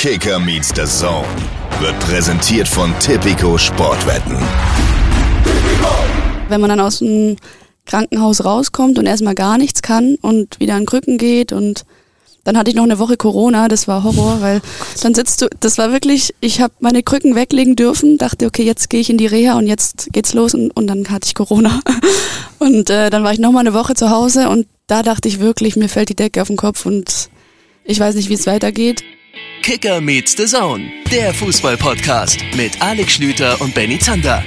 Kicker meets the Zone wird präsentiert von Tipico Sportwetten. Wenn man dann aus dem Krankenhaus rauskommt und erstmal gar nichts kann und wieder an Krücken geht und dann hatte ich noch eine Woche Corona, das war Horror, weil dann sitzt du, das war wirklich, ich habe meine Krücken weglegen dürfen, dachte, okay, jetzt gehe ich in die Reha und jetzt geht's los und, und dann hatte ich Corona. Und äh, dann war ich nochmal eine Woche zu Hause und da dachte ich wirklich, mir fällt die Decke auf den Kopf und ich weiß nicht, wie es weitergeht. Kicker meets the Zone, der Fußball-Podcast mit Alex Schlüter und Benny Zander.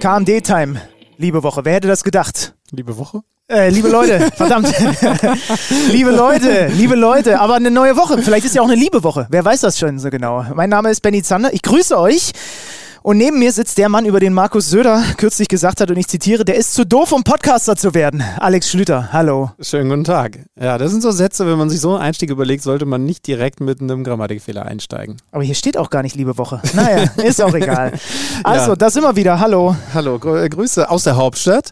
KMD-Time, liebe Woche. Wer hätte das gedacht? Liebe Woche? Äh, liebe Leute, verdammt. liebe Leute, liebe Leute, aber eine neue Woche. Vielleicht ist ja auch eine liebe Woche. Wer weiß das schon so genau. Mein Name ist Benny Zander. Ich grüße euch. Und neben mir sitzt der Mann, über den Markus Söder kürzlich gesagt hat, und ich zitiere, der ist zu doof, um Podcaster zu werden. Alex Schlüter, hallo. Schönen guten Tag. Ja, das sind so Sätze, wenn man sich so einen Einstieg überlegt, sollte man nicht direkt mit einem Grammatikfehler einsteigen. Aber hier steht auch gar nicht, liebe Woche. Naja, ist auch egal. Also, ja. da sind wir wieder. Hallo. Hallo, Gr Grüße aus der Hauptstadt.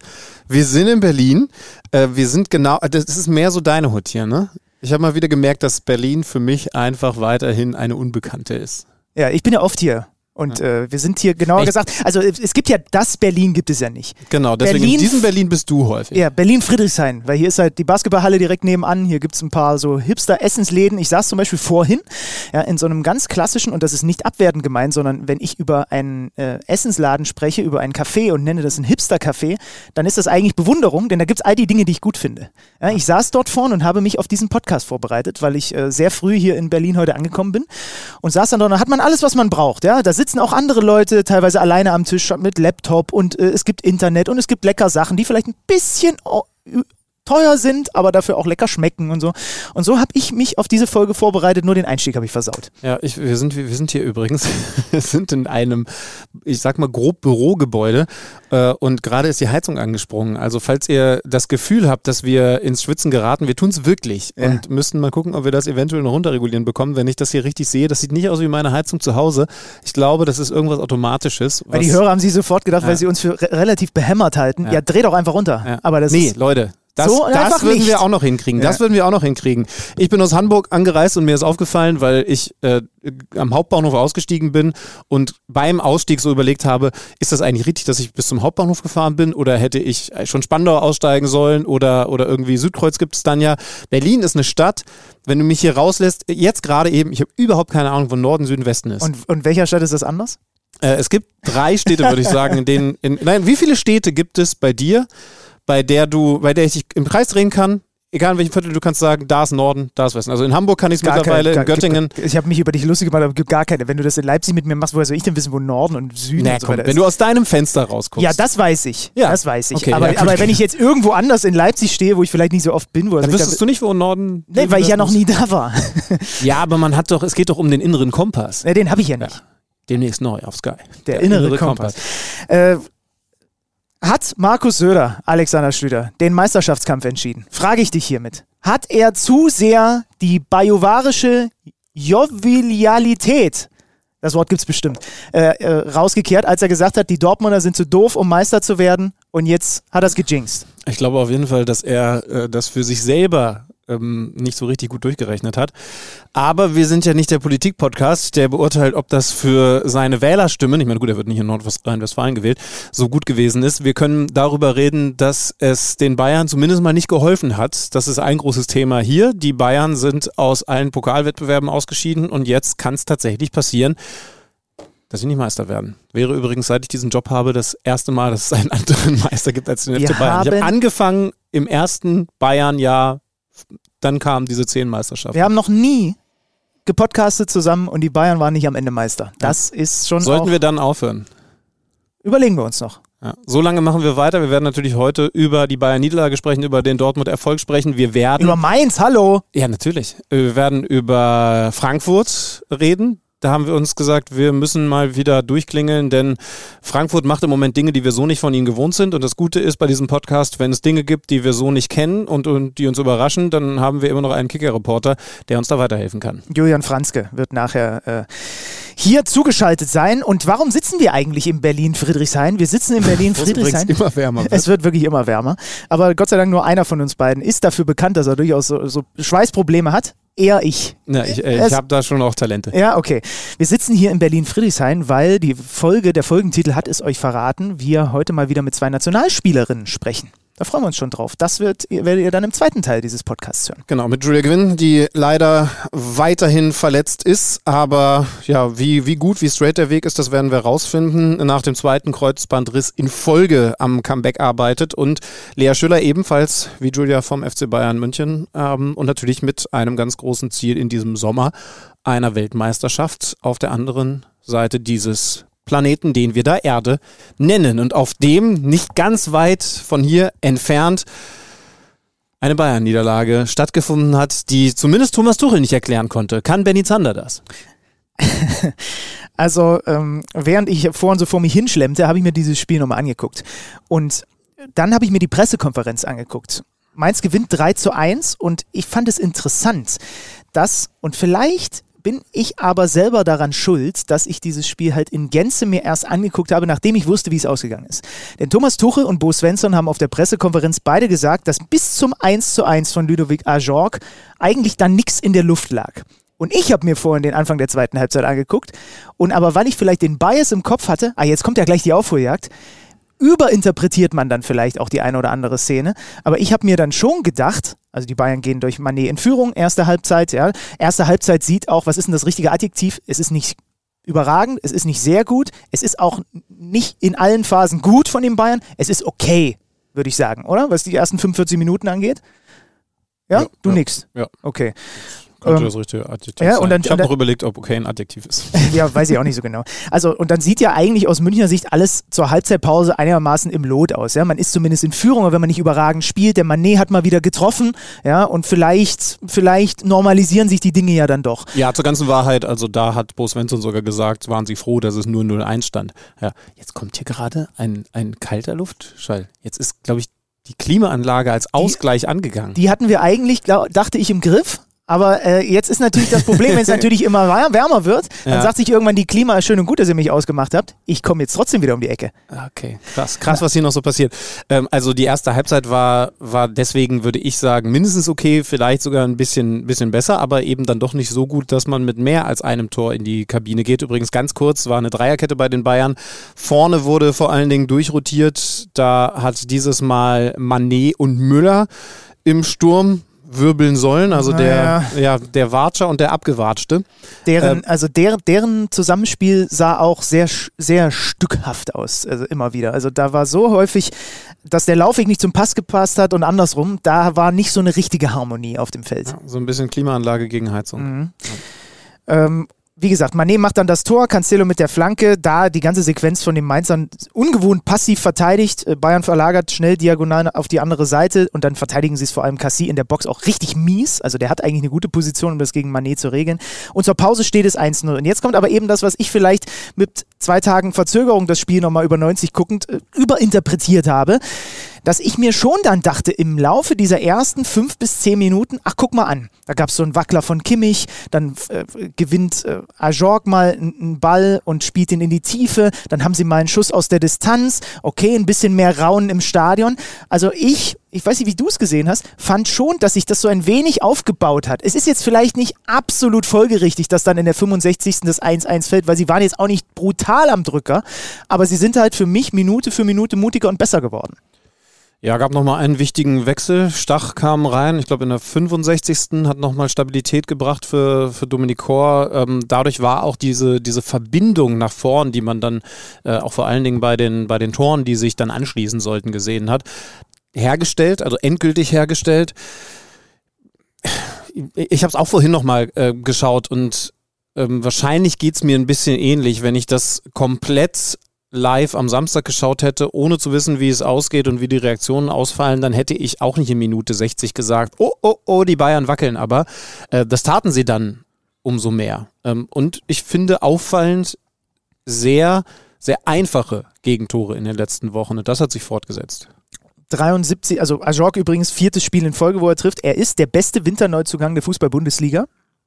Wir sind in Berlin. Äh, wir sind genau, das ist mehr so deine Hut hier, ne? Ich habe mal wieder gemerkt, dass Berlin für mich einfach weiterhin eine Unbekannte ist. Ja, ich bin ja oft hier. Und ja. äh, wir sind hier genauer gesagt, also es gibt ja das Berlin gibt es ja nicht. Genau, deswegen Berlin, in diesem Berlin bist du häufig. Ja, Berlin-Friedrichshain, weil hier ist halt die Basketballhalle direkt nebenan, hier gibt es ein paar so Hipster-Essensläden. Ich saß zum Beispiel vorhin ja, in so einem ganz klassischen, und das ist nicht abwertend gemeint, sondern wenn ich über einen äh, Essensladen spreche, über einen Café und nenne das ein Hipster-Café, dann ist das eigentlich Bewunderung, denn da gibt es all die Dinge, die ich gut finde. Ja, ich saß dort vorne und habe mich auf diesen Podcast vorbereitet, weil ich äh, sehr früh hier in Berlin heute angekommen bin und saß dann dort, da hat man alles, was man braucht. Ja? Da sitzen auch andere Leute, teilweise alleine am Tisch mit Laptop und äh, es gibt Internet und es gibt lecker Sachen, die vielleicht ein bisschen teuer sind, aber dafür auch lecker schmecken und so. Und so habe ich mich auf diese Folge vorbereitet, nur den Einstieg habe ich versaut. Ja, ich, wir, sind, wir sind hier übrigens, wir sind in einem, ich sag mal, grob Bürogebäude äh, und gerade ist die Heizung angesprungen. Also falls ihr das Gefühl habt, dass wir ins Schwitzen geraten, wir tun es wirklich ja. und müssten mal gucken, ob wir das eventuell noch runterregulieren bekommen. Wenn ich das hier richtig sehe, das sieht nicht aus wie meine Heizung zu Hause. Ich glaube, das ist irgendwas Automatisches. Weil die Hörer haben sie sofort gedacht, ja. weil sie uns für re relativ behämmert halten. Ja, ja dreh doch einfach runter. Aber das nee, Leute, das, so das würden nicht. wir auch noch hinkriegen. Das würden wir auch noch hinkriegen. Ich bin aus Hamburg angereist und mir ist aufgefallen, weil ich äh, am Hauptbahnhof ausgestiegen bin und beim Ausstieg so überlegt habe, ist das eigentlich richtig, dass ich bis zum Hauptbahnhof gefahren bin oder hätte ich schon Spandau aussteigen sollen oder, oder irgendwie Südkreuz gibt es dann ja. Berlin ist eine Stadt, wenn du mich hier rauslässt, jetzt gerade eben, ich habe überhaupt keine Ahnung, wo Norden, Süden, Westen ist. Und, und welcher Stadt ist das anders? Äh, es gibt drei Städte, würde ich sagen, in denen, in, nein, wie viele Städte gibt es bei dir, bei der du, bei der ich dich im Kreis drehen kann. Egal in welchem Viertel, du kannst sagen, da ist Norden, da ist Westen. Also in Hamburg kann ich es mittlerweile, keine, in Göttingen. Gibt, ich habe mich über dich lustig gemacht, aber es gibt gar keine. Wenn du das in Leipzig mit mir machst, woher soll ich denn wissen, wo Norden und Süden naja, und so komm, Wenn du aus deinem Fenster rausguckst. Ja, das weiß ich. Ja. Das weiß ich. Okay, aber, ja, aber wenn ich jetzt irgendwo anders in Leipzig stehe, wo ich vielleicht nicht so oft bin, wo dann wüsstest da, du nicht, wo Norden. Nee, weil ich ja noch nie da war. ja, aber man hat doch, es geht doch um den inneren Kompass. Ja, den habe ich ja nicht. Ja. Demnächst neu auf Sky. Der, Der innere, innere, Kompass. Kompass. Äh, hat Markus Söder, Alexander Schlüter, den Meisterschaftskampf entschieden? Frage ich dich hiermit. Hat er zu sehr die bajuwarische Jovialität, das Wort gibt es bestimmt, äh, äh, rausgekehrt, als er gesagt hat, die Dortmunder sind zu doof, um Meister zu werden und jetzt hat er es gejinxt? Ich glaube auf jeden Fall, dass er äh, das für sich selber ähm, nicht so richtig gut durchgerechnet hat. Aber wir sind ja nicht der Politik-Podcast, der beurteilt, ob das für seine Wählerstimmen, ich meine, gut, er wird nicht in Nordrhein-Westfalen gewählt, so gut gewesen ist. Wir können darüber reden, dass es den Bayern zumindest mal nicht geholfen hat. Das ist ein großes Thema hier. Die Bayern sind aus allen Pokalwettbewerben ausgeschieden und jetzt kann es tatsächlich passieren, dass sie nicht Meister werden. Wäre übrigens, seit ich diesen Job habe, das erste Mal, dass es einen anderen Meister gibt als den FC Bayern. Ich habe angefangen im ersten Bayern-Jahr dann kamen diese zehn Meisterschaften. Wir haben noch nie gepodcastet zusammen und die Bayern waren nicht am Ende Meister. Das ja. ist schon. Sollten wir dann aufhören? Überlegen wir uns noch. Ja, so lange machen wir weiter. Wir werden natürlich heute über die Bayern-Niederlage sprechen, über den Dortmund-Erfolg sprechen. Wir werden. Über Mainz, hallo! Ja, natürlich. Wir werden über Frankfurt reden. Da haben wir uns gesagt, wir müssen mal wieder durchklingeln, denn Frankfurt macht im Moment Dinge, die wir so nicht von ihnen gewohnt sind. Und das Gute ist bei diesem Podcast, wenn es Dinge gibt, die wir so nicht kennen und, und die uns überraschen, dann haben wir immer noch einen Kicker-Reporter, der uns da weiterhelfen kann. Julian Franzke wird nachher äh, hier zugeschaltet sein. Und warum sitzen wir eigentlich in Berlin-Friedrichshain? Wir sitzen in Wo es Berlin-Friedrichshain. immer wärmer wird. Es wird wirklich immer wärmer. Aber Gott sei Dank nur einer von uns beiden ist dafür bekannt, dass er durchaus so, so Schweißprobleme hat. Eher ich. Ja, ich äh, ich habe da schon auch Talente. Ja, okay. Wir sitzen hier in Berlin-Friedrichshain, weil die Folge, der Folgentitel hat es euch verraten, wir heute mal wieder mit zwei Nationalspielerinnen sprechen. Da freuen wir uns schon drauf. Das wird, werdet ihr dann im zweiten Teil dieses Podcasts hören. Genau, mit Julia Gwynn, die leider weiterhin verletzt ist, aber ja, wie, wie gut, wie straight der Weg ist, das werden wir rausfinden. Nach dem zweiten Kreuzbandriss in Folge am Comeback arbeitet und Lea Schüller ebenfalls, wie Julia vom FC Bayern München ähm, und natürlich mit einem ganz großen Ziel in diesem Sommer einer Weltmeisterschaft auf der anderen Seite dieses Planeten, den wir da Erde nennen und auf dem nicht ganz weit von hier entfernt eine Bayern-Niederlage stattgefunden hat, die zumindest Thomas Tuchel nicht erklären konnte. Kann Benny Zander das? Also, ähm, während ich vorhin so vor mich hinschlemmte, habe ich mir dieses Spiel nochmal angeguckt. Und dann habe ich mir die Pressekonferenz angeguckt. Mainz gewinnt 3 zu 1 und ich fand es interessant, dass, und vielleicht bin ich aber selber daran schuld, dass ich dieses Spiel halt in Gänze mir erst angeguckt habe, nachdem ich wusste, wie es ausgegangen ist. Denn Thomas Tuchel und Bo Svensson haben auf der Pressekonferenz beide gesagt, dass bis zum 1 zu 1 von Ludovic Ajorg eigentlich dann nichts in der Luft lag. Und ich habe mir vorhin den Anfang der zweiten Halbzeit angeguckt. Und aber weil ich vielleicht den Bias im Kopf hatte, ah, jetzt kommt ja gleich die Aufholjagd, überinterpretiert man dann vielleicht auch die eine oder andere Szene. Aber ich habe mir dann schon gedacht, also die Bayern gehen durch Manet in Führung, erste Halbzeit, ja. Erste Halbzeit sieht auch, was ist denn das richtige Adjektiv? Es ist nicht überragend, es ist nicht sehr gut, es ist auch nicht in allen Phasen gut von den Bayern, es ist okay, würde ich sagen, oder? Was die ersten 45 Minuten angeht? Ja, Ja, du ja. nix. Ja. Okay. Könnte Ähm, das richtige Adjektiv ja, sein. und dann- ich habe noch überlegt, ob okay ein Adjektiv ist. Ja, weiß ich auch nicht so genau. Also, und dann sieht ja eigentlich aus Münchner Sicht alles zur Halbzeitpause einigermaßen im Lot aus. Ja? Man ist zumindest in Führung, aber wenn man nicht überragend spielt. Der Manet hat mal wieder getroffen, ja, und vielleicht, vielleicht normalisieren sich die Dinge ja dann doch. Ja, zur ganzen Wahrheit, also da hat Bo Svensson sogar gesagt, waren sie froh, dass es nur 0-1 stand. Ja, jetzt kommt hier gerade ein, ein kalter Luftschall. Jetzt ist, glaube ich, die Klimaanlage als Ausgleich angegangen. Die hatten wir eigentlich, glaub, dachte ich, im Griff. Aber äh, jetzt ist natürlich das Problem, wenn es natürlich immer wär- wärmer wird, dann Ja. sagt sich irgendwann die Klima ist schön und gut, dass ihr mich ausgemacht habt. Ich komme jetzt trotzdem wieder um die Ecke. Okay, krass, krass, was hier noch so passiert. Ähm, also die erste Halbzeit war, war deswegen, würde ich sagen, mindestens okay, vielleicht sogar ein bisschen, bisschen besser, aber eben dann doch nicht so gut, dass man mit mehr als einem Tor in die Kabine geht. Übrigens ganz kurz, war eine Dreierkette bei den Bayern. Vorne wurde vor allen Dingen durchrotiert. Da hat dieses Mal Manet und Müller im Sturm wirbeln sollen, also der, ja, der Watscher und der Abgewatschte. Deren, Ähm, also der, deren Zusammenspiel sah auch sehr, sehr stückhaft aus, also immer wieder. Also da war so häufig, dass der Laufweg nicht zum Pass gepasst hat und andersrum, da war nicht so eine richtige Harmonie auf dem Feld. So ein bisschen Klimaanlage gegen Heizung. Ähm, wie gesagt, Manet macht dann das Tor, Cancelo mit der Flanke, da die ganze Sequenz von den Mainzern ungewohnt passiv verteidigt. Äh, Bayern verlagert schnell diagonal auf die andere Seite und dann verteidigen sie es vor allem Cassie in der Box auch richtig mies. Also der hat eigentlich eine gute Position, um das gegen Manet zu regeln. Und zur Pause steht es 1-0. Und jetzt kommt aber eben das, was ich vielleicht mit zwei Tagen Verzögerung das Spiel nochmal über 90 guckend äh, überinterpretiert habe dass ich mir schon dann dachte, im Laufe dieser ersten fünf bis zehn Minuten, ach guck mal an, da gab es so einen Wackler von Kimmich, dann äh, gewinnt äh, Ajorg mal einen Ball und spielt ihn in die Tiefe, dann haben sie mal einen Schuss aus der Distanz, okay, ein bisschen mehr Raunen im Stadion. Also ich, ich weiß nicht, wie du es gesehen hast, fand schon, dass sich das so ein wenig aufgebaut hat. Es ist jetzt vielleicht nicht absolut folgerichtig, dass dann in der 65. das 1-1 fällt, weil sie waren jetzt auch nicht brutal am Drücker, aber sie sind halt für mich Minute für Minute mutiger und besser geworden. Ja, gab nochmal einen wichtigen Wechsel. Stach kam rein, ich glaube in der 65. hat nochmal Stabilität gebracht für, für Dominik Kor. Ähm, dadurch war auch diese, diese Verbindung nach vorn, die man dann äh, auch vor allen Dingen bei den, bei den Toren, die sich dann anschließen sollten, gesehen hat, hergestellt, also endgültig hergestellt. Ich habe es auch vorhin nochmal äh, geschaut und ähm, wahrscheinlich geht's mir ein bisschen ähnlich, wenn ich das komplett live am Samstag geschaut hätte, ohne zu wissen, wie es ausgeht und wie die Reaktionen ausfallen, dann hätte ich auch nicht in Minute 60 gesagt, oh, oh, oh, die Bayern wackeln. Aber äh, das taten sie dann umso mehr. Ähm, und ich finde auffallend sehr, sehr einfache Gegentore in den letzten Wochen. Und das hat sich fortgesetzt. 73, also Ajorg übrigens viertes Spiel in Folge, wo er trifft. Er ist der beste Winterneuzugang der Fußball-Bundesliga.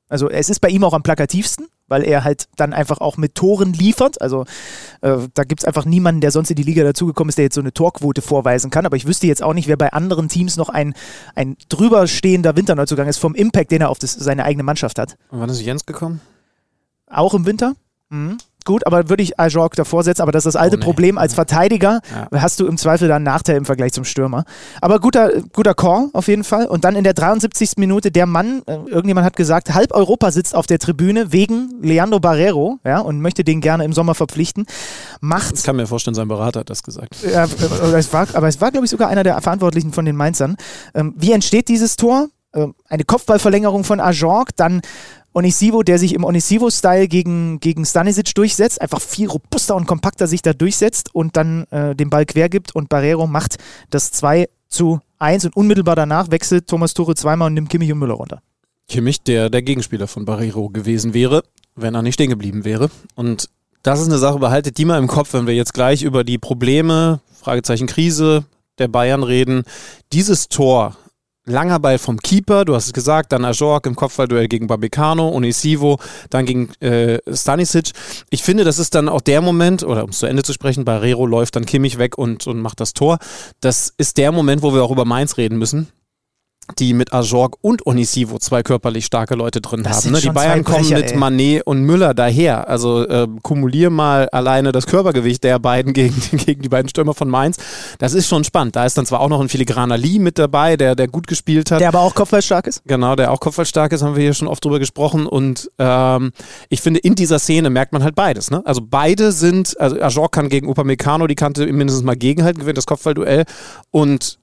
Also es ist bei ihm auch am plakativsten, weil er halt dann einfach auch mit Toren liefert. Also äh, da gibt es einfach niemanden, der sonst in die Liga dazugekommen ist, der jetzt so eine Torquote vorweisen kann. Aber ich wüsste jetzt auch nicht, wer bei anderen Teams noch ein, ein drüberstehender Winterneuzugang ist vom Impact, den er auf das, seine eigene Mannschaft hat. Und wann ist Jens gekommen? Auch im Winter? Mhm. Gut, aber würde ich Ajork davor setzen, aber das ist das alte Oh, nee. Problem. Als Verteidiger Ja. hast du im Zweifel dann einen Nachteil im Vergleich zum Stürmer. Aber guter, guter Call auf jeden Fall. Und dann in der 73. Minute der Mann, äh, irgendjemand hat gesagt, halb Europa sitzt auf der Tribüne wegen Leandro Barrero ja, und möchte den gerne im Sommer verpflichten. Macht Ich kann mir vorstellen, sein Berater hat das gesagt. ja, äh, es war, aber es war, glaube ich, sogar einer der Verantwortlichen von den Mainzern. Ähm, wie entsteht dieses Tor? Ähm, eine Kopfballverlängerung von Ajork, dann Onisivo, der sich im Onisivo-Style gegen, gegen Stanisic durchsetzt, einfach viel robuster und kompakter sich da durchsetzt und dann äh, den Ball quer gibt und Barrero macht das 2 zu 1 und unmittelbar danach wechselt Thomas Tuchel zweimal und nimmt Kimmich und Müller runter. Kimmich, der der Gegenspieler von Barreiro gewesen wäre, wenn er nicht stehen geblieben wäre. Und das ist eine Sache, behaltet die mal im Kopf, wenn wir jetzt gleich über die Probleme, Fragezeichen Krise der Bayern reden. Dieses Tor, langer Ball vom Keeper, du hast es gesagt, dann Ajork im Kopfballduell gegen Babicano, Onisivo, dann gegen äh, Stanisic. Ich finde, das ist dann auch der Moment, oder um es zu Ende zu sprechen, Barrero läuft dann Kimmich weg und, und macht das Tor. Das ist der Moment, wo wir auch über Mainz reden müssen die mit Ajorg und Onisivo zwei körperlich starke Leute drin Das haben. Ne? Die Bayern kommen mit ey. Manet und Müller daher. Also äh, kumulier mal alleine das Körpergewicht der beiden gegen, gegen die beiden Stürmer von Mainz. Das ist schon spannend. Da ist dann zwar auch noch ein Filigraner Lee mit dabei, der, der gut gespielt hat. Der aber auch kopfballstark ist. Genau, der auch kopfballstark ist, haben wir hier schon oft drüber gesprochen. Und ähm, ich finde, in dieser Szene merkt man halt beides. Ne? Also beide sind, also Ajor kann gegen Upamecano die Kante mindestens mal gegenhalten, gewinnt das Kopfballduell. Und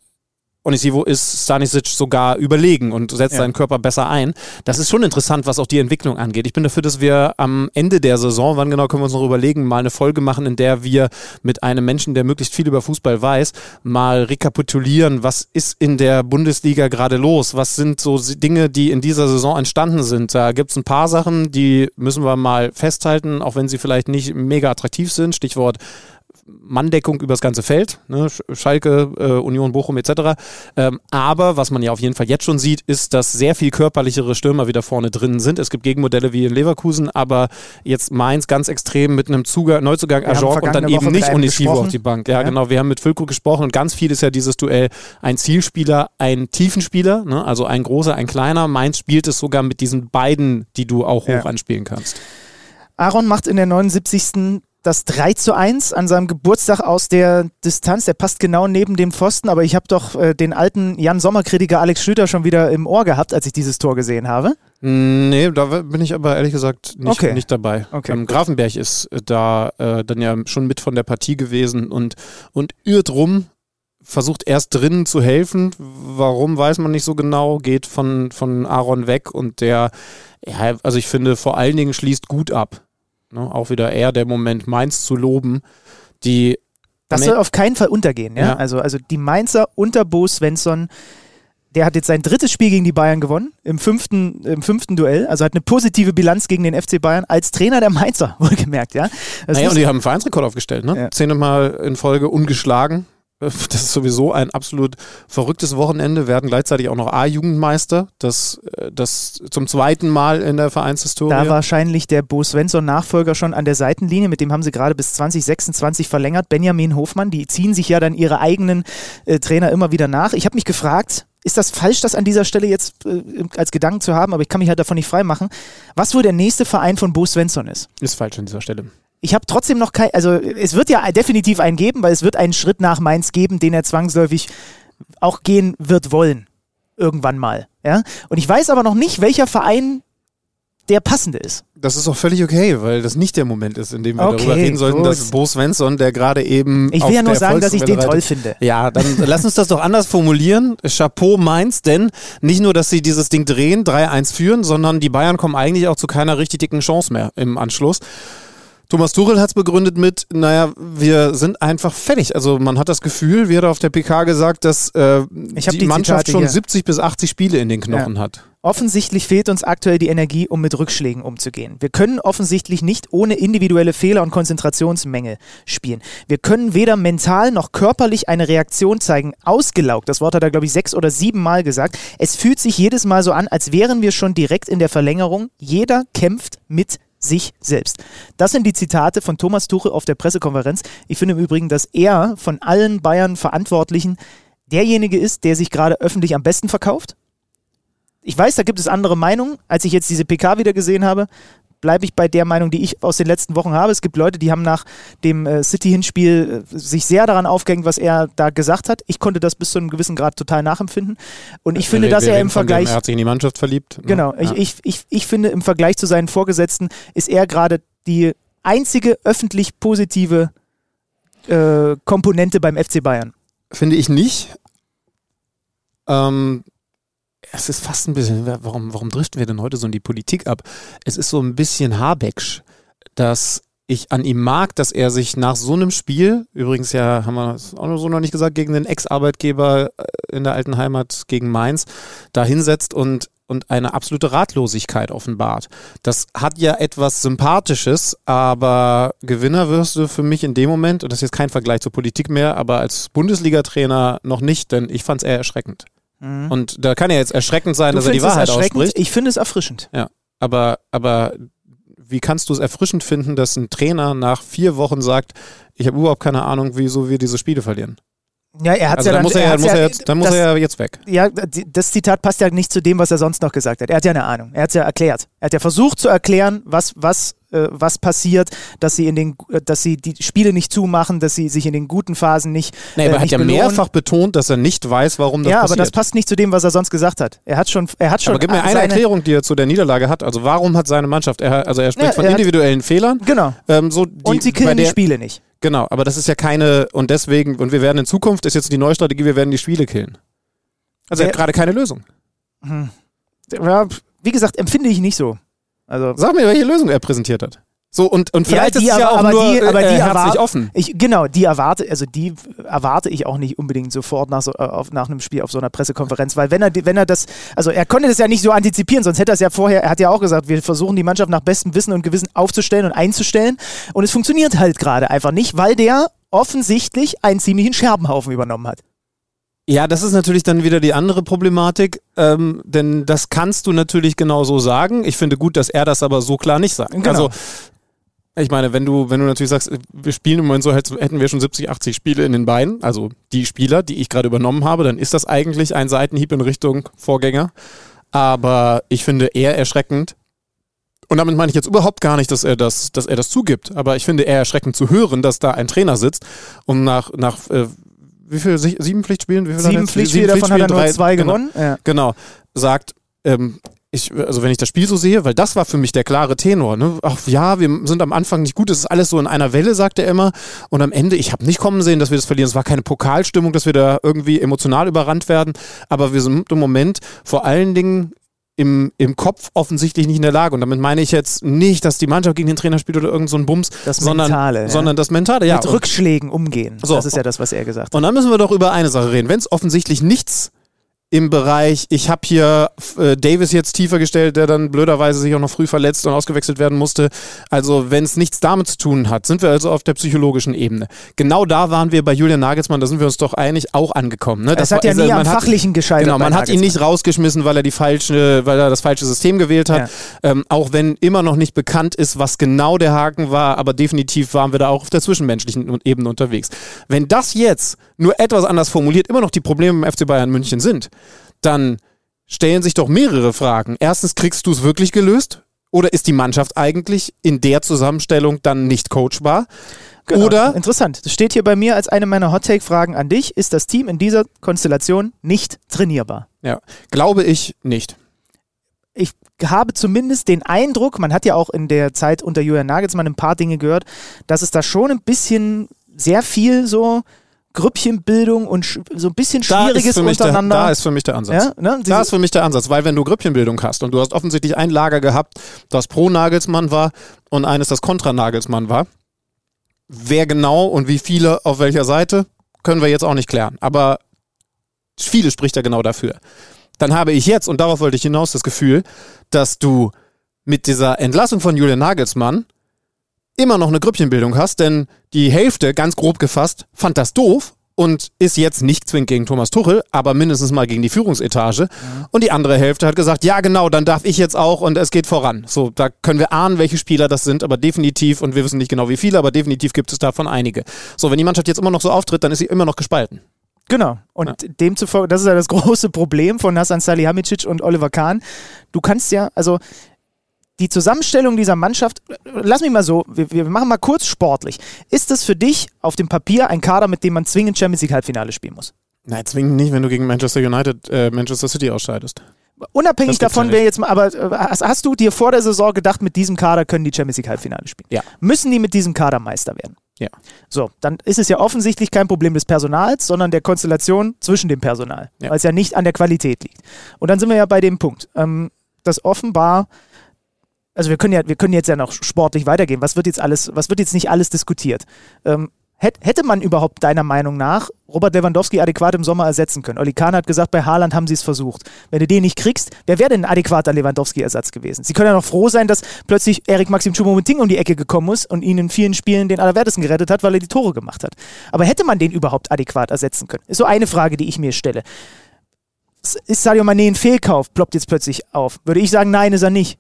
Onisivo ist Stanisic sogar überlegen und setzt Ja. seinen Körper besser ein. Das ist schon interessant, was auch die Entwicklung angeht. Ich bin dafür, dass wir am Ende der Saison, wann genau können wir uns noch überlegen, mal eine Folge machen, in der wir mit einem Menschen, der möglichst viel über Fußball weiß, mal rekapitulieren, was ist in der Bundesliga gerade los? Was sind so Dinge, die in dieser Saison entstanden sind? Da gibt es ein paar Sachen, die müssen wir mal festhalten, auch wenn sie vielleicht nicht mega attraktiv sind. Stichwort Manndeckung übers ganze Feld, ne? Sch- Schalke, äh, Union Bochum etc. Ähm, aber was man ja auf jeden Fall jetzt schon sieht, ist, dass sehr viel körperlichere Stürmer wieder vorne drin sind. Es gibt Gegenmodelle wie in Leverkusen, aber jetzt Mainz ganz extrem mit einem Zugang, Neuzugang Ajorg und dann Woche eben nicht Onisivo auf die Bank. Ja, Ja. genau. Wir haben mit Füllkrug gesprochen und ganz viel ist ja dieses Duell ein Zielspieler, ein Tiefenspieler, ne? also ein großer, ein kleiner. Mainz spielt es sogar mit diesen beiden, die du auch hoch Ja. anspielen kannst. Aaron macht in der 79. das 3 zu 1 an seinem Geburtstag aus der Distanz. Der passt genau neben dem Pfosten, aber ich habe doch äh, den alten Jan Sommer-Kritiker Alex Schlüter schon wieder im Ohr gehabt, als ich dieses Tor gesehen habe. Nee, da bin ich aber ehrlich gesagt nicht, Okay. nicht dabei. Okay. Ähm, Grafenberg ist äh, da äh, dann ja schon mit von der Partie gewesen und, und irrt rum, versucht erst drinnen zu helfen. Warum, weiß man nicht so genau, geht von, von Aaron weg und der, ja, also ich finde, vor allen Dingen schließt gut ab. Ne? Auch wieder eher der Moment, Mainz zu loben, die Das soll auf keinen Fall untergehen. Ja? Ja. Also, also die Mainzer unter Bo Svensson, der hat jetzt sein drittes Spiel gegen die Bayern gewonnen, im fünften, im fünften Duell. Also hat eine positive Bilanz gegen den FC Bayern als Trainer der Mainzer, wohlgemerkt. Ja? Das Naja, und die haben einen Vereinsrekord aufgestellt, ne? Ja. Zehnmal in Folge ungeschlagen. Das ist sowieso ein absolut verrücktes Wochenende. Werden gleichzeitig auch noch A-Jugendmeister. Das, äh, das zum zweiten Mal in der Vereinshistorie. Da wahrscheinlich der Bo Svensson-Nachfolger schon an der Seitenlinie, mit dem haben sie gerade bis 2026 verlängert. Benjamin Hofmann, die ziehen sich ja dann ihre eigenen äh, Trainer immer wieder nach. Ich habe mich gefragt, ist das falsch, das an dieser Stelle jetzt äh, als Gedanken zu haben, aber ich kann mich halt davon nicht freimachen, was wohl der nächste Verein von Bo Svensson ist. ist falsch an dieser Stelle. Ich habe trotzdem noch kein, also es wird ja definitiv einen geben, weil es wird einen Schritt nach Mainz geben, den er zwangsläufig auch gehen wird wollen. Irgendwann mal. Ja? Und ich weiß aber noch nicht, welcher Verein der passende ist. Das ist auch völlig okay, weil das nicht der Moment ist, in dem wir Okay, darüber reden sollten, gut. dass Bo Svensson, der gerade eben. Ich will ja nur sagen, dass ich den toll finde. Ja, dann lass uns das doch anders formulieren. Chapeau Mainz, denn nicht nur, dass sie dieses Ding drehen, 3-1 führen, sondern die Bayern kommen eigentlich auch zu keiner richtig dicken Chance mehr im Anschluss. Thomas Tuchel hat es begründet mit, naja, wir sind einfach fertig. Also man hat das Gefühl, wie hat er auf der PK gesagt, dass äh, die, die Mannschaft Zitate schon hier. 70 bis 80 Spiele in den Knochen hat. Offensichtlich fehlt uns aktuell die Energie, um mit Rückschlägen umzugehen. Wir können offensichtlich nicht ohne individuelle Fehler und Konzentrationsmängel spielen. Wir können weder mental noch körperlich eine Reaktion zeigen. Ausgelaugt, das Wort hat er, glaube ich, sechs oder sieben Mal gesagt. Es fühlt sich jedes Mal so an, als wären wir schon direkt in der Verlängerung. Jeder kämpft mit sich selbst. Das sind die Zitate von Thomas Tuchel auf der Pressekonferenz. Ich finde im Übrigen, dass er von allen Bayern-Verantwortlichen derjenige ist, der sich gerade öffentlich am besten verkauft. Ich weiß, da gibt es andere Meinungen. Als ich jetzt diese PK wieder gesehen habe, bleibe ich bei der Meinung, die ich aus den letzten Wochen habe. Es gibt Leute, die haben nach dem äh, City-Hinspiel äh, sich sehr daran aufgehängt, was er da gesagt hat. Ich konnte das bis zu einem gewissen Grad total nachempfinden. Und ich finde, Wir- dass wir er im dem, Vergleich. Er hat sich in die Mannschaft verliebt. ne? Genau, ich, ich, ich, ich finde, im Vergleich zu seinen Vorgesetzten ist er gerade die einzige öffentlich positive äh, Komponente beim FC Bayern. Finde ich nicht. Ähm, es ist fast ein bisschen, warum, warum driften wir denn heute so in die Politik ab? Es ist so ein bisschen Habecksch, dass ich an ihm mag, dass er sich nach so einem Spiel, übrigens ja, haben wir das auch so noch nicht gesagt, gegen den Ex-Arbeitgeber äh, in der alten Heimat gegen Mainz, da hinsetzt und, und eine absolute Ratlosigkeit offenbart. Das hat ja etwas Sympathisches, aber Gewinner wirst du für mich in dem Moment, und das ist jetzt kein Vergleich zur Politik mehr, aber als Bundesliga-Trainer noch nicht, denn ich fand es eher erschreckend. Und da kann ja jetzt erschreckend sein, dass er die Wahrheit erschreckend? ausspricht. Ich finde es erfrischend. Aber, aber wie kannst du es erfrischend finden, dass ein Trainer nach vier Wochen sagt, ich habe überhaupt keine Ahnung, wieso wir diese Spiele verlieren? Ja, er hat Also ja dann muss er, ja, hat's muss er jetzt, dann muss das, er ja jetzt weg. Ja, das Zitat passt ja nicht zu dem, was er sonst noch gesagt hat. Er hat ja eine Ahnung. Er hat es ja erklärt. Er hat ja versucht zu erklären, was, was, äh, was passiert, dass sie in den, äh, dass sie die Spiele nicht zumachen, dass sie sich in den guten Phasen nicht. Nee, äh, aber er hat nicht ja belohnen. mehrfach betont, dass er nicht weiß, warum das ja, aber passiert. das passt nicht zu dem, was er sonst gesagt hat. Er hat schon, er hat schon. aber gib mir eine Erklärung, die er zu der Niederlage hat. Also warum hat seine Mannschaft, er, also er spricht Ja, von er hat- individuellen Fehlern. Genau. Ähm, so die, Und sie killen die Spiele nicht. Genau, aber das ist ja keine, und deswegen, und wir werden in Zukunft, ist jetzt die neue Strategie, wir werden die Spiele killen. Also er hat gerade keine Lösung. Ja, wie gesagt, empfinde ich nicht so. Also Sag mir, welche Lösung er präsentiert hat. So, und, und Ja, vielleicht die ist es ja aber- auch aber nur die- aber äh, die herzlich erwart- offen. Ich, genau, die erwarte, also die erwarte ich auch nicht unbedingt sofort nach, so, äh, auf, nach einem Spiel auf so einer Pressekonferenz, weil wenn er, wenn er das, also er konnte das ja nicht so antizipieren, sonst hätte er es ja vorher, er hat ja auch gesagt, wir versuchen die Mannschaft nach bestem Wissen und Gewissen aufzustellen und einzustellen und es funktioniert halt gerade einfach nicht, weil der offensichtlich einen ziemlichen Scherbenhaufen übernommen hat. Ja, das ist natürlich dann wieder die andere Problematik, ähm, denn das kannst du natürlich genau so sagen. Ich finde gut, dass er das aber so klar nicht sagt. Genau. Also, ich meine, wenn du, wenn du natürlich sagst, wir spielen im Moment so, hätt- hätten wir schon 70, 80 Spiele in den Beinen, also die Spieler, die ich gerade übernommen habe, dann ist das eigentlich ein Seitenhieb in Richtung Vorgänger. Aber ich finde eher erschreckend, und damit meine ich jetzt überhaupt gar nicht, dass er das, dass er das zugibt, aber ich finde eher erschreckend zu hören, dass da ein Trainer sitzt und nach, nach äh, wie viel, Sie- sieben Pflichtspielen? Wie viel Sieben? Pflichtspiele, davon hat er nur drei- zwei genau, gewonnen. Ja. Genau, sagt, ähm, ich, also wenn ich das Spiel so sehe, weil das war für mich der klare Tenor. Ne? Ach ja, wir sind am Anfang nicht gut, es ist alles so in einer Welle, sagt er immer. Und am Ende, ich habe nicht kommen sehen, dass wir das verlieren. Es war keine Pokalstimmung, dass wir da irgendwie emotional überrannt werden. Aber wir sind im Moment vor allen Dingen im, im Kopf offensichtlich nicht in der Lage. Und damit meine ich jetzt nicht, dass die Mannschaft gegen den Trainer spielt oder irgend so ein Bums, Das sondern, Mentale, ja. sondern das Mentale. Ja, Mit Rückschlägen umgehen. So. Das ist ja das, was er gesagt hat. und dann müssen wir doch über eine Sache reden. Wenn es offensichtlich nichts im Bereich, ich habe hier äh, Davis jetzt tiefer gestellt, der dann blöderweise sich auch noch früh verletzt und ausgewechselt werden musste. Also wenn es nichts damit zu tun hat, sind wir also auf der psychologischen Ebene. Genau da waren wir bei Julian Nagelsmann, da sind wir uns doch eigentlich auch angekommen. Ne? Es hat ja also nie am man hat- Fachlichen gescheitert. Genau, man hat ihn nicht rausgeschmissen, weil er die falsche, weil er das falsche System gewählt hat. Ähm, auch wenn immer noch nicht bekannt ist, was genau der Haken war, aber definitiv waren wir da auch auf der zwischenmenschlichen Ebene unterwegs. Wenn das jetzt nur etwas anders formuliert immer noch die Probleme im FC Bayern München sind, dann stellen sich doch mehrere Fragen. Erstens, kriegst du es wirklich gelöst? Oder ist die Mannschaft eigentlich in der Zusammenstellung dann nicht coachbar? Genau. Oder Interessant. Das steht hier bei mir als eine meiner Hot-Take-Fragen an dich. Ist das Team in dieser Konstellation nicht trainierbar? ja, glaube ich nicht. Ich habe zumindest den Eindruck, man hat ja auch in der Zeit unter Julian Nagelsmann ein paar Dinge gehört, dass es da schon ein bisschen sehr viel so Grüppchenbildung und so ein bisschen Da Schwieriges für mich der, untereinander. da ist für mich der Ansatz. ja, ne? Da ist für mich der Ansatz, weil wenn du Grüppchenbildung hast und du hast offensichtlich ein Lager gehabt, das pro Nagelsmann war und eines, das kontra Nagelsmann war, wer genau und wie viele auf welcher Seite, können wir jetzt auch nicht klären. Aber viele spricht ja genau dafür. Dann habe ich jetzt, und darauf wollte ich hinaus, das Gefühl, dass du mit dieser Entlassung von Julian Nagelsmann immer noch eine Grüppchenbildung hast, denn die Hälfte, ganz grob gefasst, fand das doof und ist jetzt nicht zwingend gegen Thomas Tuchel, aber mindestens mal gegen die Führungsetage. Und die andere Hälfte hat gesagt, ja genau, dann darf ich jetzt auch und es geht voran. So, da können wir ahnen, welche Spieler das sind, aber definitiv, und wir wissen nicht genau wie viele, aber definitiv gibt es davon einige. So, wenn die Mannschaft jetzt immer noch so auftritt, dann ist sie immer noch gespalten. Genau. Und demzufolge, das ist ja das große Problem von Hasan Salihamidzic und Oliver Kahn. Du kannst ja, also die Zusammenstellung dieser Mannschaft, lass mich mal so, wir, wir machen mal kurz sportlich. Ist das für dich auf dem Papier ein Kader, mit dem man zwingend Champions League Halbfinale spielen muss? Nein, zwingend nicht, wenn du gegen Manchester United, äh, Manchester City ausscheidest. Unabhängig davon, ja wer jetzt mal, aber äh, hast, hast du dir vor der Saison gedacht, mit diesem Kader können die Champions League Halbfinale spielen? Ja. Müssen die mit diesem Kader Meister werden? Ja. So, dann ist es ja offensichtlich kein Problem des Personals, sondern der Konstellation zwischen dem Personal, Ja. weil es ja nicht an der Qualität liegt. Und dann sind wir ja bei dem Punkt, ähm, dass offenbar, also wir können ja, wir können jetzt ja noch sportlich weitergehen. Was wird jetzt alles, was wird jetzt nicht alles diskutiert? Ähm, hätt- Hätte man überhaupt deiner Meinung nach Robert Lewandowski adäquat im Sommer ersetzen können? Oli Kahn hat gesagt, bei Haaland haben sie es versucht. Wenn du den nicht kriegst, wer wäre denn ein adäquater Lewandowski-Ersatz gewesen? Sie können ja noch froh sein, dass plötzlich Erik Maxim Choupo-Moting um die Ecke gekommen ist und ihn in vielen Spielen den Allerwertesten gerettet hat, weil er die Tore gemacht hat. Aber hätte man den überhaupt adäquat ersetzen können? Ist so eine Frage, die ich mir stelle. Ist Sadio Mané ein Fehlkauf? Ploppt jetzt plötzlich auf. Würde ich sagen, nein, ist er nicht.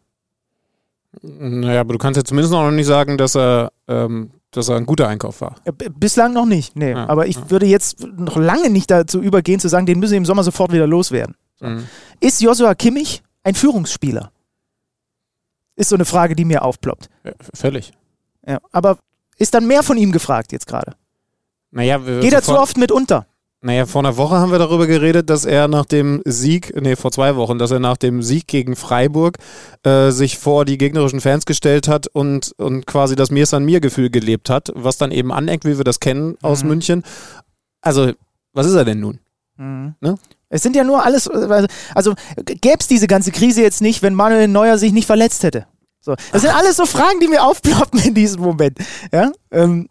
Naja, aber du kannst ja zumindest noch nicht sagen, dass er, ähm, dass er ein guter Einkauf war. Bislang noch nicht, nee. Ja, Aber ich ja. würde jetzt noch lange nicht dazu übergehen, zu sagen, den müssen wir im Sommer sofort wieder loswerden. Mhm. Ist Joshua Kimmich ein Führungsspieler? Ist so eine Frage, die mir aufploppt. Ja, völlig. Ja. Aber ist dann mehr von ihm gefragt jetzt gerade? Naja, Geht er zu oft mit unter? Naja, vor einer Woche haben wir darüber geredet, dass er nach dem Sieg, nee, vor zwei Wochen, dass er nach dem Sieg gegen Freiburg äh, sich vor die gegnerischen Fans gestellt hat und, und quasi das Mir san mir Gefühl gelebt hat, was dann eben aneckt, wie wir das kennen aus Mhm. München. Also, was ist er denn nun? Mhm. Ne? Es sind ja nur alles, also, also gäbe es diese ganze Krise jetzt nicht, wenn Manuel Neuer sich nicht verletzt hätte. So. Das sind alles so Fragen, die mir aufploppen in diesem Moment. Ja? Ähm,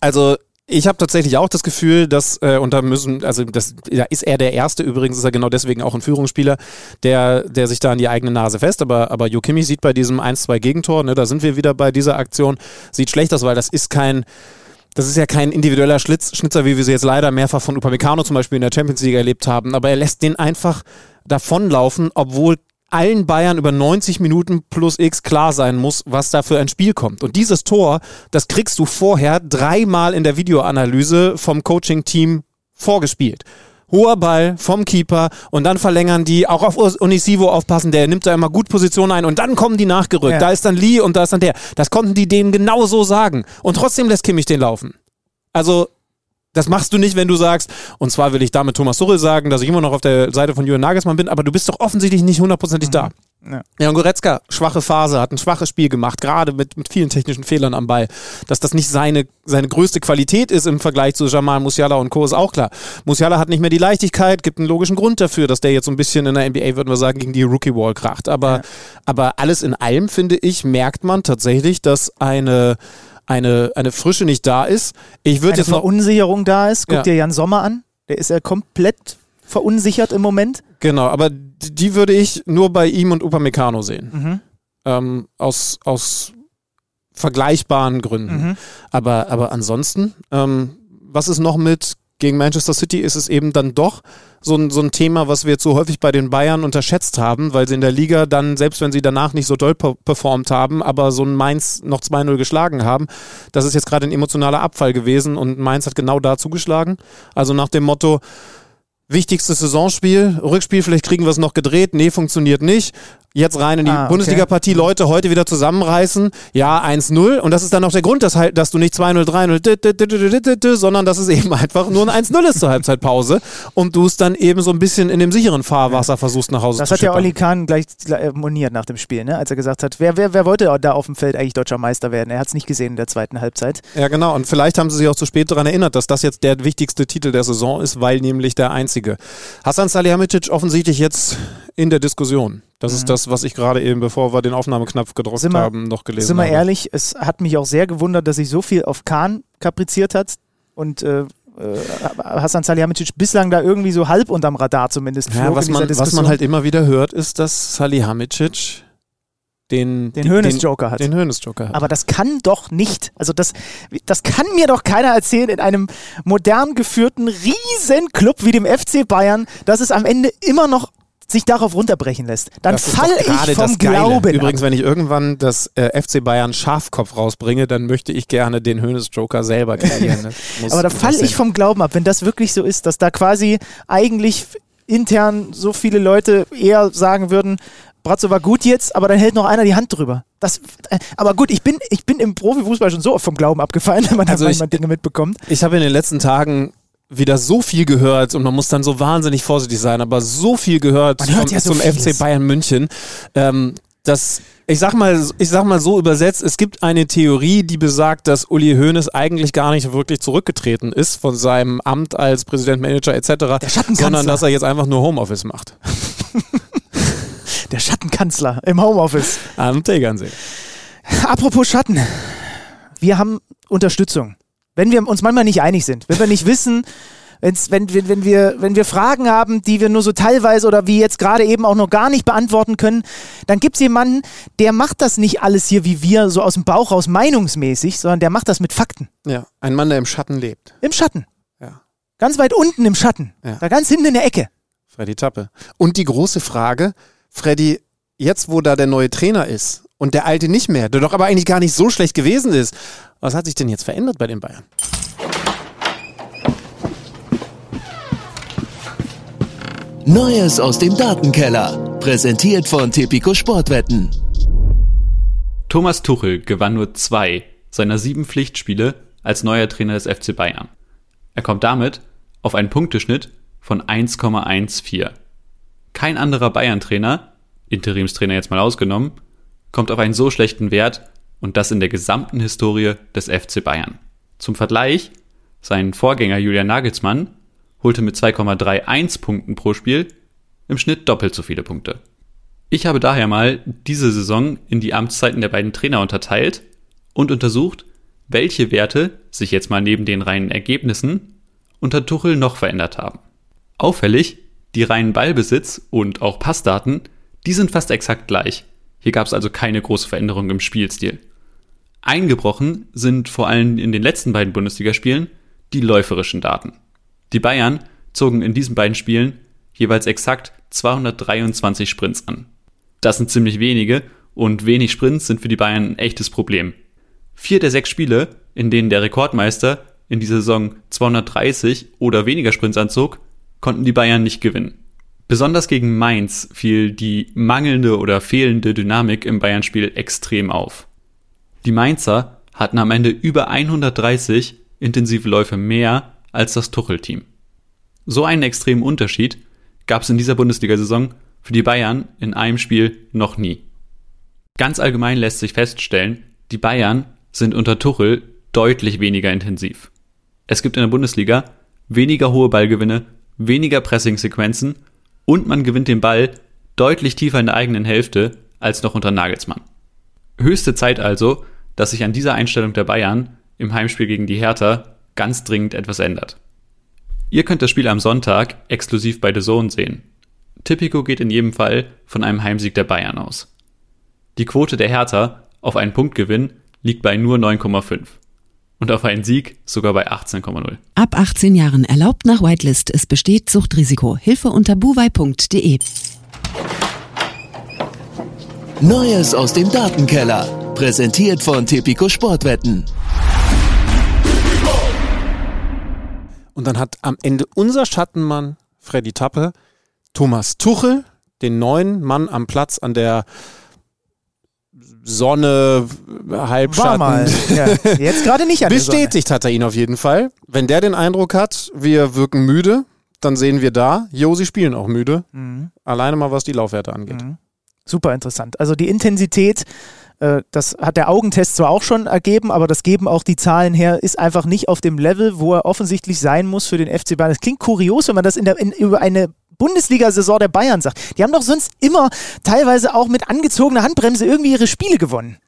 Also, ich habe tatsächlich auch das Gefühl, dass, äh, und da müssen, also das, da ist er der Erste, übrigens ist er genau deswegen auch ein Führungsspieler, der, der sich da an die eigene Nase fest, aber, aber Jo Kimmich sieht bei diesem 1-2 Gegentor, ne, da sind wir wieder bei dieser Aktion, sieht schlecht aus, weil das ist kein, das ist ja kein individueller Schlitz, Schnitzer, wie wir sie jetzt leider mehrfach von Upamecano zum Beispiel in der Champions League erlebt haben, aber er lässt den einfach davonlaufen, obwohl allen Bayern über 90 Minuten plus X klar sein muss, was da für ein Spiel kommt. Und dieses Tor, das kriegst du vorher dreimal in der Videoanalyse vom Coaching-Team vorgespielt. Hoher Ball vom Keeper und dann verlängern die, auch auf Unisivo aufpassen, der nimmt da immer gut Position ein und dann kommen die nachgerückt. Ja. Da ist dann Lee und da ist dann der. Das konnten die denen genau so sagen. Und trotzdem lässt Kimmich den laufen. Also, das machst du nicht, wenn du sagst, und zwar will ich damit Thomas Tuchel sagen, dass ich immer noch auf der Seite von Jürgen Nagelsmann bin, aber du bist doch offensichtlich nicht hundertprozentig da. Ja. Ja, und Goretzka, schwache Phase, hat ein schwaches Spiel gemacht, gerade mit, mit vielen technischen Fehlern am Ball. Dass das nicht seine, seine größte Qualität ist im Vergleich zu Jamal Musiala und Co. ist auch klar. Musiala hat nicht mehr die Leichtigkeit, gibt einen logischen Grund dafür, dass der jetzt so ein bisschen in der NBA, würden wir sagen, gegen die Rookie-Wall kracht. Aber, aber alles in allem, finde ich, merkt man tatsächlich, dass eine, eine, eine Frische nicht da ist. Ich würde jetzt noch Verunsicherung da ist. Guck Ja. dir Jan Sommer an. Der ist ja komplett verunsichert im Moment. Genau, aber die die würde ich nur bei ihm und Upamecano sehen. Mhm. Ähm, aus, aus vergleichbaren Gründen. Mhm. Aber, aber ansonsten, ähm, was ist noch mit gegen Manchester City? Ist es eben dann doch so ein, so ein Thema, was wir jetzt so häufig bei den Bayern unterschätzt haben, weil sie in der Liga dann, selbst wenn sie danach nicht so doll per performt haben, aber so ein Mainz noch 2-0 geschlagen haben, das ist jetzt gerade ein emotionaler Abfall gewesen und Mainz hat genau da zugeschlagen. Also nach dem Motto, wichtigstes Saisonspiel, Rückspiel, vielleicht kriegen wir es noch gedreht, nee, funktioniert nicht. Jetzt rein in die Ah, okay. Bundesliga-Partie, Leute heute wieder zusammenreißen. Ja, 1-0. Und das ist dann auch der Grund, dass, halt, dass du nicht 2-0, 3-0, dit, dit, dit, dit, dit, dit, sondern dass es eben einfach nur ein 1-0 ist zur Halbzeitpause und du es dann eben so ein bisschen in dem sicheren Fahrwasser versuchst nach Hause Das zu hat ja schippern. Olli Kahn gleich äh, moniert nach dem Spiel, ne? als er gesagt hat, wer, wer, wer wollte da auf dem Feld eigentlich deutscher Meister werden? Er hat es nicht gesehen in der zweiten Halbzeit. Ja, genau. Und vielleicht haben sie sich auch zu spät daran erinnert, dass das jetzt der wichtigste Titel der Saison ist, weil nämlich der einzige. Hassan Salihamidzic offensichtlich jetzt in der Diskussion. Das ist das, was ich gerade eben, bevor wir den Aufnahmeknopf gedrückt Sind wir- haben, noch gelesen Sind wir habe. ehrlich, es hat mich auch sehr gewundert, dass sich so viel auf Kahn kapriziert hat und äh, äh, Hassan Salihamidzic bislang da irgendwie so halb unterm Radar zumindest Ja, was man, was man halt immer wieder hört, ist, dass Salihamidzic den, Den Hoeneß-Joker hat. Den Hoeneß-Joker hat. Aber das kann doch nicht, also das, das kann mir doch keiner erzählen in einem modern geführten Riesenclub wie dem FC Bayern, dass es am Ende immer noch sich darauf runterbrechen lässt. Dann Das ist fall doch gerade ich vom das Geile. Glauben Übrigens, wenn ich irgendwann das äh, FC Bayern Schafkopf rausbringe, dann möchte ich gerne den Hönes-Joker selber kreieren. Muss- Aber da falle ich vom Glauben ab, wenn das wirklich so ist, dass da quasi eigentlich intern so viele Leute eher sagen würden, Bratzo war gut jetzt, aber dann hält noch einer die Hand drüber. Das, äh, aber gut, ich bin, ich bin im Profifußball schon so oft vom Glauben abgefallen, wenn man Also da ich- manchmal Dinge mitbekommt. Ich habe in den letzten Tagen wieder so viel gehört und man muss dann so wahnsinnig vorsichtig sein, aber so viel gehört Man vom, ja so zum vieles. FC Bayern München, ähm, dass ich sag mal, ich sag mal so übersetzt, es gibt eine Theorie, die besagt, dass Uli Hoeneß eigentlich gar nicht wirklich zurückgetreten ist von seinem Amt als Präsident, Manager etc., sondern dass er jetzt einfach nur Homeoffice macht. Der Schattenkanzler im Homeoffice. Am Tegernsee. Apropos Schatten. Wir haben Unterstützung. Wenn wir uns manchmal nicht einig sind, wenn wir nicht wissen, wenn's, wenn, wenn, wenn, wir, wenn wir Fragen haben, die wir nur so teilweise oder wie jetzt gerade eben auch noch gar nicht beantworten können, dann gibt es jemanden, der macht das nicht alles hier wie wir, so aus dem Bauch raus meinungsmäßig, sondern der macht das mit Fakten. Ja, ein Mann, der im Schatten lebt. Im Schatten. Ja. Ganz weit unten im Schatten. Ja. Da ganz hinten in der Ecke. Freddy Tappe. Und die große Frage, Freddy, jetzt wo da der neue Trainer ist und der alte nicht mehr, der doch aber eigentlich gar nicht so schlecht gewesen ist, was hat sich denn jetzt verändert bei den Bayern? Neues aus dem Datenkeller. Präsentiert von Tipico Sportwetten. Thomas Tuchel gewann nur zwei seiner sieben Pflichtspiele als neuer Trainer des FC Bayern. Er kommt damit auf einen Punkteschnitt von 1,14. Kein anderer Bayern-Trainer, Interimstrainer jetzt mal ausgenommen, kommt auf einen so schlechten Wert und das in der gesamten Historie des FC Bayern. Zum Vergleich, sein Vorgänger Julian Nagelsmann holte mit 2,31 Punkten pro Spiel im Schnitt doppelt so viele Punkte. Ich habe daher mal diese Saison in die Amtszeiten der beiden Trainer unterteilt und untersucht, welche Werte sich jetzt mal neben den reinen Ergebnissen unter Tuchel noch verändert haben. Auffällig, die reinen Ballbesitz und auch Passdaten, die sind fast exakt gleich. Hier gab es also keine große Veränderung im Spielstil. Eingebrochen sind vor allem in den letzten beiden Bundesligaspielen die läuferischen Daten. Die Bayern zogen in diesen beiden Spielen jeweils exakt 223 Sprints an. Das sind ziemlich wenige und wenig Sprints sind für die Bayern ein echtes Problem. Vier der sechs Spiele, in denen der Rekordmeister in dieser Saison 230 oder weniger Sprints anzog, konnten die Bayern nicht gewinnen. Besonders gegen Mainz fiel die mangelnde oder fehlende Dynamik im Bayern-Spiel extrem auf. Die Mainzer hatten am Ende über 130 intensive Läufe mehr als das Tuchel-Team. So einen extremen Unterschied gab es in dieser Bundesliga-Saison für die Bayern in einem Spiel noch nie. Ganz allgemein lässt sich feststellen, die Bayern sind unter Tuchel deutlich weniger intensiv. Es gibt in der Bundesliga weniger hohe Ballgewinne, weniger Pressing-Sequenzen und man gewinnt den Ball deutlich tiefer in der eigenen Hälfte als noch unter Nagelsmann. Höchste Zeit also, dass sich an dieser Einstellung der Bayern im Heimspiel gegen die Hertha ganz dringend etwas ändert. Ihr könnt das Spiel am Sonntag exklusiv bei The Zone sehen. Tipico geht in jedem Fall von einem Heimsieg der Bayern aus. Die Quote der Hertha auf einen Punktgewinn liegt bei nur 9,5 und auf einen Sieg sogar bei 18,0. Ab 18 Jahren erlaubt nach Whitelist. Es besteht Suchtrisiko. Hilfe unter buwei.de. Neues aus dem Datenkeller. Präsentiert von Tipico Sportwetten. Und dann hat am Ende unser Schattenmann Freddy Tappe Thomas Tuchel, den neuen Mann am Platz an der Sonne, War Halbschatten. mal. Ja, jetzt gerade nicht an. Bestätigt hat er ihn auf jeden Fall. Wenn der den Eindruck hat, wir wirken müde, dann sehen wir da, jo, sie spielen auch müde. Mhm. Alleine mal, was die Laufwerte angeht. Super interessant. Also die Intensität, das hat der Augentest zwar auch schon ergeben, aber das geben auch die Zahlen her, ist einfach nicht auf dem Level, wo er offensichtlich sein muss für den FC Bayern. Das klingt kurios, wenn man das in der, in, über eine Bundesliga-Saison der Bayern sagt. Die haben doch sonst immer teilweise auch mit angezogener Handbremse irgendwie ihre Spiele gewonnen.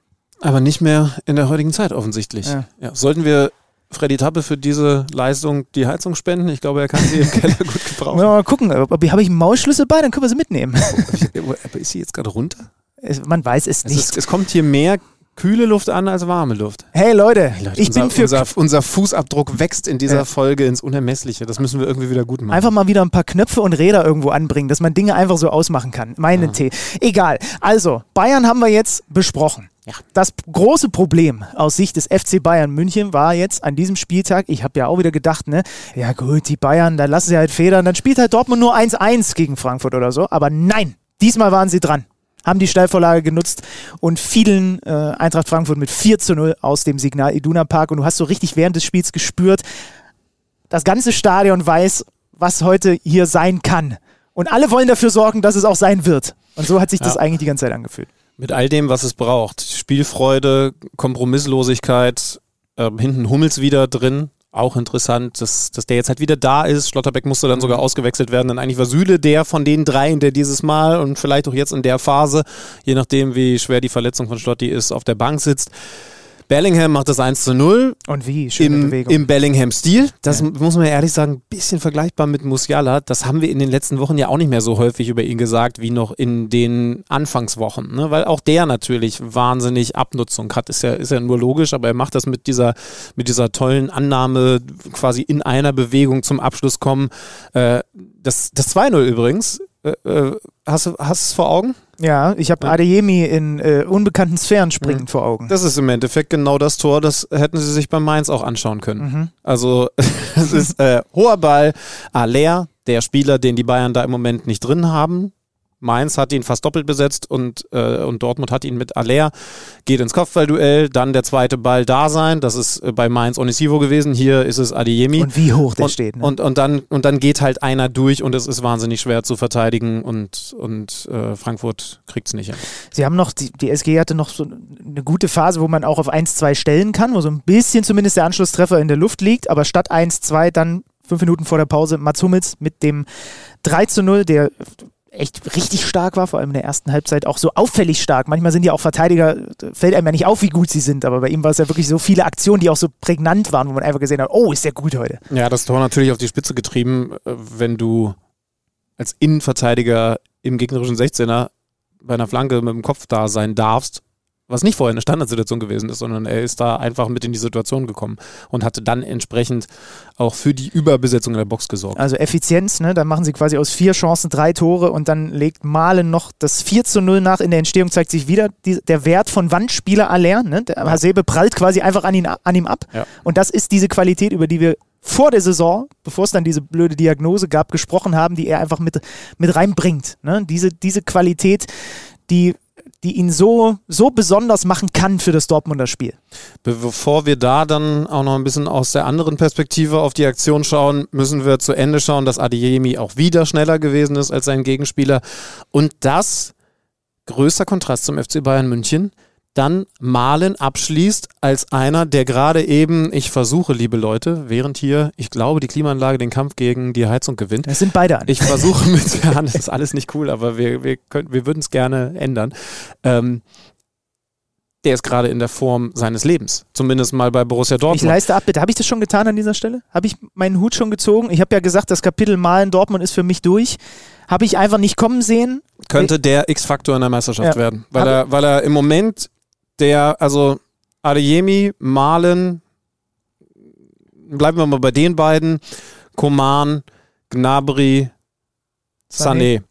Aber nicht mehr in der heutigen Zeit offensichtlich. Ja. Ja. Sollten wir Freddy Tappe für diese Leistung die Heizung spenden? Ich glaube, er kann sie im Keller gut gebrauchen. mal gucken, habe ich einen Mausschlüssel bei, dann können wir sie mitnehmen. Ist sie jetzt gerade runter? Es, man weiß es Es, nicht. ist, es kommt hier mehr kühle Luft an als warme Luft. hey Leute, Leute, ich unser, bin für unser, unser Fußabdruck wächst in dieser Ja. Folge ins Unermessliche. Das müssen wir irgendwie wieder gut machen. Einfach mal wieder ein paar Knöpfe und Räder irgendwo anbringen, dass man Dinge einfach so ausmachen kann. Meine Tee. Egal. Also, Bayern haben wir jetzt besprochen. Das große Problem aus Sicht des FC Bayern München war jetzt an diesem Spieltag, ich habe ja auch wieder gedacht, ne, ja gut, die Bayern, dann lassen sie halt federn, dann spielt halt Dortmund nur 1-1 gegen Frankfurt oder so. Aber nein, diesmal waren sie dran. Haben die Steilvorlage genutzt und fielen äh, Eintracht Frankfurt mit 4 zu 0 aus dem Signal Iduna Park. Und du hast so richtig während des Spiels gespürt, das ganze Stadion weiß, was heute hier sein kann. Und alle wollen dafür sorgen, dass es auch sein wird. Und so hat sich das Ja. eigentlich die ganze Zeit angefühlt. Mit all dem, was es braucht. Spielfreude, Kompromisslosigkeit, äh, hinten Hummels wieder drin. Auch interessant, dass, dass der jetzt halt wieder da ist. Schlotterbeck musste dann sogar ausgewechselt werden. Dann eigentlich war Süle der von den dreien, der dieses Mal und vielleicht auch jetzt in der Phase, je nachdem wie schwer die Verletzung von Schlotti ist, auf der Bank sitzt. Bellingham macht das 1 zu 0 Und wie? Schöne im, Bewegung. im Bellingham-Stil. Das muss man ehrlich sagen, ein bisschen vergleichbar mit Musiala. Das haben wir in den letzten Wochen ja auch nicht mehr so häufig über ihn gesagt, wie noch in den Anfangswochen. Ne? Weil auch der natürlich wahnsinnig Abnutzung hat. Ist ja, ist ja nur logisch, aber er macht das mit dieser, mit dieser tollen Annahme, quasi in einer Bewegung zum Abschluss kommen. Äh, das das 2-0 übrigens. Äh, äh, hast du es vor Augen? ja, ich habe Adeyemi in äh, unbekannten Sphären springend vor Augen. Das ist im Endeffekt genau das Tor, das hätten sie sich bei Mainz auch anschauen können. Also es ist äh, hoher Ball, Aller, der Spieler, den die Bayern da im Moment nicht drin haben. Mainz hat ihn fast doppelt besetzt und, äh, und Dortmund hat ihn mit Aller, geht ins Kopfballduell, dann der zweite Ball da sein, das ist äh, bei Mainz Onisivo gewesen, hier ist es Adeyemi. Und wie hoch der und, steht. Ne? Und, und, dann, und dann geht halt einer durch und es ist wahnsinnig schwer zu verteidigen und, und äh, Frankfurt kriegt es nicht hin. Sie haben noch, die, die SG hatte noch so eine gute Phase, wo man auch auf 1-2 stellen kann, wo so ein bisschen zumindest der Anschlusstreffer in der Luft liegt, aber statt 1-2 dann fünf Minuten vor der Pause Mats Hummels mit dem 3 zu 0, der echt richtig stark war, vor allem in der ersten Halbzeit auch so auffällig stark. Manchmal sind ja auch Verteidiger, fällt einem ja nicht auf, wie gut sie sind, aber bei ihm war es ja wirklich so viele Aktionen, die auch so prägnant waren, wo man einfach gesehen hat, oh, ist der gut heute. Ja, das Tor natürlich auf die Spitze getrieben, äh, wenn du als Innenverteidiger im gegnerischen 16er bei einer Flanke mit dem Kopf da sein darfst, was nicht vorher eine Standardsituation gewesen ist, sondern er ist da einfach mit in die Situation gekommen und hatte dann entsprechend auch für die Überbesetzung in der Box gesorgt. Also Effizienz, ne? dann machen sie quasi aus vier Chancen drei Tore und dann legt Malen noch das 4 zu 0 nach. In der Entstehung zeigt sich wieder die, der Wert von Wandspieler Aller. Ne? Der Hasebe prallt quasi einfach an, ihn, an ihm ab. Ja. Und das ist diese Qualität, über die wir vor der Saison, bevor es dann diese blöde Diagnose gab, gesprochen haben, die er einfach mit, mit reinbringt. Ne? Diese, diese Qualität, die, die ihn so, so besonders machen kann für das Dortmunder Spiel. Bevor wir da dann auch noch ein bisschen aus der anderen Perspektive auf die Aktion schauen, müssen wir zu Ende schauen, dass Adeyemi auch wieder schneller gewesen ist als sein Gegenspieler. Und das, größter Kontrast zum FC Bayern München, dann Malen abschließt als einer, der gerade eben, ich versuche, liebe Leute, während hier, ich glaube, die Klimaanlage den Kampf gegen die Heizung gewinnt. Das sind beide an. Ich versuche mit der Hand, das ist alles nicht cool, aber wir, wir, können- wir würden es gerne ändern. Ähm, der ist gerade in der Form seines Lebens. Zumindest mal bei Borussia Ich Dortmund. leiste ab, bitte. Habe ich das schon getan an dieser Stelle? Habe ich meinen Hut schon gezogen? Ich habe ja gesagt, das Kapitel Malen Dortmund ist für mich durch. Habe ich einfach nicht kommen sehen. Könnte der X-Faktor in der Meisterschaft Ja. werden. Weil Hab- er, weil er im Moment der, also Adeyemi, Malen, bleiben wir mal bei den beiden, Koman, Gnabry, Sané.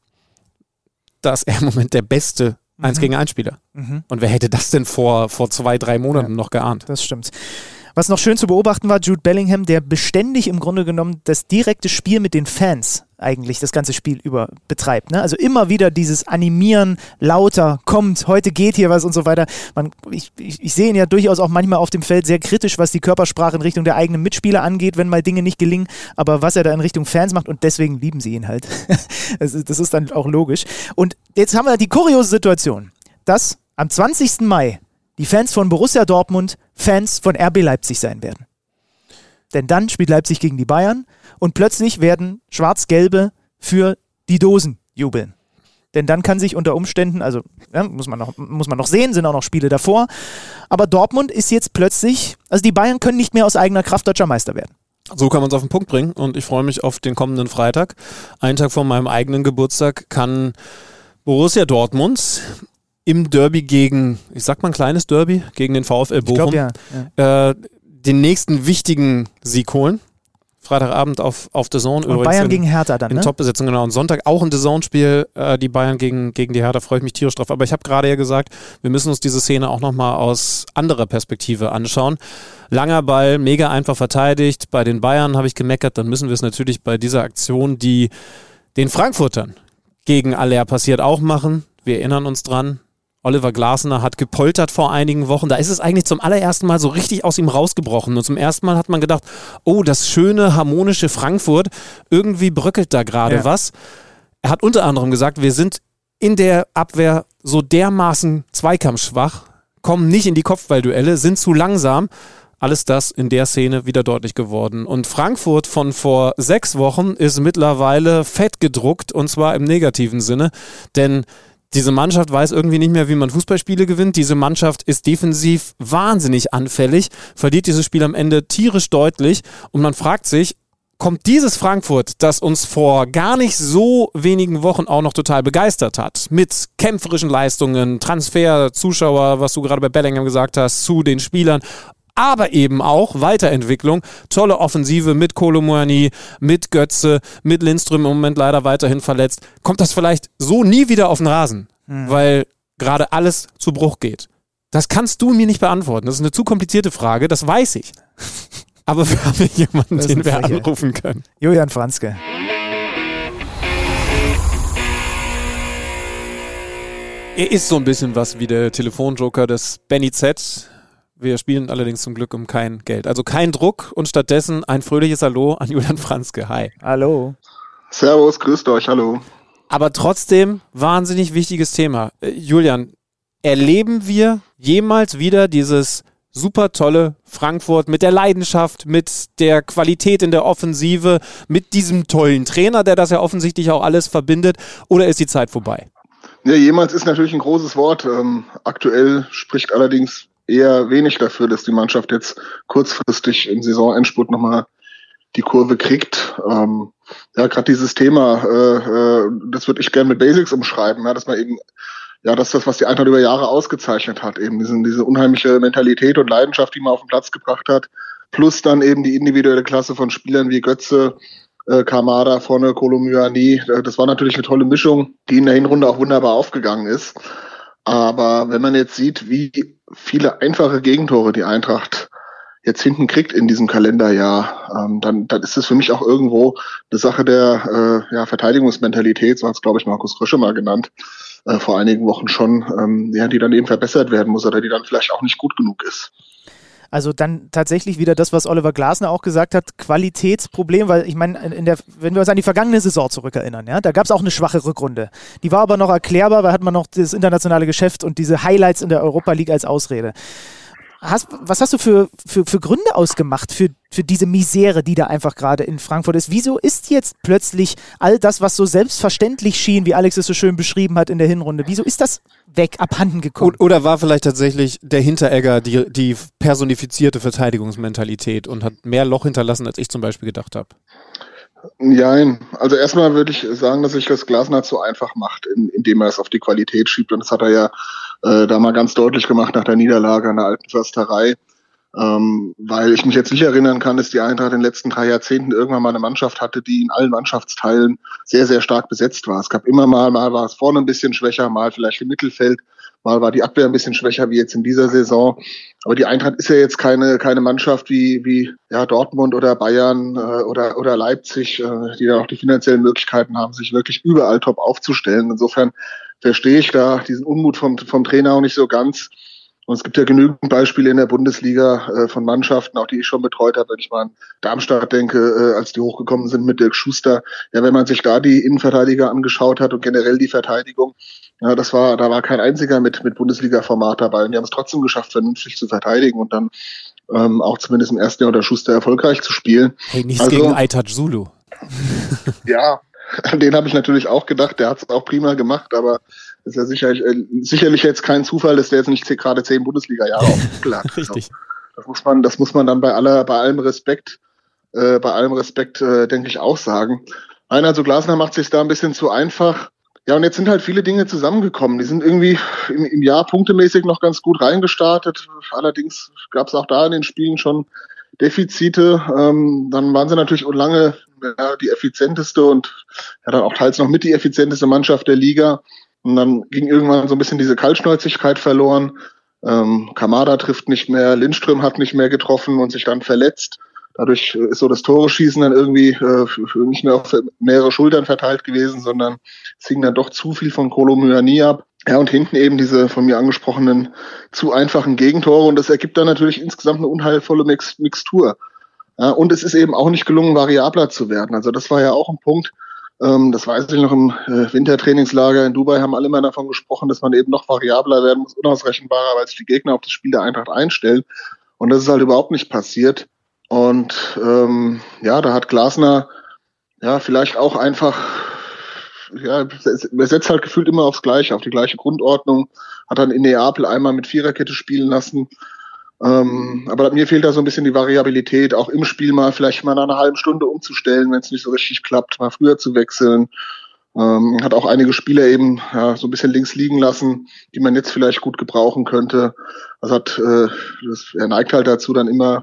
Da ist er im Moment der beste 1 Mhm. gegen 1 Spieler. Mhm. Und wer hätte das denn vor, vor zwei, drei Monaten noch geahnt? Das stimmt. Was noch schön zu beobachten war, Jude Bellingham, der beständig im Grunde genommen das direkte Spiel mit den Fans eigentlich das ganze Spiel über betreibt. Ne? Also immer wieder dieses Animieren, lauter, kommt, heute geht hier was und so weiter. Man, ich, ich, ich sehe ihn ja durchaus auch manchmal auf dem Feld sehr kritisch, was die Körpersprache in Richtung der eigenen Mitspieler angeht, wenn mal Dinge nicht gelingen. Aber was er da in Richtung Fans macht und deswegen lieben sie ihn halt. das, ist, das ist dann auch logisch. Und jetzt haben wir die kuriose Situation, dass am 20. Mai die Fans von Borussia Dortmund Fans von RB Leipzig sein werden. Denn dann spielt Leipzig gegen die Bayern und plötzlich werden Schwarz-Gelbe für die Dosen jubeln. Denn dann kann sich unter Umständen, also ja, muss, man noch, muss man noch sehen, sind auch noch Spiele davor, aber Dortmund ist jetzt plötzlich, also die Bayern können nicht mehr aus eigener Kraft deutscher Meister werden. So kann man es auf den Punkt bringen und ich freue mich auf den kommenden Freitag. Einen Tag vor meinem eigenen Geburtstag kann Borussia Dortmund im Derby gegen, ich sag mal ein kleines Derby, gegen den VfL Bochum, Ich glaube ja. ja. äh, den nächsten wichtigen Sieg holen. Freitagabend auf, auf The Zone. Und Bayern gegen Hertha dann, in ne? Top-Besetzung, genau. Und Sonntag auch ein The Zone-Spiel, äh, die Bayern gegen, gegen die Hertha, freue ich mich tierisch drauf. Aber ich habe gerade ja gesagt, wir müssen uns diese Szene auch nochmal aus anderer Perspektive anschauen. Langer Ball, mega einfach verteidigt. Bei den Bayern habe ich gemeckert, dann müssen wir es natürlich bei dieser Aktion, die den Frankfurtern gegen Aller passiert, auch machen. Wir erinnern uns dran. Oliver Glasner hat gepoltert vor einigen Wochen. Da ist es eigentlich zum allerersten Mal so richtig aus ihm rausgebrochen. Und zum ersten Mal hat man gedacht, oh, das schöne, harmonische Frankfurt, irgendwie bröckelt da gerade Ja. was. Er hat unter anderem gesagt, wir sind in der Abwehr so dermaßen zweikampfschwach, kommen nicht in die Kopfballduelle, sind zu langsam. Alles das in der Szene wieder deutlich geworden. Und Frankfurt von vor sechs Wochen ist mittlerweile fett gedruckt und zwar im negativen Sinne, denn diese Mannschaft weiß irgendwie nicht mehr, wie man Fußballspiele gewinnt. Diese Mannschaft ist defensiv wahnsinnig anfällig, verliert dieses Spiel am Ende tierisch deutlich und man fragt sich, kommt dieses Frankfurt, das uns vor gar nicht so wenigen Wochen auch noch total begeistert hat, mit kämpferischen Leistungen, Transfer, Zuschauer, was du gerade bei Bellingham gesagt hast, zu den Spielern, aber eben auch Weiterentwicklung, tolle Offensive mit Kolomoani, mit Götze, mit Lindström im Moment leider weiterhin verletzt. Kommt das vielleicht so nie wieder auf den Rasen, weil gerade alles zu Bruch geht? Das kannst du mir nicht beantworten. Das ist eine zu komplizierte Frage, das weiß ich. Aber wir haben jemanden, den wir Frechheit. anrufen können. Julian Franzke. Er ist so ein bisschen was wie der Telefonjoker des Benny Z. Wir spielen allerdings zum Glück um kein Geld. Also kein Druck und stattdessen ein fröhliches Hallo an Julian Franzke. Hi. Hallo. Servus, grüßt euch, hallo. Aber trotzdem wahnsinnig wichtiges Thema. Äh, Julian, erleben wir jemals wieder dieses super tolle Frankfurt mit der Leidenschaft, mit der Qualität in der Offensive, mit diesem tollen Trainer, der das ja offensichtlich auch alles verbindet? Oder ist die Zeit vorbei? Ja, jemals ist natürlich ein großes Wort. Ähm, aktuell spricht allerdings eher wenig dafür, dass die Mannschaft jetzt kurzfristig im Saisonendspurt nochmal die Kurve kriegt. Ähm, ja, gerade dieses Thema, äh, äh, das würde ich gerne mit Basics umschreiben, ja, dass man eben, ja, das ist das, was die Eintracht über Jahre ausgezeichnet hat, eben diesen, diese unheimliche Mentalität und Leidenschaft, die man auf den Platz gebracht hat, plus dann eben die individuelle Klasse von Spielern wie Götze, äh, Kamada vorne, Kolomyani. Äh, Das war natürlich eine tolle Mischung, die in der Hinrunde auch wunderbar aufgegangen ist. Aber wenn man jetzt sieht, wie viele einfache Gegentore die Eintracht jetzt hinten kriegt in diesem Kalenderjahr, ähm, dann, dann ist es für mich auch irgendwo eine Sache der äh, ja, Verteidigungsmentalität, so hat es, glaube ich, Markus Rösche mal genannt, äh, vor einigen Wochen schon, ähm, ja, die dann eben verbessert werden muss oder die dann vielleicht auch nicht gut genug ist. Also dann tatsächlich wieder das, was Oliver Glasner auch gesagt hat, Qualitätsproblem, weil ich meine, in der, wenn wir uns an die vergangene Saison zurückerinnern, ja, da gab es auch eine schwache Rückrunde. Die war aber noch erklärbar, weil hat man noch das internationale Geschäft und diese Highlights in der Europa League als Ausrede. Hast, was hast du für, für, für Gründe ausgemacht für, für diese Misere, die da einfach gerade in Frankfurt ist? Wieso ist jetzt plötzlich all das, was so selbstverständlich schien, wie Alex es so schön beschrieben hat in der Hinrunde, wieso ist das weg, abhanden gekommen? Oder war vielleicht tatsächlich der Hinteregger die, die personifizierte Verteidigungsmentalität und hat mehr Loch hinterlassen, als ich zum Beispiel gedacht habe? Nein, also erstmal würde ich sagen, dass sich das Glasner zu einfach macht, in, indem er es auf die Qualität schiebt. Und das hat er ja äh, da mal ganz deutlich gemacht nach der Niederlage an der alten Försterei. Ähm, weil ich mich jetzt nicht erinnern kann, dass die Eintracht in den letzten drei Jahrzehnten irgendwann mal eine Mannschaft hatte, die in allen Mannschaftsteilen sehr, sehr stark besetzt war. Es gab immer mal, mal war es vorne ein bisschen schwächer, mal vielleicht im Mittelfeld, mal war die Abwehr ein bisschen schwächer wie jetzt in dieser Saison. Aber die Eintracht ist ja jetzt keine, keine Mannschaft wie, wie ja, Dortmund oder Bayern äh, oder, oder Leipzig, äh, die da auch die finanziellen Möglichkeiten haben, sich wirklich überall top aufzustellen. Insofern verstehe ich da diesen Unmut vom, vom Trainer auch nicht so ganz. Und es gibt ja genügend Beispiele in der Bundesliga äh, von Mannschaften, auch die ich schon betreut habe, wenn ich mal an Darmstadt denke, äh, als die hochgekommen sind mit Dirk Schuster. Ja, wenn man sich da die Innenverteidiger angeschaut hat und generell die Verteidigung, ja, das war, da war kein einziger mit, mit Bundesliga-Format dabei. Und die haben es trotzdem geschafft, vernünftig zu verteidigen und dann ähm, auch zumindest im ersten Jahr unter Schuster erfolgreich zu spielen. Hey, nichts Also- gegen Aitaj Zulu. Ja, an den habe ich natürlich auch gedacht, der hat es auch prima gemacht, aber ist ja sicherlich, äh, sicherlich jetzt kein Zufall, dass der jetzt nicht gerade zehn Bundesliga-Jahre auf dem Buckel hat. Richtig. Das muss man, das muss man dann bei aller, bei allem Respekt, äh, bei allem Respekt, äh, denke ich auch sagen. Nein, also Glasner macht sich da ein bisschen zu einfach. Ja, und jetzt sind halt viele Dinge zusammengekommen. Die sind irgendwie im, im Jahr punktemäßig noch ganz gut reingestartet. Allerdings gab es auch da in den Spielen schon Defizite. Ähm, dann waren sie natürlich lange ja, die effizienteste und ja, dann auch teils noch mit die effizienteste Mannschaft der Liga. Und dann ging irgendwann so ein bisschen diese Kaltschnäuzigkeit verloren. Ähm, Kamada trifft nicht mehr, Lindström hat nicht mehr getroffen und sich dann verletzt. Dadurch ist so das Tore-Schießen dann irgendwie äh, nicht mehr auf mehrere Schultern verteilt gewesen, sondern es hing dann doch zu viel von Kolo Myani ab. Ja, und hinten eben diese von mir angesprochenen zu einfachen Gegentore und das ergibt dann natürlich insgesamt eine unheilvolle Mix Mixtur. Ja, und es ist eben auch nicht gelungen, variabler zu werden. Also das war ja auch ein Punkt, ähm, das weiß ich noch im äh, Wintertrainingslager in Dubai haben alle immer davon gesprochen, dass man eben noch variabler werden muss, unausrechenbarer, weil sich die Gegner auf das Spiel der Eintracht einstellen. Und das ist halt überhaupt nicht passiert. Und ähm, ja, da hat Glasner ja vielleicht auch einfach, ja, er setzt halt gefühlt immer aufs Gleiche, auf die gleiche Grundordnung, hat dann in Neapel einmal mit Viererkette spielen lassen. Ähm, aber mir fehlt da so ein bisschen die Variabilität, auch im Spiel mal vielleicht mal nach einer halben Stunde umzustellen, wenn es nicht so richtig klappt, mal früher zu wechseln. Ähm, hat auch einige Spieler eben ja, so ein bisschen links liegen lassen, die man jetzt vielleicht gut gebrauchen könnte. Also hat, äh, das, er neigt halt dazu, dann immer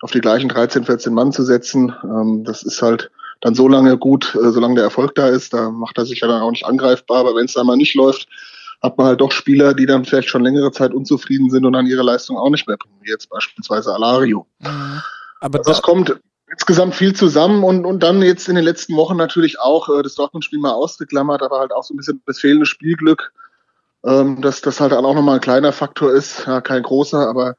auf die gleichen 13, 14 Mann zu setzen. Ähm, das ist halt dann so lange gut, äh, solange der Erfolg da ist. Da macht er sich ja dann auch nicht angreifbar. Aber wenn es dann mal nicht läuft, hat man halt doch Spieler, die dann vielleicht schon längere Zeit unzufrieden sind und dann ihre Leistung auch nicht mehr bringen, wie jetzt beispielsweise Alario. Mhm. Aber also das kommt insgesamt viel zusammen und, und dann jetzt in den letzten Wochen natürlich auch äh, das Dortmund-Spiel mal ausgeklammert, aber halt auch so ein bisschen das fehlende Spielglück, ähm, dass das halt dann auch nochmal ein kleiner Faktor ist, ja, kein großer, aber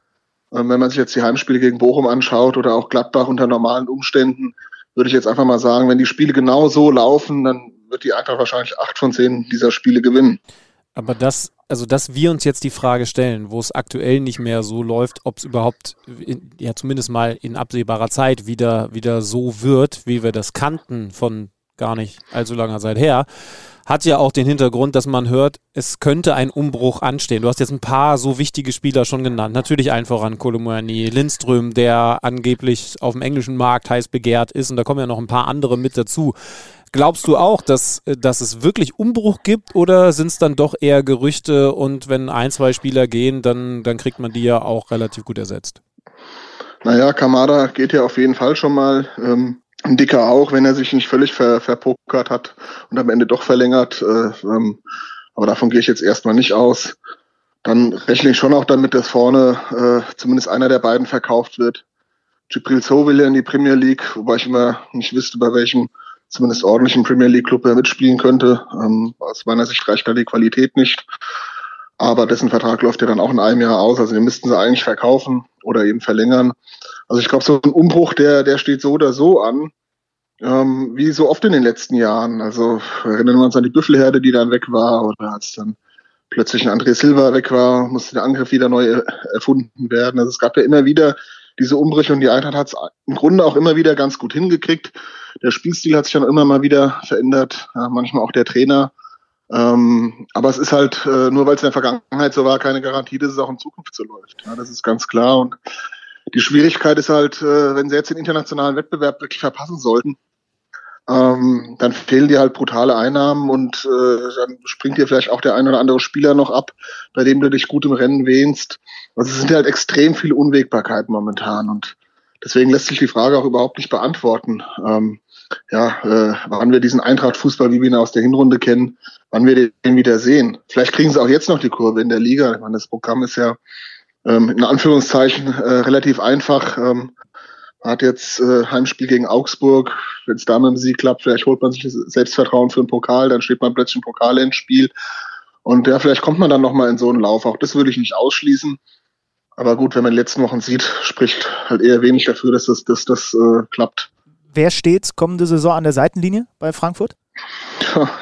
ähm, wenn man sich jetzt die Heimspiele gegen Bochum anschaut oder auch Gladbach unter normalen Umständen, würde ich jetzt einfach mal sagen, wenn die Spiele genau so laufen, dann wird die Eintracht wahrscheinlich acht von zehn dieser Spiele gewinnen. Aber das, also dass wir uns jetzt die Frage stellen, wo es aktuell nicht mehr so läuft, ob es überhaupt, in, ja zumindest mal in absehbarer Zeit wieder, wieder so wird, wie wir das kannten von gar nicht allzu langer Zeit her, hat ja auch den Hintergrund, dass man hört, es könnte ein Umbruch anstehen. Du hast jetzt ein paar so wichtige Spieler schon genannt. Natürlich allen voran Kolomoani, Lindström, der angeblich auf dem englischen Markt heiß begehrt ist und da kommen ja noch ein paar andere mit dazu. Glaubst du auch, dass, dass es wirklich Umbruch gibt oder sind es dann doch eher Gerüchte und wenn ein, zwei Spieler gehen, dann, dann kriegt man die ja auch relativ gut ersetzt? Naja, Kamada geht ja auf jeden Fall schon mal. Ähm, Dicker auch, wenn er sich nicht völlig ver, verpokert hat und am Ende doch verlängert. Äh, ähm, aber davon gehe ich jetzt erstmal nicht aus. Dann rechne ich schon auch damit, dass vorne äh, zumindest einer der beiden verkauft wird. Gibril So will ja in die Premier League, wobei ich immer nicht wüsste, bei welchem zumindest ordentlichen Premier League Club er mitspielen könnte. Ähm, aus meiner Sicht reicht da die Qualität nicht. Aber dessen Vertrag läuft ja dann auch in einem Jahr aus. Also den müssten sie eigentlich verkaufen oder eben verlängern. Also ich glaube, so ein Umbruch, der, der steht so oder so an, ähm, wie so oft in den letzten Jahren. Also erinnern wir uns an die Büffelherde, die dann weg war, oder als dann plötzlich ein André Silva weg war, musste der Angriff wieder neu erfunden werden. Also es gab ja immer wieder diese Umbrüche und die Eintracht hat es im Grunde auch immer wieder ganz gut hingekriegt. Der Spielstil hat sich dann immer mal wieder verändert, ja, manchmal auch der Trainer. Ähm, aber es ist halt, äh, nur weil es in der Vergangenheit so war, keine Garantie, dass es auch in Zukunft so läuft. Ja, das ist ganz klar. Und die Schwierigkeit ist halt, äh, wenn sie jetzt den internationalen Wettbewerb wirklich verpassen sollten, ähm, dann fehlen dir halt brutale Einnahmen und äh, dann springt dir vielleicht auch der ein oder andere Spieler noch ab, bei dem du dich gut im Rennen wähnst. Also es sind halt extrem viele Unwägbarkeiten momentan und deswegen lässt sich die Frage auch überhaupt nicht beantworten. Ähm, ja, äh, wann wir diesen Eintracht-Fußball, wie wir ihn aus der Hinrunde kennen, wann wir den wieder sehen. Vielleicht kriegen sie auch jetzt noch die Kurve in der Liga. Ich meine, das Programm ist ja ähm, in Anführungszeichen äh, relativ einfach. Ähm, hat jetzt äh, Heimspiel gegen Augsburg. Wenn es da mit dem Sieg klappt, vielleicht holt man sich das Selbstvertrauen für einen Pokal, dann steht man plötzlich im Pokal ins Spiel. Und ja, vielleicht kommt man dann nochmal in so einen Lauf. Auch das würde ich nicht ausschließen. Aber gut, wenn man die letzten Wochen sieht, spricht halt eher wenig dafür, dass das, dass das äh, klappt. Wer steht kommende Saison an der Seitenlinie bei Frankfurt?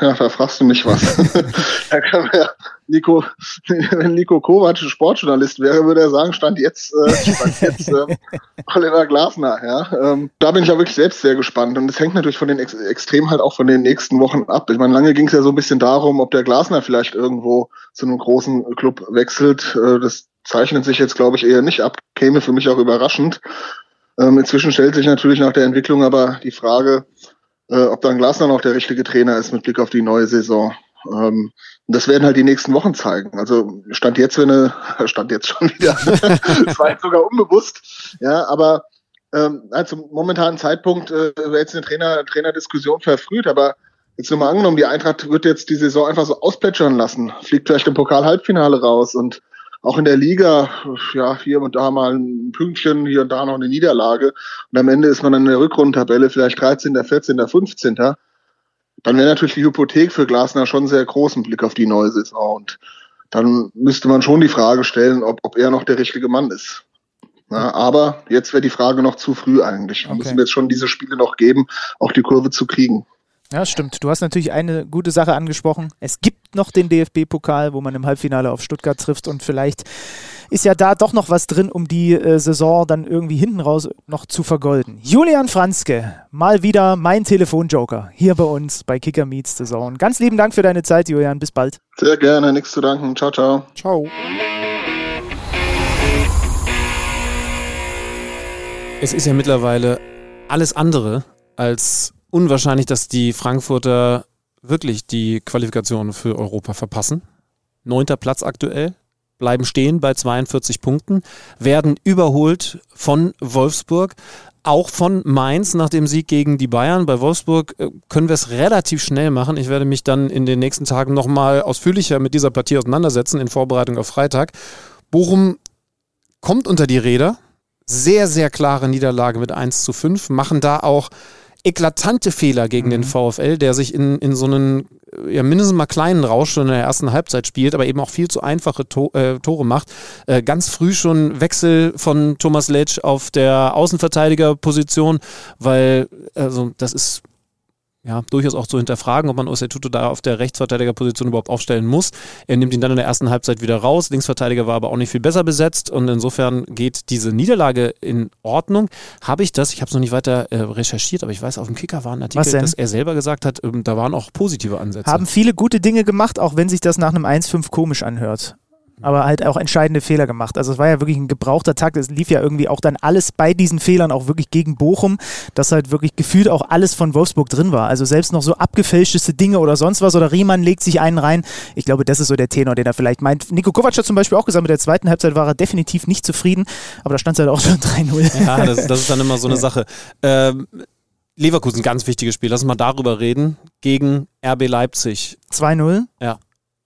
Ja, da fragst du mich was. da kann ja Nico, wenn Nico Kovac Sportjournalist wäre, würde er sagen, stand jetzt, äh, stand jetzt äh, Oliver Glasner. Ja? Ähm, da bin ich ja wirklich selbst sehr gespannt. Und es hängt natürlich von den Ex Extremen halt auch von den nächsten Wochen ab. Ich meine, lange ging es ja so ein bisschen darum, ob der Glasner vielleicht irgendwo zu einem großen Club wechselt. Äh, das zeichnet sich jetzt, glaube ich, eher nicht ab. Käme für mich auch überraschend. Ähm, inzwischen stellt sich natürlich nach der Entwicklung aber die Frage, äh, ob dann Glasner noch der richtige Trainer ist mit Blick auf die neue Saison. Ähm, das werden halt die nächsten Wochen zeigen. Also stand jetzt, wenn eine, stand jetzt schon wieder, das war jetzt sogar unbewusst, ja, aber ähm, also momentanen Zeitpunkt äh, wäre jetzt eine Trainer, Trainerdiskussion verfrüht, aber jetzt nur mal angenommen, die Eintracht wird jetzt die Saison einfach so ausplätschern lassen, fliegt vielleicht im Pokal-Halbfinale raus und auch in der Liga, ja, hier und da mal ein Pünktchen, hier und da noch eine Niederlage. Und am Ende ist man dann in der Rückrundentabelle vielleicht 13., 14., 15. Dann wäre natürlich die Hypothek für Glasner schon sehr groß im Blick auf die neue Saison. Und dann müsste man schon die Frage stellen, ob, ob er noch der richtige Mann ist. Ja, aber jetzt wäre die Frage noch zu früh eigentlich. Da okay. müssen wir jetzt schon diese Spiele noch geben, auch die Kurve zu kriegen. Ja, stimmt. Du hast natürlich eine gute Sache angesprochen. Es gibt noch den DFB-Pokal, wo man im Halbfinale auf Stuttgart trifft und vielleicht ist ja da doch noch was drin, um die äh, Saison dann irgendwie hinten raus noch zu vergolden. Julian Franzke, mal wieder mein Telefonjoker hier bei uns bei Kicker Meets Saison. Ganz lieben Dank für deine Zeit, Julian. Bis bald. Sehr gerne, nichts zu danken. Ciao, ciao. Ciao. Es ist ja mittlerweile alles andere als unwahrscheinlich, dass die Frankfurter wirklich die Qualifikation für Europa verpassen. Neunter Platz aktuell, bleiben stehen bei 42 Punkten, werden überholt von Wolfsburg, auch von Mainz nach dem Sieg gegen die Bayern. Bei Wolfsburg äh, können wir es relativ schnell machen. Ich werde mich dann in den nächsten Tagen nochmal ausführlicher mit dieser Partie auseinandersetzen in Vorbereitung auf Freitag. Bochum kommt unter die Räder. Sehr, sehr klare Niederlage mit 1 zu 5. Machen da auch eklatante Fehler gegen mhm. den VfL, der sich in, in so einen ja, mindestens mal kleinen Rausch schon in der ersten Halbzeit spielt, aber eben auch viel zu einfache to äh, Tore macht. Äh, ganz früh schon Wechsel von Thomas Letsch auf der Außenverteidigerposition, weil also das ist ja, durchaus auch zu hinterfragen, ob man Osetuto da auf der Rechtsverteidigerposition überhaupt aufstellen muss. Er nimmt ihn dann in der ersten Halbzeit wieder raus. Linksverteidiger war aber auch nicht viel besser besetzt und insofern geht diese Niederlage in Ordnung. Habe ich das, ich habe es noch nicht weiter äh, recherchiert, aber ich weiß, auf dem Kicker war ein Artikel, dass er selber gesagt hat, ähm, da waren auch positive Ansätze. Haben viele gute Dinge gemacht, auch wenn sich das nach einem 1-5 komisch anhört aber halt auch entscheidende Fehler gemacht. Also es war ja wirklich ein gebrauchter Tag. Es lief ja irgendwie auch dann alles bei diesen Fehlern auch wirklich gegen Bochum, dass halt wirklich gefühlt auch alles von Wolfsburg drin war. Also selbst noch so abgefälschteste Dinge oder sonst was oder Riemann legt sich einen rein. Ich glaube, das ist so der Tenor, den er vielleicht meint. Nico Kovac hat zum Beispiel auch gesagt, mit der zweiten Halbzeit war er definitiv nicht zufrieden, aber da stand es halt auch schon 3-0. Ja, das, das, ist dann immer so eine ja. Sache. Ähm, Leverkusen, ganz wichtiges Spiel. Lass uns mal darüber reden. Gegen RB Leipzig. 2-0? Ja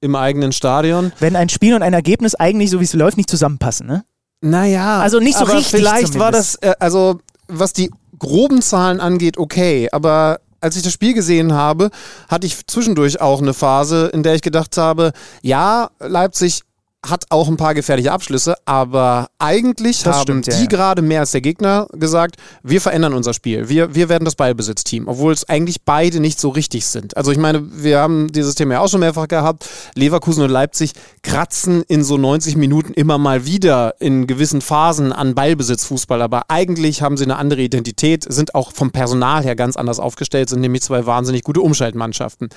im eigenen Stadion. Wenn ein Spiel und ein Ergebnis eigentlich, so wie es läuft, nicht zusammenpassen, ne? Naja. Also nicht so richtig. Vielleicht zumindest. war das, äh, also was die groben Zahlen angeht, okay, aber als ich das Spiel gesehen habe, hatte ich zwischendurch auch eine Phase, in der ich gedacht habe, ja, Leipzig hat auch ein paar gefährliche Abschlüsse, aber eigentlich das haben stimmt, die ja, ja. gerade mehr als der Gegner gesagt, wir verändern unser Spiel. Wir, wir werden das Ballbesitzteam, obwohl es eigentlich beide nicht so richtig sind. Also ich meine, wir haben dieses Thema ja auch schon mehrfach gehabt. Leverkusen und Leipzig kratzen in so 90 Minuten immer mal wieder in gewissen Phasen an Ballbesitzfußball, aber eigentlich haben sie eine andere Identität, sind auch vom Personal her ganz anders aufgestellt, sind nämlich zwei wahnsinnig gute Umschaltmannschaften.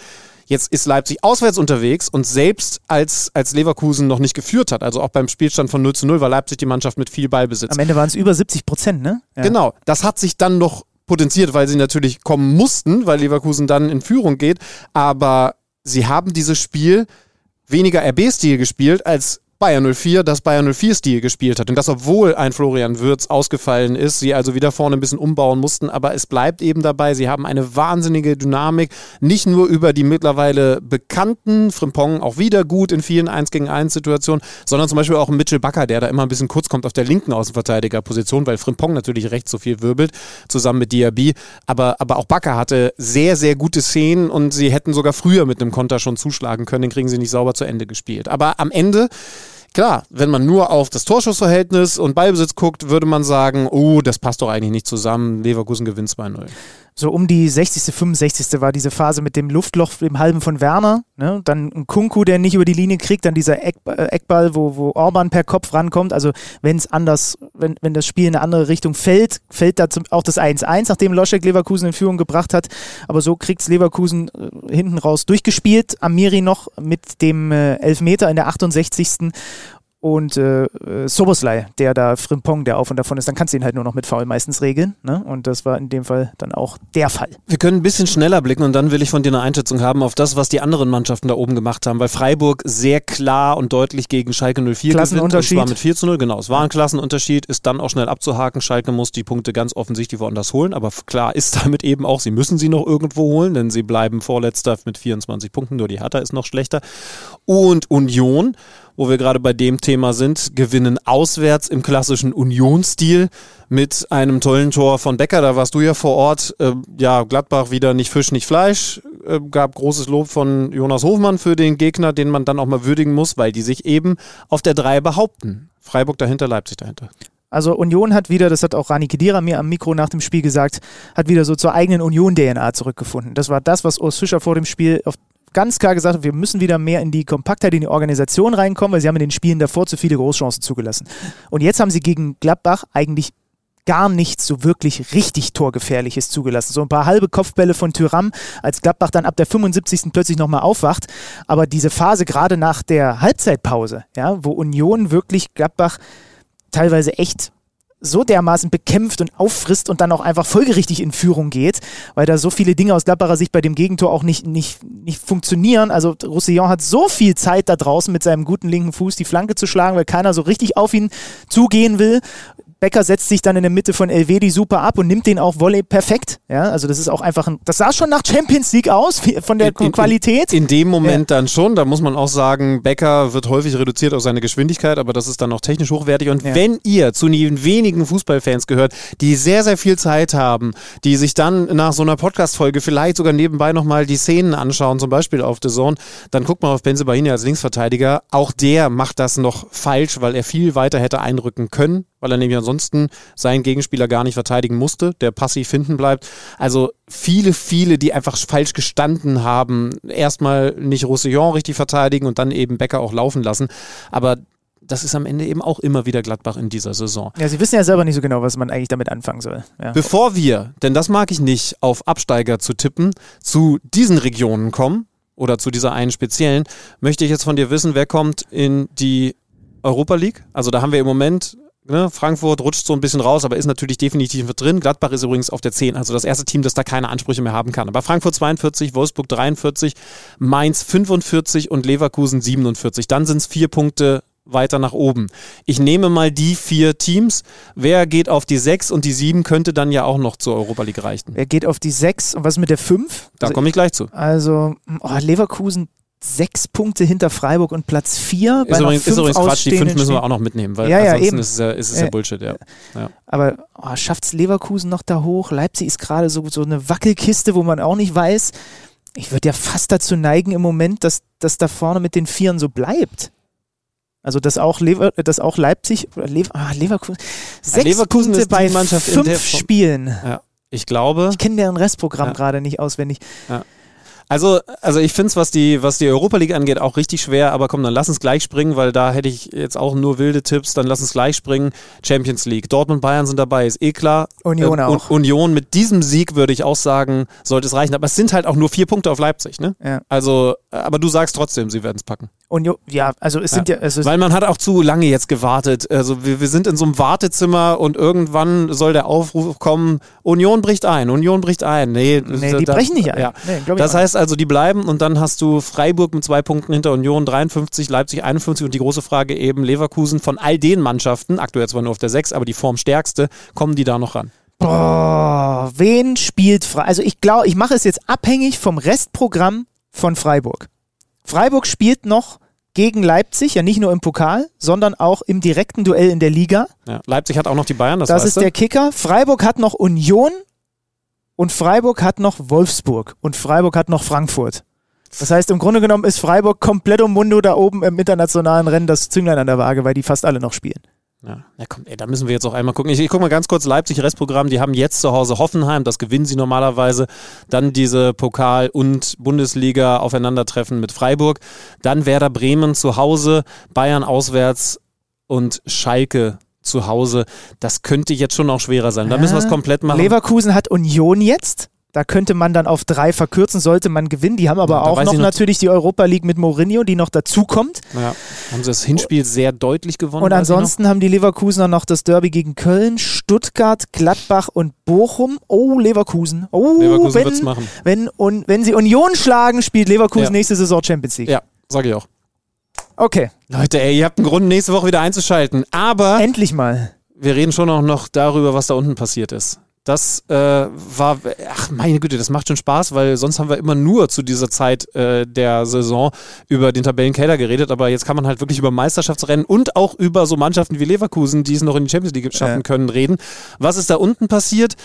Jetzt ist Leipzig auswärts unterwegs und selbst als, als Leverkusen noch nicht geführt hat, also auch beim Spielstand von 0 zu 0, war Leipzig die Mannschaft mit viel Ballbesitz. Am Ende waren es über 70 Prozent, ne? Ja. Genau. Das hat sich dann noch potenziert, weil sie natürlich kommen mussten, weil Leverkusen dann in Führung geht. Aber sie haben dieses Spiel weniger RB-Stil gespielt als Bayern 04 das Bayern 04-Stil gespielt hat. Und das, obwohl ein Florian Würz ausgefallen ist, sie also wieder vorne ein bisschen umbauen mussten. Aber es bleibt eben dabei, sie haben eine wahnsinnige Dynamik. Nicht nur über die mittlerweile bekannten, Frimpong auch wieder gut in vielen 1 gegen 1 Situationen, sondern zum Beispiel auch Mitchell Bakker, der da immer ein bisschen kurz kommt auf der linken Außenverteidigerposition, weil Frimpong natürlich rechts so viel wirbelt, zusammen mit Diaby. Aber, aber auch Bakker hatte sehr, sehr gute Szenen und sie hätten sogar früher mit einem Konter schon zuschlagen können, den kriegen sie nicht sauber zu Ende gespielt. Aber am Ende Klar, wenn man nur auf das Torschussverhältnis und Ballbesitz guckt, würde man sagen, oh, das passt doch eigentlich nicht zusammen. Leverkusen gewinnt 2-0 so um die 60., 65. war diese Phase mit dem Luftloch im Halben von Werner. Ne? Dann ein Kunku, der nicht über die Linie kriegt, dann dieser Eck, äh, Eckball, wo, wo Orban per Kopf rankommt. Also wenn es anders, wenn, wenn das Spiel in eine andere Richtung fällt, fällt da auch das 1-1, nachdem Loschek Leverkusen in Führung gebracht hat. Aber so kriegt es Leverkusen äh, hinten raus durchgespielt. Amiri noch mit dem äh, Elfmeter in der 68. und äh, äh, Soboslai, der da Frimpong, der auf und davon ist, dann kannst du ihn halt nur noch mit Foul meistens regeln. Ne? Und das war in dem Fall dann auch der Fall. Wir können ein bisschen schneller blicken und dann will ich von dir eine Einschätzung haben auf das, was die anderen Mannschaften da oben gemacht haben, weil Freiburg sehr klar und deutlich gegen Schalke 04 Klassenunterschied. gewinnt. Und zwar mit 4 zu 0, genau. Es war ein Klassenunterschied, ist dann auch schnell abzuhaken. Schalke muss die Punkte ganz offensichtlich woanders holen, aber klar ist damit eben auch, sie müssen sie noch irgendwo holen, denn sie bleiben Vorletzter mit 24 Punkten, nur die Hertha ist noch schlechter. Und Union wo wir gerade bei dem Thema sind, gewinnen auswärts im klassischen Unionsstil mit einem tollen Tor von Becker. Da warst du ja vor Ort. Äh, ja, Gladbach wieder nicht Fisch, nicht Fleisch. Äh, gab großes Lob von Jonas Hofmann für den Gegner, den man dann auch mal würdigen muss, weil die sich eben auf der 3 behaupten. Freiburg dahinter, Leipzig dahinter. Also Union hat wieder, das hat auch Rani Kedira mir am Mikro nach dem Spiel gesagt, hat wieder so zur eigenen Union-DNA zurückgefunden. Das war das, was Urs Fischer vor dem Spiel auf ganz klar gesagt, wir müssen wieder mehr in die Kompaktheit, in die Organisation reinkommen, weil sie haben in den Spielen davor zu viele Großchancen zugelassen. Und jetzt haben sie gegen Gladbach eigentlich gar nichts so wirklich richtig Torgefährliches zugelassen. So ein paar halbe Kopfbälle von Tyram, als Gladbach dann ab der 75. plötzlich nochmal aufwacht. Aber diese Phase gerade nach der Halbzeitpause, ja, wo Union wirklich Gladbach teilweise echt so dermaßen bekämpft und auffrisst und dann auch einfach folgerichtig in Führung geht, weil da so viele Dinge aus Gladbacher Sicht bei dem Gegentor auch nicht, nicht, nicht funktionieren. Also Roussillon hat so viel Zeit da draußen mit seinem guten linken Fuß die Flanke zu schlagen, weil keiner so richtig auf ihn zugehen will. Becker setzt sich dann in der Mitte von Elvedi super ab und nimmt den auch Volley perfekt. Ja, also das ist auch einfach ein, das sah schon nach Champions League aus, von der in, Qualität. In, in dem Moment ja. dann schon, da muss man auch sagen, Becker wird häufig reduziert auf seine Geschwindigkeit, aber das ist dann auch technisch hochwertig. Und ja. wenn ihr zu den wenigen Fußballfans gehört, die sehr, sehr viel Zeit haben, die sich dann nach so einer Podcast-Folge vielleicht sogar nebenbei nochmal die Szenen anschauen, zum Beispiel auf The Zone, dann guckt mal auf Benze Bahini als Linksverteidiger. Auch der macht das noch falsch, weil er viel weiter hätte einrücken können weil er nämlich ansonsten seinen Gegenspieler gar nicht verteidigen musste, der passiv hinten bleibt. Also viele, viele, die einfach falsch gestanden haben, erstmal nicht Roussillon richtig verteidigen und dann eben Becker auch laufen lassen. Aber das ist am Ende eben auch immer wieder Gladbach in dieser Saison. Ja, sie wissen ja selber nicht so genau, was man eigentlich damit anfangen soll. Ja. Bevor wir, denn das mag ich nicht, auf Absteiger zu tippen, zu diesen Regionen kommen oder zu dieser einen speziellen, möchte ich jetzt von dir wissen, wer kommt in die Europa League? Also da haben wir im Moment Ne, Frankfurt rutscht so ein bisschen raus, aber ist natürlich definitiv mit drin. Gladbach ist übrigens auf der 10, also das erste Team, das da keine Ansprüche mehr haben kann. Aber Frankfurt 42, Wolfsburg 43, Mainz 45 und Leverkusen 47. Dann sind es vier Punkte weiter nach oben. Ich nehme mal die vier Teams. Wer geht auf die 6 und die 7 könnte dann ja auch noch zur Europa League reichen? Wer geht auf die 6 und was mit der 5? Da also, komme ich gleich zu. Also oh, Leverkusen sechs Punkte hinter Freiburg und Platz vier. Ist, übrigens, ist übrigens Quatsch, die fünf müssen wir auch noch mitnehmen, weil ja, ja, eben. ist es ja, ist es ja Bullshit, ja. ja. Aber oh, schafft es Leverkusen noch da hoch? Leipzig ist gerade so, so eine Wackelkiste, wo man auch nicht weiß. Ich würde ja fast dazu neigen im Moment, dass das da vorne mit den Vieren so bleibt. Also dass auch, Lever, dass auch Leipzig oder Lever, ah, Leverkusen sechs Leverkusen Punkte bei fünf Spielen. Ja, ich glaube. Ich kenne deren Restprogramm gerade nicht auswendig. Ja. Also, also ich finde es, was die, was die Europa League angeht, auch richtig schwer, aber komm, dann lass uns gleich springen, weil da hätte ich jetzt auch nur wilde Tipps, dann lass uns gleich springen. Champions League. Dortmund, Bayern sind dabei, ist eh klar. Union äh, auch. Union mit diesem Sieg würde ich auch sagen, sollte es reichen. Aber es sind halt auch nur vier Punkte auf Leipzig, ne? Ja. Also, aber du sagst trotzdem, sie werden es packen. Union, ja, also es sind ja. Es weil man hat auch zu lange jetzt gewartet. Also wir, wir sind in so einem Wartezimmer und irgendwann soll der Aufruf kommen, Union bricht ein, Union bricht ein. Nee, nee die da, brechen nicht ein. Ja. Nee, das heißt also, die bleiben und dann hast du Freiburg mit zwei Punkten hinter Union 53, Leipzig 51 und die große Frage eben Leverkusen von all den Mannschaften, aktuell zwar nur auf der 6, aber die formstärkste, kommen die da noch ran? Boah, wen spielt Freiburg? Also ich glaube, ich mache es jetzt abhängig vom Restprogramm von Freiburg. Freiburg spielt noch gegen Leipzig, ja nicht nur im Pokal, sondern auch im direkten Duell in der Liga. Ja, Leipzig hat auch noch die Bayern, das, das ist du? der Kicker. Freiburg hat noch Union und Freiburg hat noch Wolfsburg und Freiburg hat noch Frankfurt. Das heißt, im Grunde genommen ist Freiburg komplett um Mundo da oben im internationalen Rennen das Zünglein an der Waage, weil die fast alle noch spielen. Ja, ja komm, ey, da müssen wir jetzt auch einmal gucken. Ich, ich gucke mal ganz kurz Leipzig Restprogramm. Die haben jetzt zu Hause Hoffenheim, das gewinnen sie normalerweise. Dann diese Pokal- und Bundesliga Aufeinandertreffen mit Freiburg. Dann Werder Bremen zu Hause, Bayern auswärts und Schalke zu Hause. Das könnte jetzt schon auch schwerer sein. Da müssen wir es komplett machen. Leverkusen hat Union jetzt. Da könnte man dann auf drei verkürzen, sollte man gewinnen. Die haben aber Ja, auch noch noch- natürlich die Europa League mit Mourinho, die noch dazukommt. Ja, haben sie das Hinspiel sehr deutlich gewonnen. Und ansonsten haben die Leverkusener noch das Derby gegen Köln, Stuttgart, Gladbach und Bochum. Oh, Leverkusen. Oh, Leverkusen wenn, machen. Wenn, und, wenn sie Union schlagen, spielt Leverkusen Ja. nächste Saison Champions League. Ja, sage ich auch. Okay, Leute, ey, ihr habt einen Grund, nächste Woche wieder einzuschalten. Aber endlich mal. wir reden schon auch noch darüber, was da unten passiert ist. Das äh, war, ach meine Güte, das macht schon Spaß, weil sonst haben wir immer nur zu dieser Zeit äh, der Saison über den Tabellenkeller geredet, aber jetzt kann man halt wirklich über Meisterschaftsrennen und auch über so Mannschaften wie Leverkusen, die es noch in die Champions League schaffen Ja. können, reden. Was ist da unten passiert?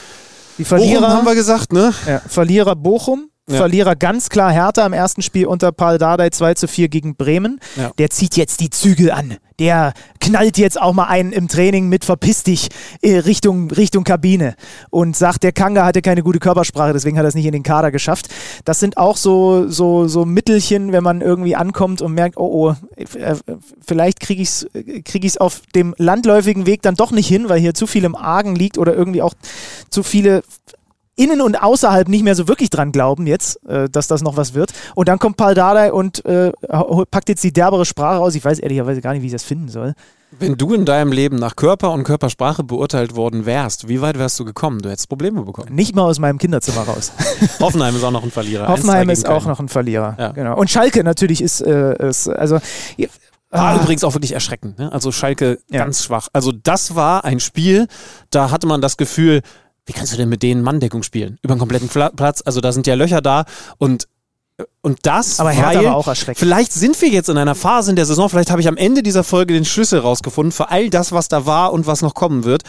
Die Bochum Verlierer, haben wir gesagt, ne? ja, Verlierer Bochum. Ja. Verlierer ganz klar Hertha im ersten Spiel unter Paul Dardai 2 zu 4 gegen Bremen. Ja. Der zieht jetzt die Zügel an. Der knallt jetzt auch mal einen im Training mit verpiss dich äh, Richtung, Richtung Kabine und sagt, der Kanga hatte keine gute Körpersprache, deswegen hat er es nicht in den Kader geschafft. Das sind auch so, so, so Mittelchen, wenn man irgendwie ankommt und merkt, oh, oh, äh, vielleicht kriege ich es krieg ich's auf dem landläufigen Weg dann doch nicht hin, weil hier zu viel im Argen liegt oder irgendwie auch zu viele innen und außerhalb nicht mehr so wirklich dran glauben jetzt, äh, dass das noch was wird. Und dann kommt Paul Dardai und äh, packt jetzt die derbere Sprache aus. Ich weiß ehrlicherweise gar nicht, wie ich das finden soll. Wenn du in deinem Leben nach Körper und Körpersprache beurteilt worden wärst, wie weit wärst du gekommen? Du hättest Probleme bekommen. Nicht mal aus meinem Kinderzimmer raus. Hoffenheim ist auch noch ein Verlierer. Hoffenheim 1-2 ist auch noch ein Verlierer. Ja. Genau. Und Schalke natürlich ist, äh, ist also War Ah. übrigens auch wirklich erschreckend. Ne? Also Schalke Ja. ganz schwach. Also das war ein Spiel, da hatte man das Gefühl, wie kannst du denn mit denen Manndeckung spielen? Über einen kompletten Platz. Also da sind ja Löcher da und und das, Aber Hertha war auch erschreckend. vielleicht sind wir jetzt in einer Phase in der Saison, vielleicht habe ich am Ende dieser Folge den Schlüssel rausgefunden für all das, was da war und was noch kommen wird.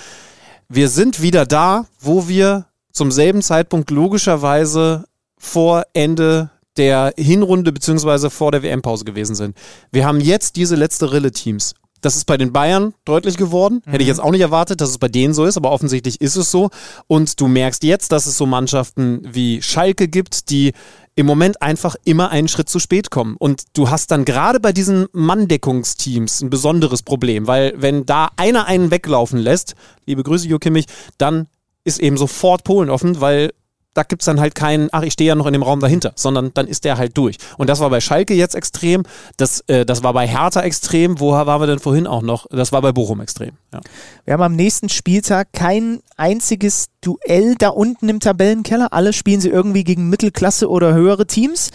Wir sind wieder da, wo wir zum selben Zeitpunkt logischerweise vor Ende der Hinrunde beziehungsweise vor der WM-Pause gewesen sind. Wir haben jetzt diese letzte Rille Teams. Das ist bei den Bayern deutlich geworden. Hätte ich jetzt auch nicht erwartet, dass es bei denen so ist, aber offensichtlich ist es so. Und du merkst jetzt, dass es so Mannschaften wie Schalke gibt, die im Moment einfach immer einen Schritt zu spät kommen. Und du hast dann gerade bei diesen Manndeckungsteams ein besonderes Problem, weil wenn da einer einen weglaufen lässt, liebe Grüße, Jo Kimmich, dann ist eben sofort Polen offen, weil da gibt's dann halt keinen, ach, ich stehe ja noch in dem Raum dahinter, sondern dann ist der halt durch. Und das war bei Schalke jetzt extrem, das, äh, das war bei Hertha extrem, wo waren wir denn vorhin auch noch? Das war bei Bochum extrem. Ja. Wir haben am nächsten Spieltag kein einziges Duell da unten im Tabellenkeller. Alle spielen sie irgendwie gegen Mittelklasse oder höhere Teams.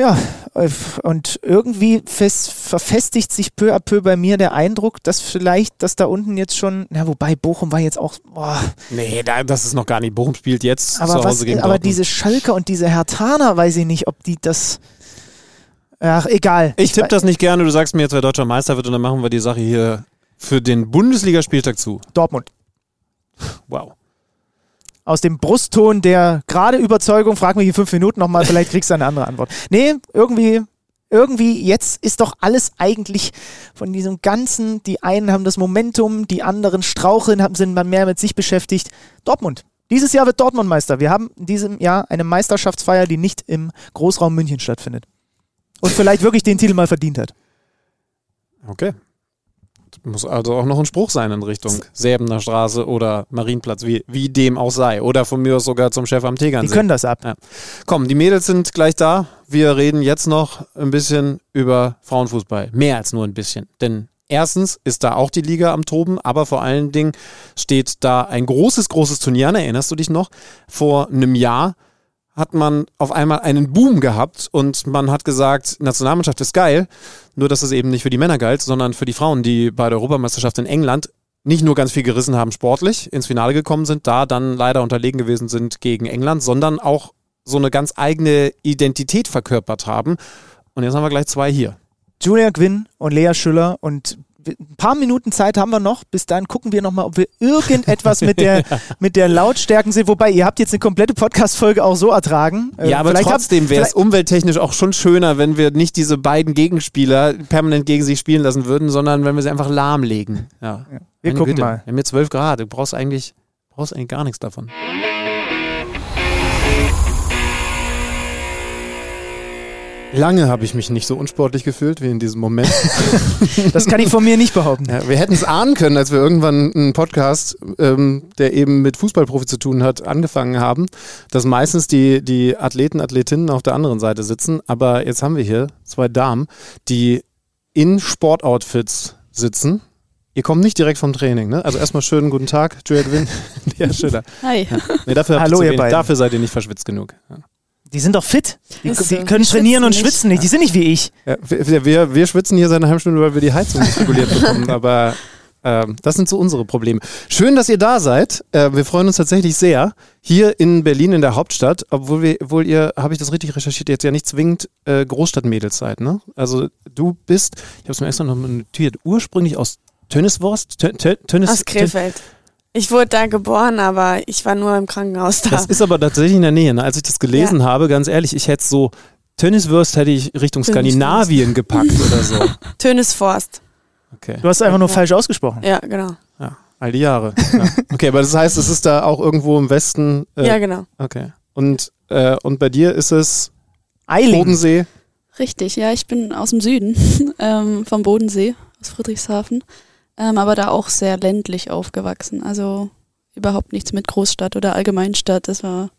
Ja, äh, und irgendwie fest, verfestigt sich peu à peu bei mir der Eindruck, dass vielleicht, dass da unten jetzt schon, na, wobei Bochum war jetzt auch, boah, Nee, da, das ist noch gar nicht. Bochum spielt jetzt zu aber, Hause was, gegen aber Dortmund. diese Schalker und diese Hertaner, weiß ich nicht, ob die das, ach, egal. Ich tippe das nicht gerne, du sagst mir jetzt, wer deutscher Meister wird und dann machen wir die Sache hier für den Bundesligaspieltag zu. Dortmund. Wow. Aus dem Brustton der gerade Überzeugung, frag mich in fünf Minuten nochmal, vielleicht kriegst du eine andere Antwort. Nee, irgendwie, irgendwie, jetzt ist doch alles eigentlich von diesem Ganzen, die einen haben das Momentum, die anderen straucheln, sind mal mehr mit sich beschäftigt. Dortmund. Dieses Jahr wird Dortmund Meister. Wir haben in diesem Jahr eine Meisterschaftsfeier, die nicht im Großraum München stattfindet. Und vielleicht wirklich den Titel mal verdient hat. Okay. Muss also auch noch ein Spruch sein in Richtung Säbener Straße oder Marienplatz, wie, wie dem auch sei. Oder von mir aus sogar zum Chef am Die Tegernsee. können das ab. Ja. Komm, die Mädels sind gleich da. Wir reden jetzt noch ein bisschen über Frauenfußball. Mehr als nur ein bisschen. Denn erstens ist da auch die Liga am Toben, aber vor allen Dingen steht da ein großes, großes Turnier. Erinnerst du dich noch? Vor einem Jahr hat man auf einmal einen Boom gehabt und man hat gesagt, Nationalmannschaft ist geil, nur dass es eben nicht für die Männer galt, sondern für die Frauen, die bei der Europameisterschaft in England nicht nur ganz viel gerissen haben sportlich, ins Finale gekommen sind, da dann leider unterlegen gewesen sind gegen England, sondern auch so eine ganz eigene Identität verkörpert haben. Und jetzt haben wir gleich zwei hier. Julia Gwynn und Lea Schüller und ein paar Minuten Zeit haben wir noch. Bis dahin gucken wir nochmal, ob wir irgendetwas mit der, mit der Lautstärken sind. Wobei, ihr habt jetzt eine komplette Podcast-Folge auch so ertragen. Äh, Ja, aber vielleicht habt- trotzdem wäre es umwelttechnisch auch schon schöner, wenn wir nicht diese beiden Gegenspieler permanent gegen sich spielen lassen würden, sondern wenn wir sie einfach lahmlegen. Ja. Wir Meine gucken Güte. mal. Wir haben jetzt 12 Grad, du brauchst eigentlich, brauchst eigentlich gar nichts davon. Lange habe ich mich nicht so unsportlich gefühlt wie in diesem Moment. Das kann ich von mir nicht behaupten. Ja, wir hätten es ahnen können, als wir irgendwann einen Podcast, ähm, der eben mit Fußballprofi zu tun hat, angefangen haben, dass meistens die, die Athleten, Athletinnen auf der anderen Seite sitzen. Aber jetzt haben wir hier zwei Damen, die in Sportoutfits sitzen. Ihr kommt nicht direkt vom Training, ne? Also erstmal schönen guten Tag, Julia Gwynn, Lea Schiller. Hi. Nee, dafür, habt Hallo, ihr beiden. dafür seid ihr nicht verschwitzt genug. Ja. Die sind doch fit. Die, die können trainieren und schwitzen nicht. schwitzen nicht. Die sind nicht wie ich. Ja, wir, wir, wir schwitzen hier seit einer halben Stunde, weil wir die Heizung nicht reguliert bekommen, aber ähm, das sind so unsere Probleme. Schön, dass ihr da seid. Äh, wir freuen uns tatsächlich sehr. Hier in Berlin, in der Hauptstadt, obwohl, wir, obwohl ihr, habe ich das richtig recherchiert, jetzt ja nicht zwingend äh, Großstadtmädels seid, ne? Also du bist, ich habe es mir extra noch notiert, ursprünglich aus Tönniswurst? Tön, Tön, Tönnis, Aus Krefeld. Ich wurde da geboren, aber ich war nur im Krankenhaus da. Das ist aber tatsächlich in der Nähe. Ne? Als ich das gelesen habe, ganz ehrlich, ich hätte so, Tönniswurst hätte ich Richtung. Skandinavien gepackt oder so. Tönisforst. Okay. Du hast einfach nur falsch ausgesprochen. Ja, genau. Ja, all die Jahre. Ja. Okay, aber das heißt, es ist da auch irgendwo im Westen. Äh, Ja, genau. Okay. Und, äh, und bei dir ist es Eiling. Bodensee. Richtig, ja, ich bin aus dem Süden, ähm, vom Bodensee, aus Friedrichshafen, ähm, aber da auch sehr ländlich aufgewachsen. Also überhaupt nichts mit Großstadt oder Allgemeinstadt. Das war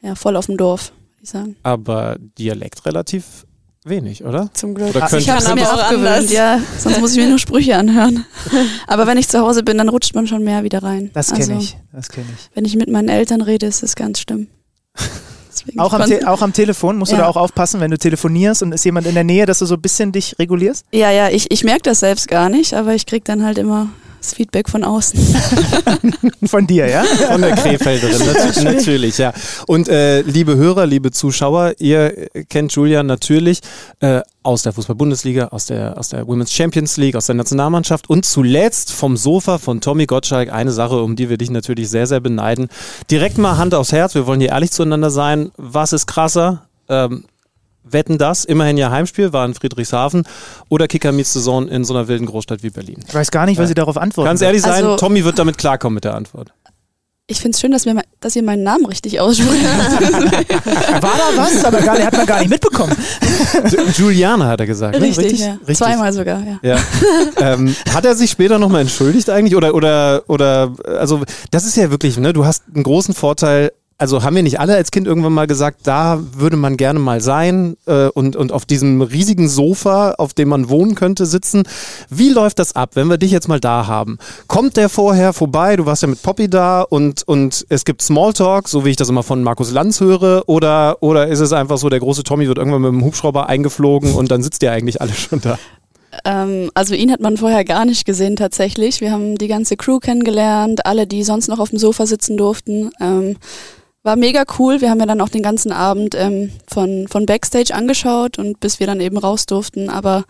ja voll auf dem Dorf, würde ich sagen. Aber Dialekt relativ wenig, oder? Zum Glück. Oder Ich könnte habe kann mir aber auch abgewöhnt, anders. ja, sonst muss ich mir nur Sprüche anhören. Aber wenn ich zu Hause bin, dann rutscht man schon mehr wieder rein. Das kenne also, ich. Das kenne ich. Wenn ich mit meinen Eltern rede, ist es ganz schlimm. Deswegen, Auch am, Te auch am Telefon musst du Ja. da auch aufpassen, wenn du telefonierst und ist jemand in der Nähe, dass du so ein bisschen dich regulierst? Ja, ja, ich, ich merke das selbst gar nicht, aber ich krieg dann halt immer das Feedback von außen. Von dir, ja? Von der Krefelderin, natürlich, natürlich, ja. Und äh, liebe Hörer, liebe Zuschauer, ihr kennt Julian natürlich äh, aus der Fußball-Bundesliga, aus der, aus der Women's Champions League, aus der Nationalmannschaft und zuletzt vom Sofa von Tommy Gottschalk. Eine Sache, um die wir dich natürlich sehr, sehr beneiden. Direkt mal Hand aufs Herz, wir wollen hier ehrlich zueinander sein. Was ist krasser? Ähm, Wetten das, immerhin ja Heimspiel, war in Friedrichshafen oder Kicker meets the Zone in so einer wilden Großstadt wie Berlin. Ich weiß gar nicht, was sie darauf antworten. Ganz ehrlich sein, Also- Tommy wird damit klarkommen mit der Antwort. Ich finde es schön, dass, wir, mal- dass ihr meinen Namen richtig ausspricht. War da was? Aber gar, hat man gar nicht mitbekommen. Juliane hat er gesagt. richtig, ne? ja. Richtig. Zweimal sogar, ja. Ja. ähm, hat er sich später nochmal entschuldigt eigentlich? Oder, oder, oder, also, das ist ja wirklich, ne, du hast einen großen Vorteil. Also haben wir nicht alle als Kind irgendwann mal gesagt, da würde man gerne mal sein äh, und, und auf diesem riesigen Sofa, auf dem man wohnen könnte, sitzen. Wie läuft das ab, wenn wir dich jetzt mal da haben? Kommt der vorher vorbei? Du warst ja mit Poppy da und, und es gibt Smalltalk, so wie ich das immer von Markus Lanz höre, oder, oder ist es einfach so, der große Tommy wird irgendwann mit dem Hubschrauber eingeflogen und dann sitzt ihr eigentlich alle schon da? Ähm, also ihn hat man vorher gar nicht gesehen tatsächlich. Wir haben die ganze Crew kennengelernt, alle, die sonst noch auf dem Sofa sitzen durften. Ähm, war mega cool. Wir haben ja dann auch den ganzen Abend ähm, von, von Backstage angeschaut und bis wir dann eben raus durften. Aber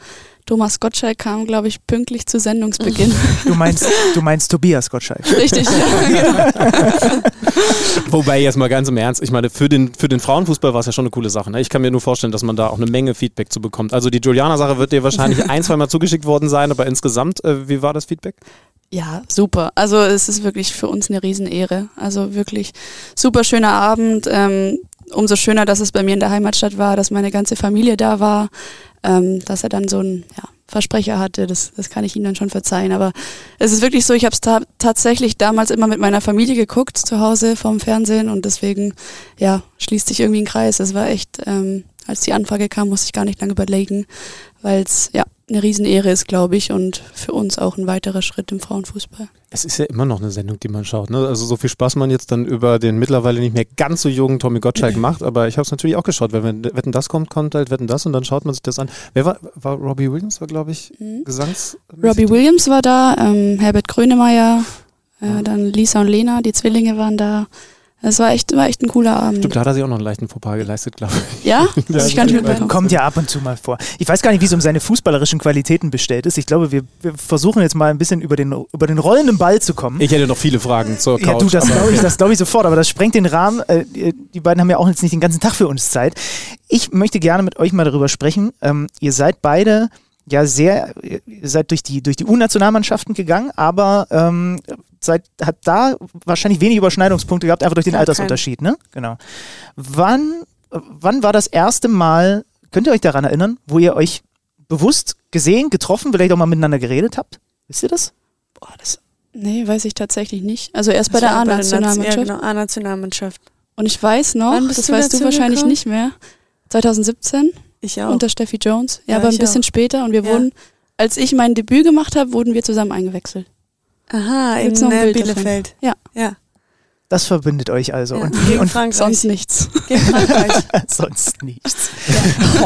Thomas Gottschalk kam, glaube ich, pünktlich zu Sendungsbeginn. Du meinst, du meinst Tobias Gottschalk. Richtig. Wobei jetzt mal ganz im Ernst, ich meine, für den, für den Frauenfußball war es ja schon eine coole Sache. Ne? Ich kann mir nur vorstellen, dass man da auch eine Menge Feedback zu bekommt. Also die Juliana-Sache wird dir wahrscheinlich ein, zwei Mal zugeschickt worden sein, aber insgesamt, äh, wie war das Feedback? Ja, super. Also es ist wirklich für uns eine Riesenehre. Also wirklich super schöner Abend. Ähm, umso schöner, dass es bei mir in der Heimatstadt war, dass meine ganze Familie da war, ähm, dass er dann so einen ja, Versprecher hatte. Das, das kann ich ihm dann schon verzeihen. Aber es ist wirklich so, ich habe es ta tatsächlich damals immer mit meiner Familie geguckt, zu Hause vorm Fernsehen und deswegen, ja, schließt sich irgendwie ein Kreis. Es war echt, ähm, als die Anfrage kam, musste ich gar nicht lange überlegen, weil es, ja, eine Riesenehre ist, glaube ich, und für uns auch ein weiterer Schritt im Frauenfußball. Es ist ja immer noch eine Sendung, die man schaut. Ne? Also so viel Spaß man jetzt dann über den mittlerweile nicht mehr ganz so jungen Tommy Gottschalk macht, aber ich habe es natürlich auch geschaut, wenn Wetten das kommt, kommt halt Wetten das und dann schaut man sich das an. Wer war, war Robbie Williams, war glaube ich Mhm. Gesangs... Robbie Williams war da, ähm, Herbert Grönemeyer, äh, dann Lisa und Lena, die Zwillinge waren da. Es war echt, war echt ein cooler Abend. Stimmt, da hat er sich auch noch einen leichten Fauxpas geleistet, glaube ich. Ja? Das ist gar nicht mitbekommen. Kommt ja ab und zu mal vor. Ich weiß gar nicht, wie es um seine fußballerischen Qualitäten bestellt ist. Ich glaube, wir, wir versuchen jetzt mal ein bisschen über den, über den rollenden Ball zu kommen. Ich hätte noch viele Fragen zur Couch. Ja, du, das glaube ich, das glaube ich sofort, aber das sprengt den Rahmen. Äh, die die beiden haben ja auch jetzt nicht den ganzen Tag für uns Zeit. Ich möchte gerne mit euch mal darüber sprechen. Ähm, ihr seid beide ja sehr, ihr seid durch die, durch die U-Nationalmannschaften gegangen, aber ähm, seid, hat da wahrscheinlich wenig Überschneidungspunkte gehabt, einfach durch den Gar Altersunterschied, ne? Genau. Wann, wann war das erste Mal Könnt ihr euch daran erinnern, wo ihr euch bewusst gesehen, getroffen, vielleicht auch mal miteinander geredet habt? Wisst ihr das? Boah, das. Nee, weiß ich tatsächlich nicht. Also erst bei Das der war Naz- A-Nationalmannschaft. Ja, genau, A-Nationalmannschaft. Und ich weiß noch, Wann bist das du weißt du wahrscheinlich gekommen? nicht mehr, 2017 Ich auch. unter Steffi Jones. Ja, Ja, aber ein bisschen auch. später. Und wir Ja. wurden, als ich mein Debüt gemacht habe, wurden wir zusammen eingewechselt. Aha, in äh? Bielefeld. Ja. Ja, Das verbindet euch also. ja. Und, gegen und Frankreich. Sonst nichts. Gegen Frankreich. sonst nichts.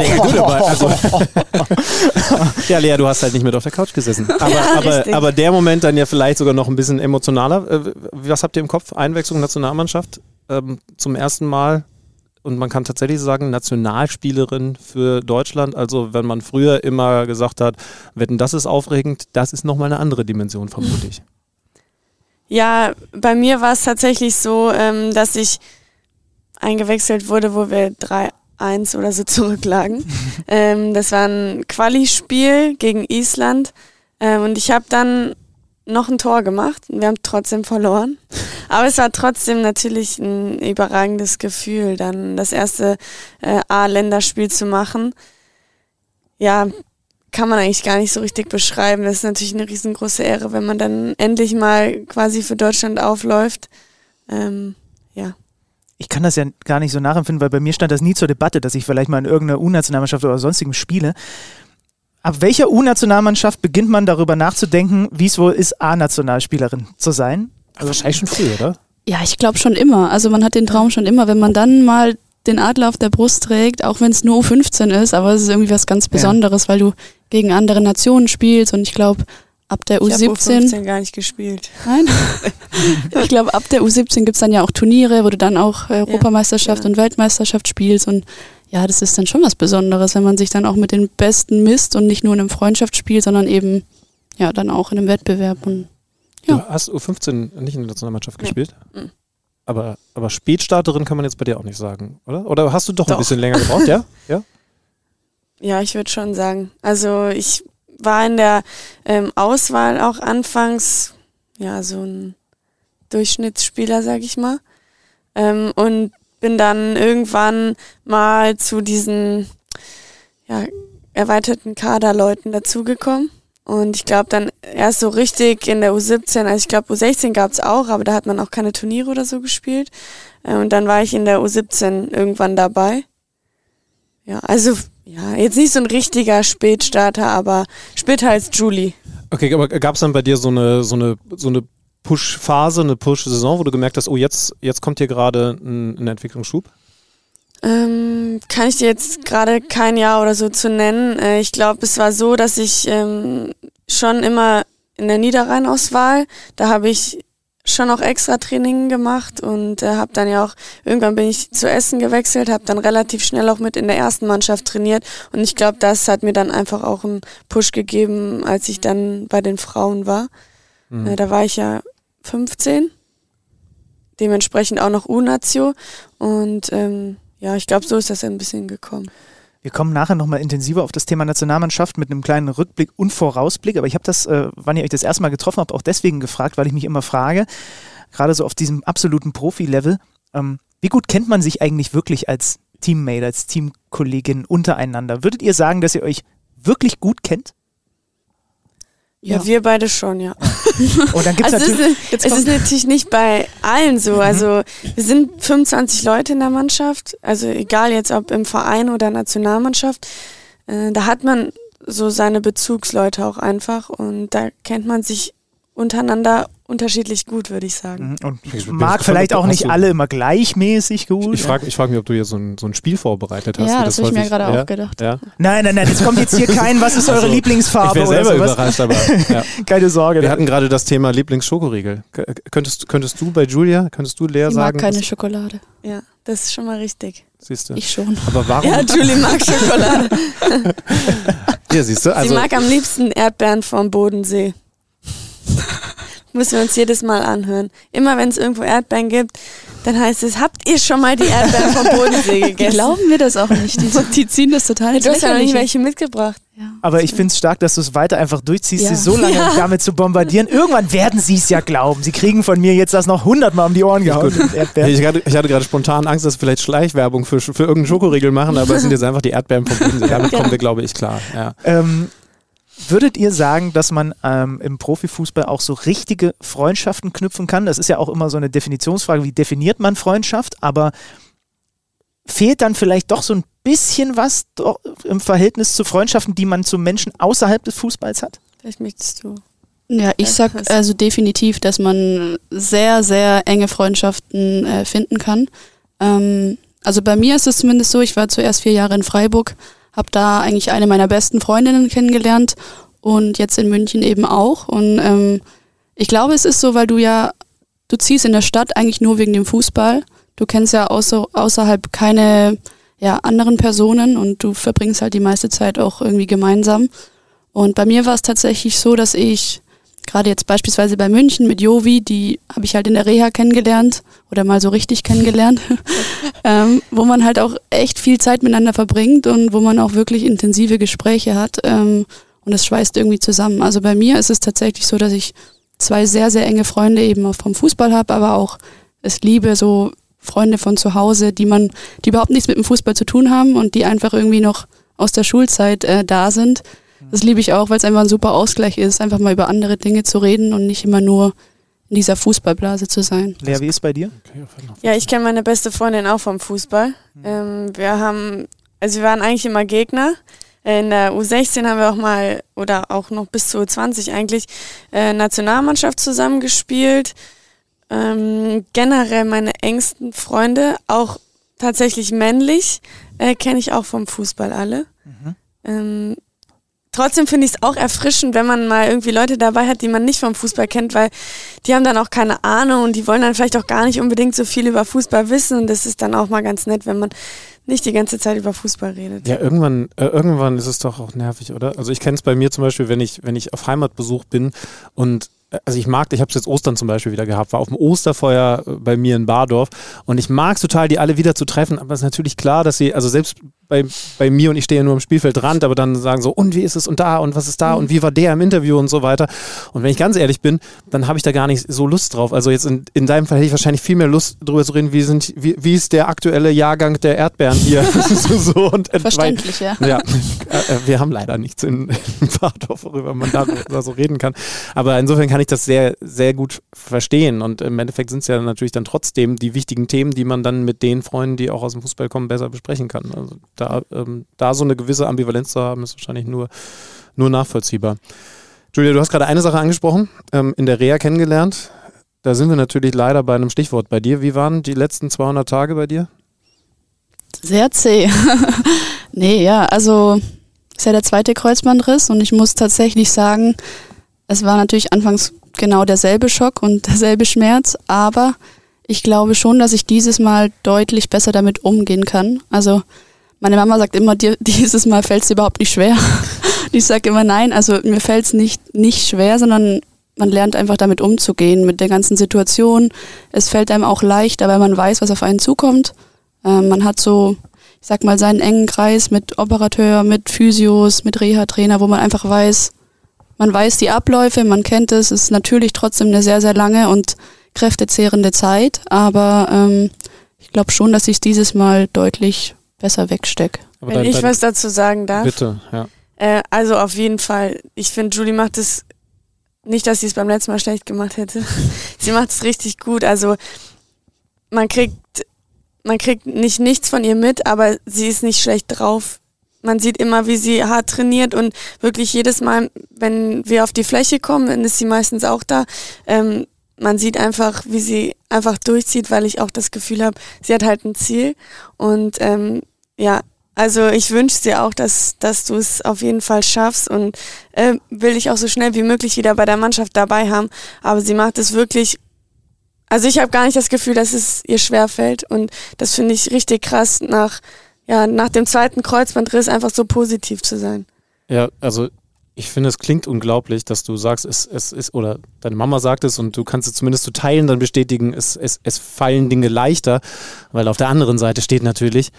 Ja, gut, aber, also, ja, Lea, du hast halt nicht mit auf der Couch gesessen. Aber, Ja, aber, aber der Moment dann ja vielleicht sogar noch ein bisschen emotionaler. Äh, Was habt ihr im Kopf? Einwechslung Nationalmannschaft ähm, zum ersten Mal. Und man kann tatsächlich sagen, Nationalspielerin für Deutschland. Also wenn man früher immer gesagt hat, wetten, das ist aufregend, das ist nochmal eine andere Dimension, vermute ich. Ja, bei mir war es tatsächlich so, ähm, dass ich eingewechselt wurde, wo wir 3-1 oder so zurücklagen. ähm, das war ein Quali-Spiel gegen Island ähm, und ich habe dann noch ein Tor gemacht. Wir haben trotzdem verloren. Aber es war trotzdem natürlich ein überragendes Gefühl, dann das erste äh, A-Länderspiel zu machen. Ja, kann man eigentlich gar nicht so richtig beschreiben. Das ist natürlich eine riesengroße Ehre, wenn man dann endlich mal quasi für Deutschland aufläuft. Ähm, ja. Ich kann das ja gar nicht so nachempfinden, weil bei mir stand das nie zur Debatte, dass ich vielleicht mal in irgendeiner U-Nationalmannschaft oder sonstigem spiele. Ab welcher U-Nationalmannschaft beginnt man darüber nachzudenken, wie es wohl ist, A-Nationalspielerin zu sein? Also wahrscheinlich schon früh, oder? Ja, ich glaube schon immer. Also man hat den Traum schon immer, wenn man dann mal den Adler auf der Brust trägt, auch wenn es nur U15 ist, aber es ist irgendwie was ganz Besonderes, weil du gegen andere Nationen spielst und ich glaube, ab der Ich habe U17, U15 gar nicht gespielt. nein, ich glaube, ab der U17 gibt's dann ja auch Turniere, wo du dann auch äh, Europameisterschaft genau. und Weltmeisterschaft spielst und ja, das ist dann schon was Besonderes, wenn man sich dann auch mit den Besten misst und nicht nur in einem Freundschaftsspiel, sondern eben ja dann auch in einem Wettbewerb und Ja. Du hast U15 nicht in der Nationalmannschaft Nee. gespielt? Mhm. Aber, aber Spätstarterin kann man jetzt bei dir auch nicht sagen, oder? Oder hast du doch, ein Doch. bisschen länger gebraucht, ja? Ja? Ja, ich würde schon sagen. Also ich war in der ähm, Auswahl auch anfangs ja so ein Durchschnittsspieler, sag ich mal. Ähm, und bin dann irgendwann mal zu diesen ja, erweiterten Kaderleuten dazugekommen. Und ich glaube dann erst so richtig in der U17, also ich glaube U16 gab's auch, aber da hat man auch keine Turniere oder so gespielt. Äh, und dann war ich in der U17 irgendwann dabei. Ja, also ja, jetzt nicht so ein richtiger Spätstarter, aber später als Julie. Okay, aber gab es dann bei dir so eine, so eine, so eine Push-Phase, eine Push-Saison, wo du gemerkt hast, oh, jetzt, jetzt kommt hier gerade ein, ein Entwicklungsschub? Ähm, kann ich dir jetzt gerade kein Jahr oder so zu nennen. Äh, ich glaube, es war so, dass ich ähm, schon immer in der Niederrheinauswahl, da habe ich schon auch extra Training gemacht und äh, habe dann ja auch, irgendwann bin ich zu Essen gewechselt, habe dann relativ schnell auch mit in der ersten Mannschaft trainiert und ich glaube, das hat mir dann einfach auch einen Push gegeben, als ich dann bei den Frauen war. Mhm. Äh, da war ich ja 15, dementsprechend auch noch U-Natio und ähm, ja, ich glaube, so ist das ein bisschen gekommen. Wir kommen nachher nochmal intensiver auf das Thema Nationalmannschaft mit einem kleinen Rückblick und Vorausblick. Aber ich habe das, äh, wann ihr euch das erste Mal getroffen habt, auch deswegen gefragt, weil ich mich immer frage, gerade so auf diesem absoluten Profi-Level, ähm, wie gut kennt man sich eigentlich wirklich als Teammate, als Teamkollegin untereinander? Würdet ihr sagen, dass ihr euch wirklich gut kennt? Ja, wir beide schon, ja. Und dann gibt's also es, natürlich. ist, es ist natürlich nicht bei allen so. Also wir sind 25 Leute in der Mannschaft, also egal jetzt ob im Verein oder Nationalmannschaft. Äh, da hat man so seine Bezugsleute auch einfach und da kennt man sich untereinander unterschiedlich gut, würde ich sagen. Mhm, Und Ich mag vielleicht auch nicht alle immer gleichmäßig gut. Ich frage ich frag mich, ob du hier so ein, so ein Spiel vorbereitet hast. Ja, wie das hab ich mir gerade auch ja? gedacht. Ja? Nein, nein, nein, es kommt jetzt hier kein, was ist eure Also, Ich Lieblingsfarbe wäre oder selber sowas. überrascht, aber ja. Keine Sorge. wir hatten gerade das Thema Lieblingsschokoriegel. K könntest, könntest du bei Julia, könntest du Lea ich sagen? mag keine Schokolade. Ja, das ist schon mal richtig. Siehst du. Ich schon. Aber warum? Ja, Julie mag Schokolade. Ja, siehst du. Also, Sie mag am liebsten Erdbeeren vom Bodensee. Müssen wir uns jedes Mal anhören. Immer wenn es irgendwo Erdbeeren gibt, dann heißt es, habt ihr schon mal die Erdbeeren vom Bodensee Die gegessen? glauben mir das auch nicht. Die, die ziehen das total Ja, du hast ja noch nicht welche mitgebracht. Ja. Aber ich finde es stark, dass du es weiter einfach durchziehst, Ja. sie so lange Ja. damit zu bombardieren. Irgendwann werden sie es ja glauben. Sie kriegen von mir jetzt das noch hundertmal um die Ohren gehauen. Ich hatte, ich hatte gerade spontan Angst, dass wir vielleicht Schleichwerbung für, für irgendeinen Schokoriegel machen, aber es sind jetzt einfach die Erdbeeren vom Bodensee. Damit kommen wir, glaube ich, klar. Ja. Ähm, würdet ihr sagen, dass man ähm, im Profifußball auch so richtige Freundschaften knüpfen kann? Das ist ja auch immer so eine Definitionsfrage, wie definiert man Freundschaft? Aber fehlt dann vielleicht doch so ein bisschen was im Verhältnis zu Freundschaften, die man zu Menschen außerhalb des Fußballs hat? Vielleicht möchtest du. Ja, ich sag also definitiv, dass man sehr, sehr enge Freundschaften äh, finden kann. Ähm, also bei mir ist es zumindest so, ich war zuerst vier Jahre in Freiburg, habe da eigentlich eine meiner besten Freundinnen kennengelernt und jetzt in München eben auch. Und ähm, ich glaube, es ist so, weil du ja, du ziehst in der Stadt eigentlich nur wegen dem Fußball. Du kennst ja außer, außerhalb keine ja, anderen Personen und du verbringst halt die meiste Zeit auch irgendwie gemeinsam. Und bei mir war es tatsächlich so, dass ich gerade jetzt beispielsweise bei München mit Jovi, die habe ich halt in der Reha kennengelernt oder mal so richtig kennengelernt, ähm, wo man halt auch echt viel Zeit miteinander verbringt und wo man auch wirklich intensive Gespräche hat ähm, und es schweißt irgendwie zusammen. Also bei mir ist es tatsächlich so, dass ich zwei sehr, sehr enge Freunde eben auch vom Fußball habe, aber auch es liebe, so Freunde von zu Hause, die man, die überhaupt nichts mit dem Fußball zu tun haben und die einfach irgendwie noch aus der Schulzeit äh, da sind. Das liebe ich auch, weil es einfach ein super Ausgleich ist, einfach mal über andere Dinge zu reden und nicht immer nur in dieser Fußballblase zu sein. Lea, wie ist bei dir? Ja, ich kenne meine beste Freundin auch vom Fußball. Ähm, wir haben, also wir waren eigentlich immer Gegner. In der U16 haben wir auch mal, oder auch noch bis zu U20 eigentlich, äh, Nationalmannschaft zusammengespielt. Ähm, generell meine engsten Freunde, auch tatsächlich männlich, äh, kenne ich auch vom Fußball alle. Ähm, trotzdem finde ich es auch erfrischend, wenn man mal irgendwie Leute dabei hat, die man nicht vom Fußball kennt, weil die haben dann auch keine Ahnung und die wollen dann vielleicht auch gar nicht unbedingt so viel über Fußball wissen und das ist dann auch mal ganz nett, wenn man nicht die ganze Zeit über Fußball redet. Ja, irgendwann, äh, irgendwann ist es doch auch nervig, oder? Also ich kenne es bei mir zum Beispiel, wenn ich, wenn ich auf Heimatbesuch bin und also ich mag, ich habe es jetzt Ostern zum Beispiel wieder gehabt, war auf dem Osterfeuer äh, bei mir in Bardorf und ich mag es total, die alle wieder zu treffen, aber es ist natürlich klar, dass sie, also selbst bei, bei mir und ich stehe ja nur am Spielfeldrand, aber dann sagen so, und wie ist es und da und was ist da und wie war der im Interview und so weiter. Und wenn ich ganz ehrlich bin, dann habe ich da gar nicht so Lust drauf. Also jetzt in, in deinem Fall hätte ich wahrscheinlich viel mehr Lust darüber zu reden, wie, sind, wie, wie ist der aktuelle Jahrgang der Erdbeeren hier. so, und, äh, Verständlich, ja. ja, äh, wir haben leider nichts in, in Bardorf, worüber man da, da so reden kann. Aber insofern kann ich das sehr, sehr gut verstehen. Und im Endeffekt sind es ja natürlich dann trotzdem die wichtigen Themen, die man dann mit den Freunden, die auch aus dem Fußball kommen, besser besprechen kann. Also da, ähm, da so eine gewisse Ambivalenz zu haben, ist wahrscheinlich nur, nur nachvollziehbar. Julia, du hast gerade eine Sache angesprochen, ähm, in der Reha kennengelernt. Da sind wir natürlich leider bei einem Stichwort bei dir. Wie waren die letzten 200 Tage bei dir? Sehr zäh. nee, ja, also ist ja der zweite Kreuzbandriss und ich muss tatsächlich sagen, es war natürlich anfangs genau derselbe Schock und derselbe Schmerz, aber ich glaube schon, dass ich dieses Mal deutlich besser damit umgehen kann. Also meine Mama sagt immer, dir, dieses Mal fällt es überhaupt nicht schwer. ich sage immer nein, also mir fällt es nicht, nicht schwer, sondern man lernt einfach damit umzugehen, mit der ganzen Situation. Es fällt einem auch leichter, weil man weiß, was auf einen zukommt. Ähm, man hat so, ich sag mal, seinen engen Kreis mit Operateur, mit Physios, mit Reha-Trainer, wo man einfach weiß, man weiß die Abläufe, man kennt es, es ist natürlich trotzdem eine sehr, sehr lange und kräftezehrende Zeit, aber ähm, ich glaube schon, dass ich es dieses Mal deutlich besser wegstecke. Wenn dein- ich dein- was dazu sagen darf. Bitte, ja. Äh, also auf jeden Fall. Ich finde, Julie macht es nicht, dass sie es beim letzten Mal schlecht gemacht hätte. sie macht es richtig gut. Also man kriegt, man kriegt nicht nichts von ihr mit, aber sie ist nicht schlecht drauf. Man sieht immer, wie sie hart trainiert und wirklich jedes Mal, wenn wir auf die Fläche kommen, dann ist sie meistens auch da. Ähm, man sieht einfach, wie sie einfach durchzieht, weil ich auch das Gefühl habe, sie hat halt ein Ziel. Und ähm, ja, also ich wünsche dir auch, dass, dass du es auf jeden Fall schaffst und äh, will dich auch so schnell wie möglich wieder bei der Mannschaft dabei haben. Aber sie macht es wirklich. Also ich habe gar nicht das Gefühl, dass es ihr schwer fällt und das finde ich richtig krass, nach, ja, nach dem zweiten Kreuzbandriss einfach so positiv zu sein. Ja, also ich finde, es klingt unglaublich, dass du sagst, es, es ist, oder deine Mama sagt es und du kannst es zumindest zu Teilen dann bestätigen, es, es, es fallen Dinge leichter, weil auf der anderen Seite steht natürlich,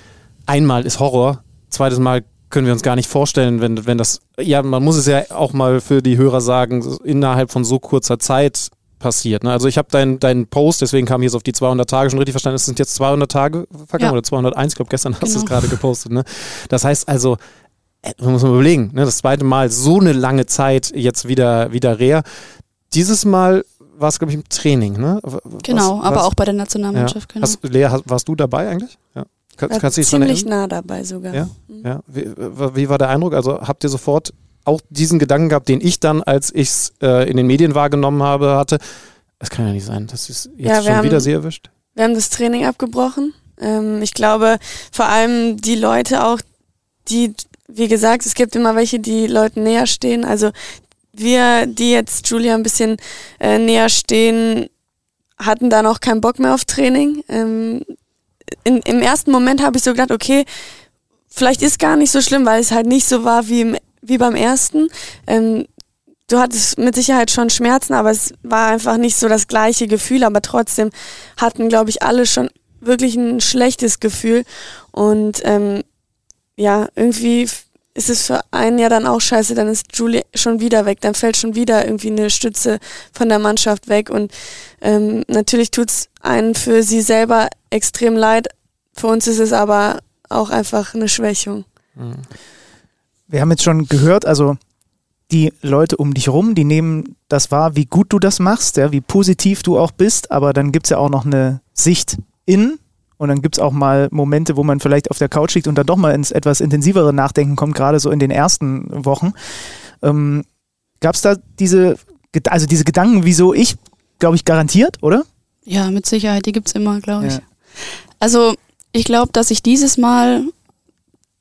einmal ist Horror, zweites Mal können wir uns gar nicht vorstellen, wenn, wenn das, ja, man muss es ja auch mal für die Hörer sagen, innerhalb von so kurzer Zeit passiert. Ne? Also ich habe deinen dein Post, deswegen kam ich jetzt auf die 200 Tage schon richtig verstanden. Es sind jetzt 200 Tage vergangen ja. oder 201. Ich glaube, gestern hast genau. du es gerade gepostet. Ne? Das heißt also, äh, man muss mal überlegen, ne? das zweite Mal so eine lange Zeit jetzt wieder, wieder Reha. Dieses Mal war es, glaube ich, im Training, ne? Genau, was, aber was? auch bei der Nationalmannschaft. Ja. Genau. Hast, Lea, warst du dabei eigentlich? Ja. Kann, kannst du ziemlich nah dabei sogar. Ja? Mhm. ja. Wie, wie, war der Eindruck? Also habt ihr sofort auch diesen Gedanken gehabt, den ich dann, als ich es äh, in den Medien wahrgenommen habe, hatte? Es kann ja nicht sein, das ist jetzt ja, schon haben, wieder sehr erwischt. Wir haben das Training abgebrochen. Ähm, ich glaube, vor allem die Leute auch, die, wie gesagt, es gibt immer welche, die Leuten näher stehen. Also wir, die jetzt Julia ein bisschen äh, näher stehen, hatten da noch keinen Bock mehr auf Training. Ähm, in, Im ersten Moment habe ich so gedacht, okay, vielleicht ist gar nicht so schlimm, weil es halt nicht so war wie, im, wie beim ersten. Ähm, du hattest mit Sicherheit schon Schmerzen, aber es war einfach nicht so das gleiche Gefühl. Aber trotzdem hatten, glaube ich, alle schon wirklich ein schlechtes Gefühl. Und ähm, ja, irgendwie ist es für einen ja dann auch scheiße, dann ist Julie schon wieder weg, dann fällt schon wieder irgendwie eine Stütze von der Mannschaft weg und ähm, natürlich tut's einen für sie selber extrem leid. Für uns ist es aber auch einfach eine Schwächung. Mhm. Wir haben jetzt schon gehört, also die Leute um dich rum, die nehmen das wahr, wie gut du das machst, ja, wie positiv du auch bist, aber dann gibt es ja auch noch eine Sicht in und dann gibt es auch mal Momente, wo man vielleicht auf der Couch liegt und dann doch mal ins etwas intensivere Nachdenken kommt, gerade so in den ersten Wochen. Ähm, Gab es da diese, also diese Gedanken, wieso ich, glaube ich, garantiert, oder? Ja, mit Sicherheit, die gibt es immer, glaube ich. Ja. Also ich glaube, dass ich dieses Mal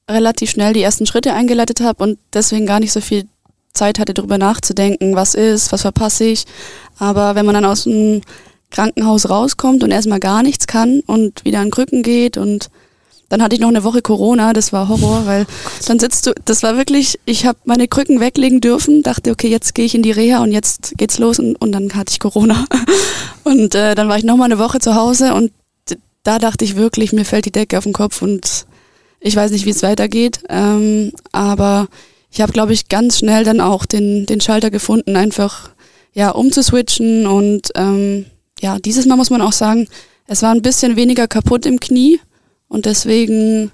relativ schnell die ersten Schritte eingeleitet habe und deswegen gar nicht so viel Zeit hatte, darüber nachzudenken, was ist, was verpasse ich. Aber wenn man dann aus dem Krankenhaus rauskommt und erstmal gar nichts kann und wieder an Krücken geht und dann hatte ich noch eine Woche Corona, das war Horror, weil dann sitzt du, das war wirklich, ich habe meine Krücken weglegen dürfen, dachte, okay, jetzt gehe ich in die Reha und jetzt geht's los und, und dann hatte ich Corona. Und äh, dann war ich noch mal eine Woche zu Hause und da dachte ich wirklich, mir fällt die Decke auf den Kopf und ich weiß nicht, wie es weitergeht. Ähm, aber ich habe, glaube ich, ganz schnell dann auch den, den Schalter gefunden, einfach ja umzuswitchen und ähm, ja, dieses Mal muss man auch sagen, es war ein bisschen weniger kaputt im Knie und deswegen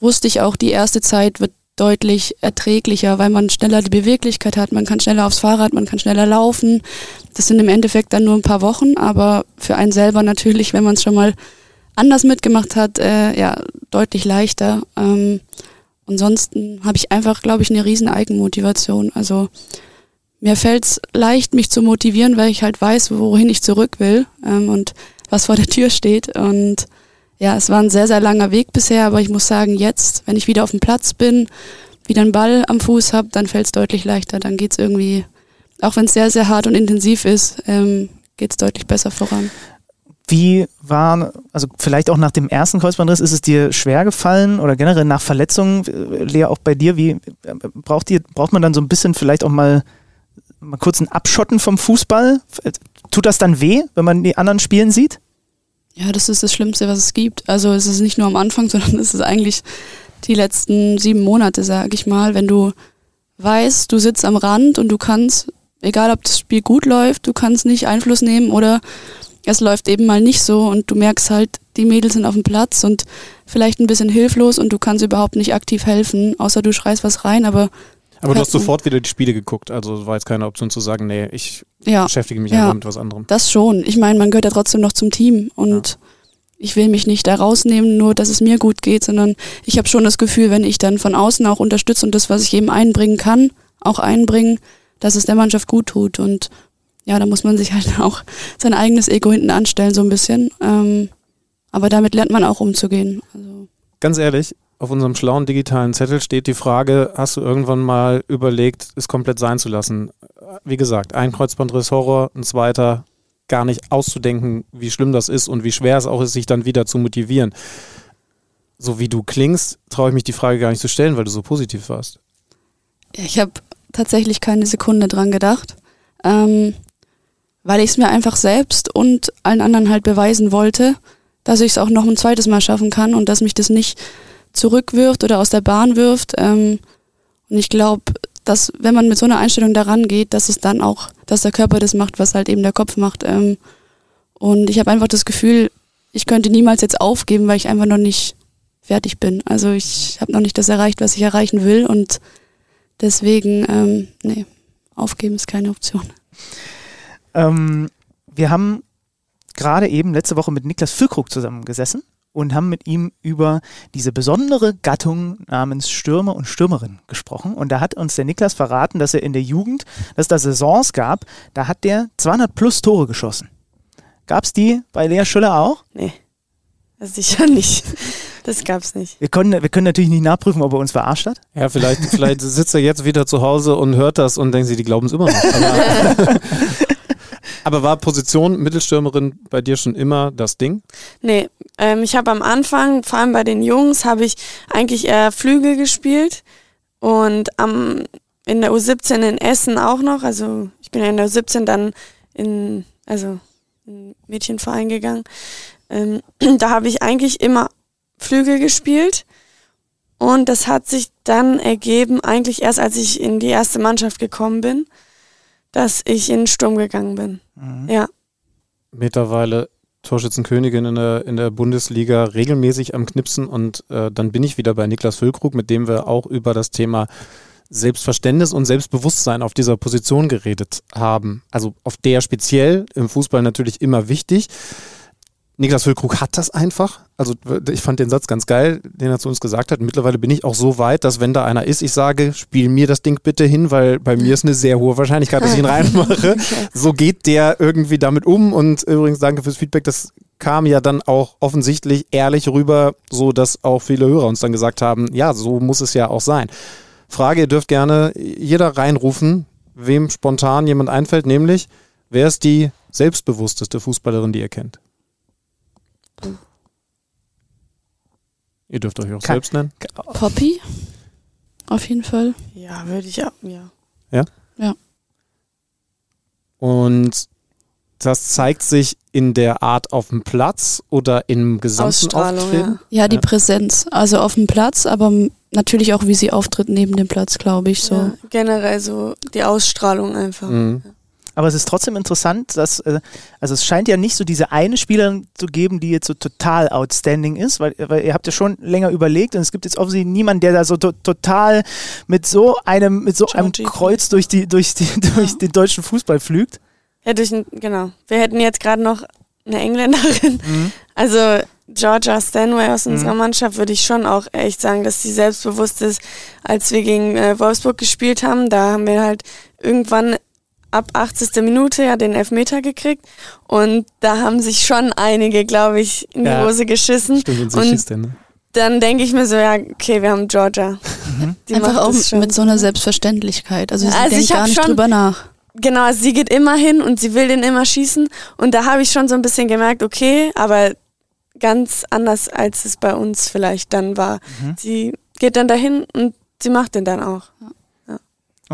wusste ich auch, die erste Zeit wird deutlich erträglicher, weil man schneller die Beweglichkeit hat, man kann schneller aufs Fahrrad, man kann schneller laufen. Das sind im Endeffekt dann nur ein paar Wochen, aber für einen selber natürlich, wenn man es schon mal anders mitgemacht hat, äh, ja, deutlich leichter. Ähm, ansonsten habe ich einfach, glaube ich, eine riesen Eigenmotivation. Also mir fällt es leicht, mich zu motivieren, weil ich halt weiß, wohin ich zurück will ähm, und was vor der Tür steht. Und ja, es war ein sehr, sehr langer Weg bisher, aber ich muss sagen, jetzt, wenn ich wieder auf dem Platz bin, wieder einen Ball am Fuß habe, dann fällt es deutlich leichter. Dann geht es irgendwie, auch wenn es sehr, sehr hart und intensiv ist, ähm, geht es deutlich besser voran. Wie war, also vielleicht auch nach dem ersten Kreuzbandriss, ist es dir schwer gefallen oder generell nach Verletzungen, äh, Lea, auch bei dir, wie äh, braucht, ihr, braucht man dann so ein bisschen vielleicht auch mal mal kurz ein Abschotten vom Fußball? Tut das dann weh, wenn man die anderen spielen sieht? Ja, das ist das Schlimmste, was es gibt. Also es ist nicht nur am Anfang, sondern es ist eigentlich die letzten sieben Monate, sag ich mal. Wenn du weißt, du sitzt am Rand und du kannst, egal ob das Spiel gut läuft, du kannst nicht Einfluss nehmen oder es läuft eben mal nicht so und du merkst halt, die Mädels sind auf dem Platz und vielleicht ein bisschen hilflos und du kannst überhaupt nicht aktiv helfen, außer du schreist was rein, aber aber du hast sofort wieder die Spiele geguckt, also war jetzt keine Option zu sagen, nee, ich ja. beschäftige mich ja. einfach mit was anderem. Das schon. Ich meine, man gehört ja trotzdem noch zum Team und ja. ich will mich nicht da rausnehmen, nur dass es mir gut geht, sondern ich habe schon das Gefühl, wenn ich dann von außen auch unterstütze und das, was ich eben einbringen kann, auch einbringen, dass es der Mannschaft gut tut. Und ja, da muss man sich halt auch sein eigenes Ego hinten anstellen, so ein bisschen. Ähm, aber damit lernt man auch umzugehen. Also. Ganz ehrlich, auf unserem schlauen digitalen Zettel steht die Frage, hast du irgendwann mal überlegt, es komplett sein zu lassen? Wie gesagt, ein Kreuzbandriss Horror, ein zweiter gar nicht auszudenken, wie schlimm das ist und wie schwer es auch ist, sich dann wieder zu motivieren. So wie du klingst, traue ich mich die Frage gar nicht zu stellen, weil du so positiv warst. Ich habe tatsächlich keine Sekunde dran gedacht, ähm, weil ich es mir einfach selbst und allen anderen halt beweisen wollte, dass ich es auch noch ein zweites Mal schaffen kann und dass mich das nicht zurückwirft oder aus der Bahn wirft. Ähm, und ich glaube, dass wenn man mit so einer Einstellung daran geht, dass es dann auch, dass der Körper das macht, was halt eben der Kopf macht. Ähm, und ich habe einfach das Gefühl, ich könnte niemals jetzt aufgeben, weil ich einfach noch nicht fertig bin. Also ich habe noch nicht das erreicht, was ich erreichen will und deswegen, ähm, nee, aufgeben ist keine Option. Ähm, wir haben gerade eben letzte Woche mit Niklas Füllkrug zusammengesessen und haben mit ihm über diese besondere Gattung namens Stürmer und Stürmerin gesprochen. Und da hat uns der Niklas verraten, dass er in der Jugend, dass es da Saisons gab, da hat der 200 plus Tore geschossen. Gab es die bei Lea Schüller auch? Nee, sicher nicht. Das gab's nicht. Wir können, wir können natürlich nicht nachprüfen, ob er uns verarscht hat. Ja, vielleicht, vielleicht sitzt er jetzt wieder zu Hause und hört das und denkt sich, die glauben es immer noch. Aber, war Position Mittelstürmerin bei dir schon immer das Ding? Nee, ähm, ich habe am Anfang, vor allem bei den Jungs, habe ich eigentlich eher Flügel gespielt und am, in der U17 in Essen auch noch. Also ich bin ja in der U17 dann in, also in Mädchenverein gegangen. Ähm, da habe ich eigentlich immer Flügel gespielt. Und das hat sich dann ergeben, eigentlich erst als ich in die erste Mannschaft gekommen bin, dass ich in den Sturm gegangen bin. Mhm. Ja. Mittlerweile Torschützenkönigin in der, in der Bundesliga regelmäßig am Knipsen und äh, dann bin ich wieder bei Niklas Füllkrug, mit dem wir auch über das Thema Selbstverständnis und Selbstbewusstsein auf dieser Position geredet haben. Also auf der speziell, im Fußball natürlich immer wichtig. Niklas Füllkrug hat das einfach. Also ich fand den Satz ganz geil, den er zu uns gesagt hat. Mittlerweile bin ich auch so weit, dass wenn da einer ist, ich sage, spiel mir das Ding bitte hin, weil bei mir ist eine sehr hohe Wahrscheinlichkeit, dass ich ihn reinmache. So geht der irgendwie damit um. Und übrigens danke fürs Feedback. Das kam ja dann auch offensichtlich ehrlich rüber, so dass auch viele Hörer uns dann gesagt haben, ja, so muss es ja auch sein. Frage, ihr dürft gerne jeder reinrufen, wem spontan jemand einfällt, nämlich, wer ist die selbstbewussteste Fußballerin, die ihr kennt? Ihr dürft euch auch Kann, selbst nennen. Poppy? Auf jeden Fall. Ja, würde ich auch, ja. Ja? Ja. Und das zeigt sich in der Art auf dem Platz oder im gesamten Auftreten? Ja. ja, die ja. Präsenz. Also auf dem Platz, aber natürlich auch, wie sie auftritt neben dem Platz, glaube ich. So. Ja, generell so die Ausstrahlung einfach. Mhm. Aber es ist trotzdem interessant, dass, äh, also es scheint ja nicht so diese eine Spielerin zu geben, die jetzt so total outstanding ist, weil, weil ihr habt ja schon länger überlegt und es gibt jetzt offensichtlich niemanden, der da so to total mit so einem, mit so einem Kreuz durch die, durch die, durch ja. den deutschen Fußball flügt. Ja, durch ein, genau. Wir hätten jetzt gerade noch eine Engländerin. Mhm. Also Georgia Stanway aus unserer mhm. Mannschaft würde ich schon auch echt sagen, dass sie selbstbewusst ist. Als wir gegen äh, Wolfsburg gespielt haben, da haben wir halt irgendwann ab 80. Minute ja den Elfmeter gekriegt und da haben sich schon einige, glaube ich, in die ja, Hose geschissen. Stimmt, und schießt, ne? dann denke ich mir so, ja, okay, wir haben Georgia. Mhm. Einfach auch mit so einer Selbstverständlichkeit. Also sie also denkt gar nicht schon, drüber nach. Genau, sie geht immer hin und sie will den immer schießen und da habe ich schon so ein bisschen gemerkt, okay, aber ganz anders, als es bei uns vielleicht dann war. Mhm. Sie geht dann dahin und sie macht den dann auch. Ja.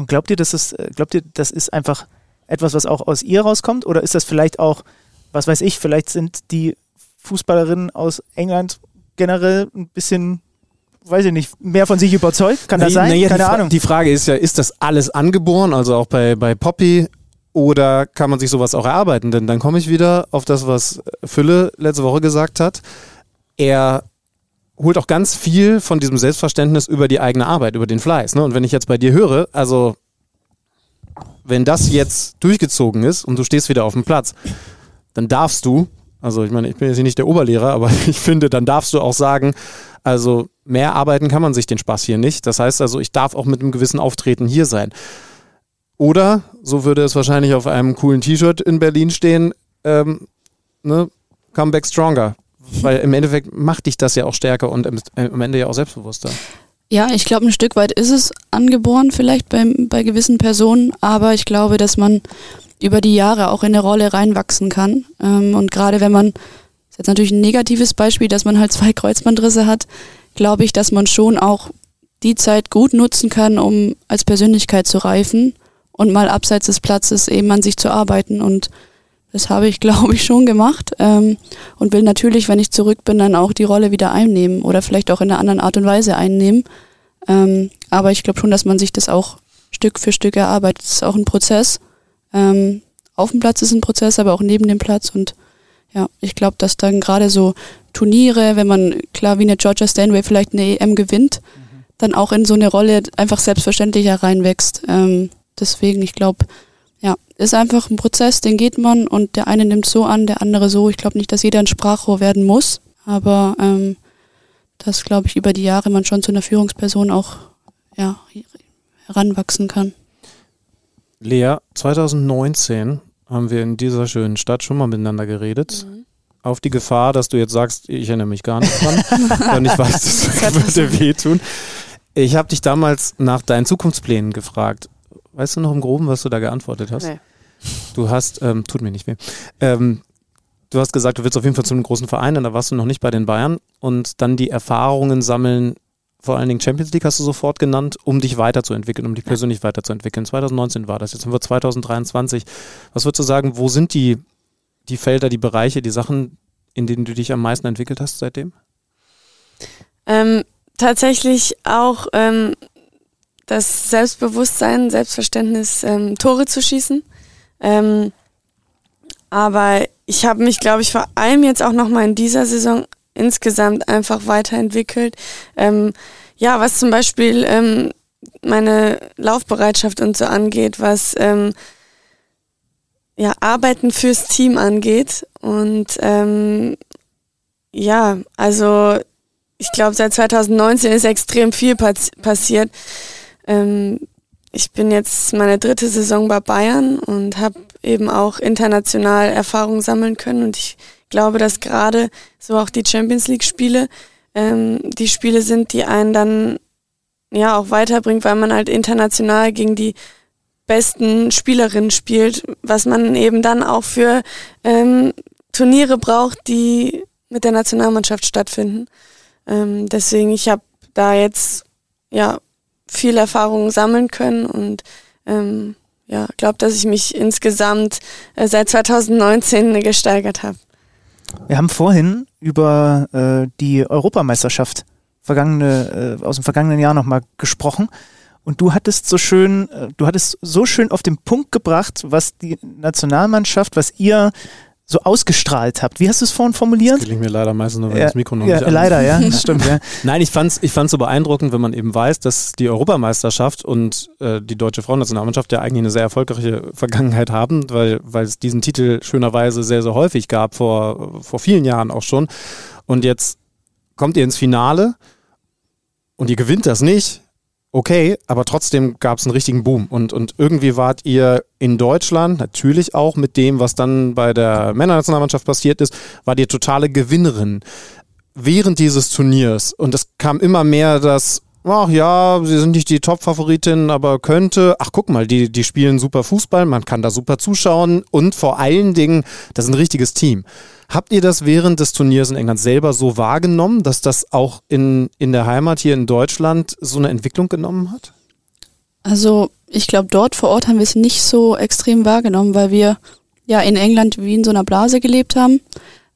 Und glaubt ihr, dass das, äh, glaubt ihr, das ist einfach etwas, was auch aus ihr rauskommt? Oder ist das vielleicht auch, was weiß ich, vielleicht sind die Fußballerinnen aus England generell ein bisschen, weiß ich nicht, mehr von sich überzeugt? Kann das sein? Na ja, Keine die Ahnung. Die Frage ist ja, ist das alles angeboren, also auch bei, bei Poppy, oder kann man sich sowas auch erarbeiten? Denn dann komme ich wieder auf das, was Fülle letzte Woche gesagt hat. Er holt auch ganz viel von diesem Selbstverständnis über die eigene Arbeit, über den Fleiß. Ne? Und wenn ich jetzt bei dir höre, also wenn das jetzt durchgezogen ist und du stehst wieder auf dem Platz, dann darfst du, also ich meine, ich bin jetzt nicht der Oberlehrer, aber ich finde, dann darfst du auch sagen, also mehr arbeiten kann man sich den Spaß hier nicht. Das heißt also, ich darf auch mit einem gewissen Auftreten hier sein. Oder, so würde es wahrscheinlich auf einem coolen T-Shirt in Berlin stehen, ähm, ne, Come back stronger. Weil im Endeffekt macht dich das ja auch stärker und am Ende ja auch selbstbewusster. Ja, ich glaube, ein Stück weit ist es angeboren, vielleicht bei, bei gewissen Personen, aber ich glaube, dass man über die Jahre auch in eine Rolle reinwachsen kann. Ähm, und gerade wenn man, das ist jetzt natürlich ein negatives Beispiel, dass man halt zwei Kreuzbandrisse hat, glaube ich, dass man schon auch die Zeit gut nutzen kann, um als Persönlichkeit zu reifen und mal abseits des Platzes eben an sich zu arbeiten und Das habe ich, glaube ich, schon gemacht ähm, und will natürlich, wenn ich zurück bin, dann auch die Rolle wieder einnehmen oder vielleicht auch in einer anderen Art und Weise einnehmen. Ähm, aber ich glaube schon, dass man sich das auch Stück für Stück erarbeitet. Es ist auch ein Prozess. Ähm, auf dem Platz ist ein Prozess, aber auch neben dem Platz. Und ja, ich glaube, dass dann gerade so Turniere, wenn man klar wie eine Georgia Stanway vielleicht eine EM gewinnt, mhm. dann auch in so eine Rolle einfach selbstverständlicher reinwächst. Ähm, deswegen, ich glaube, ist einfach ein Prozess, den geht man und der eine nimmt so an, der andere so. Ich glaube nicht, dass jeder ein Sprachrohr werden muss, aber ähm, dass, glaube ich, über die Jahre man schon zu einer Führungsperson auch ja, heranwachsen kann. Lea, 2019 haben wir in dieser schönen Stadt schon mal miteinander geredet. Mhm. Auf die Gefahr, dass du jetzt sagst, ich erinnere mich gar nicht dran und ich weiß, das würde wehtun. Ich habe dich damals nach deinen Zukunftsplänen gefragt. Weißt du noch im Groben, was du da geantwortet hast? Nee. Du hast, ähm, tut mir nicht weh, ähm, du hast gesagt, du willst auf jeden Fall zu einem großen Verein, da warst du noch nicht bei den Bayern und dann die Erfahrungen sammeln, vor allen Dingen Champions League hast du sofort genannt, um dich weiterzuentwickeln, um dich persönlich weiterzuentwickeln. 2019 war das, jetzt haben wir 2023. Was würdest du sagen, wo sind die, die Felder, die Bereiche, die Sachen, in denen du dich am meisten entwickelt hast seitdem? Ähm, tatsächlich auch ähm, das Selbstbewusstsein, Selbstverständnis, ähm, Tore zu schießen. Ähm, aber ich habe mich, glaube ich, vor allem jetzt auch nochmal in dieser Saison insgesamt einfach weiterentwickelt. Ähm, ja, was zum Beispiel ähm, meine Laufbereitschaft und so angeht, was ähm, ja, Arbeiten fürs Team angeht. Und ähm, ja, also ich glaube, seit 2019 ist extrem viel pass passiert. Ähm, ich bin jetzt meine dritte Saison bei Bayern und habe eben auch international Erfahrung sammeln können. Und ich glaube, dass gerade so auch die Champions League-Spiele ähm, die Spiele sind, die einen dann ja auch weiterbringt, weil man halt international gegen die besten Spielerinnen spielt, was man eben dann auch für ähm, Turniere braucht, die mit der Nationalmannschaft stattfinden. Ähm, deswegen, ich habe da jetzt ja viel Erfahrung sammeln können und ähm, ja, glaube, dass ich mich insgesamt äh, seit 2019 gesteigert habe. Wir haben vorhin über äh, die Europameisterschaft vergangene, äh, aus dem vergangenen Jahr nochmal gesprochen. Und du hattest so schön, äh, du hattest so schön auf den Punkt gebracht, was die Nationalmannschaft, was ihr so ausgestrahlt habt. Wie hast du es vorhin formuliert? Das gelingt mir leider meistens nur, wenn ja, das Mikro noch ja, nicht Leider, ja, das stimmt. Ja. Nein, ich fand es ich fand's so beeindruckend, wenn man eben weiß, dass die Europameisterschaft und äh, die deutsche Frauennationalmannschaft ja eigentlich eine sehr erfolgreiche Vergangenheit haben, weil, weil es diesen Titel schönerweise sehr, sehr häufig gab, vor, vor vielen Jahren auch schon. Und jetzt kommt ihr ins Finale und ihr gewinnt das nicht okay, aber trotzdem gab es einen richtigen Boom. Und, und irgendwie wart ihr in Deutschland, natürlich auch mit dem, was dann bei der Männernationalmannschaft passiert ist, wart ihr totale Gewinnerin während dieses Turniers. Und es kam immer mehr das, ach ja, sie sind nicht die Top-Favoritin, aber könnte, ach guck mal, die, die spielen super Fußball, man kann da super zuschauen und vor allen Dingen, das ist ein richtiges Team. Habt ihr das während des Turniers in England selber so wahrgenommen, dass das auch in, in der Heimat hier in Deutschland so eine Entwicklung genommen hat? Also ich glaube, dort vor Ort haben wir es nicht so extrem wahrgenommen, weil wir ja in England wie in so einer Blase gelebt haben,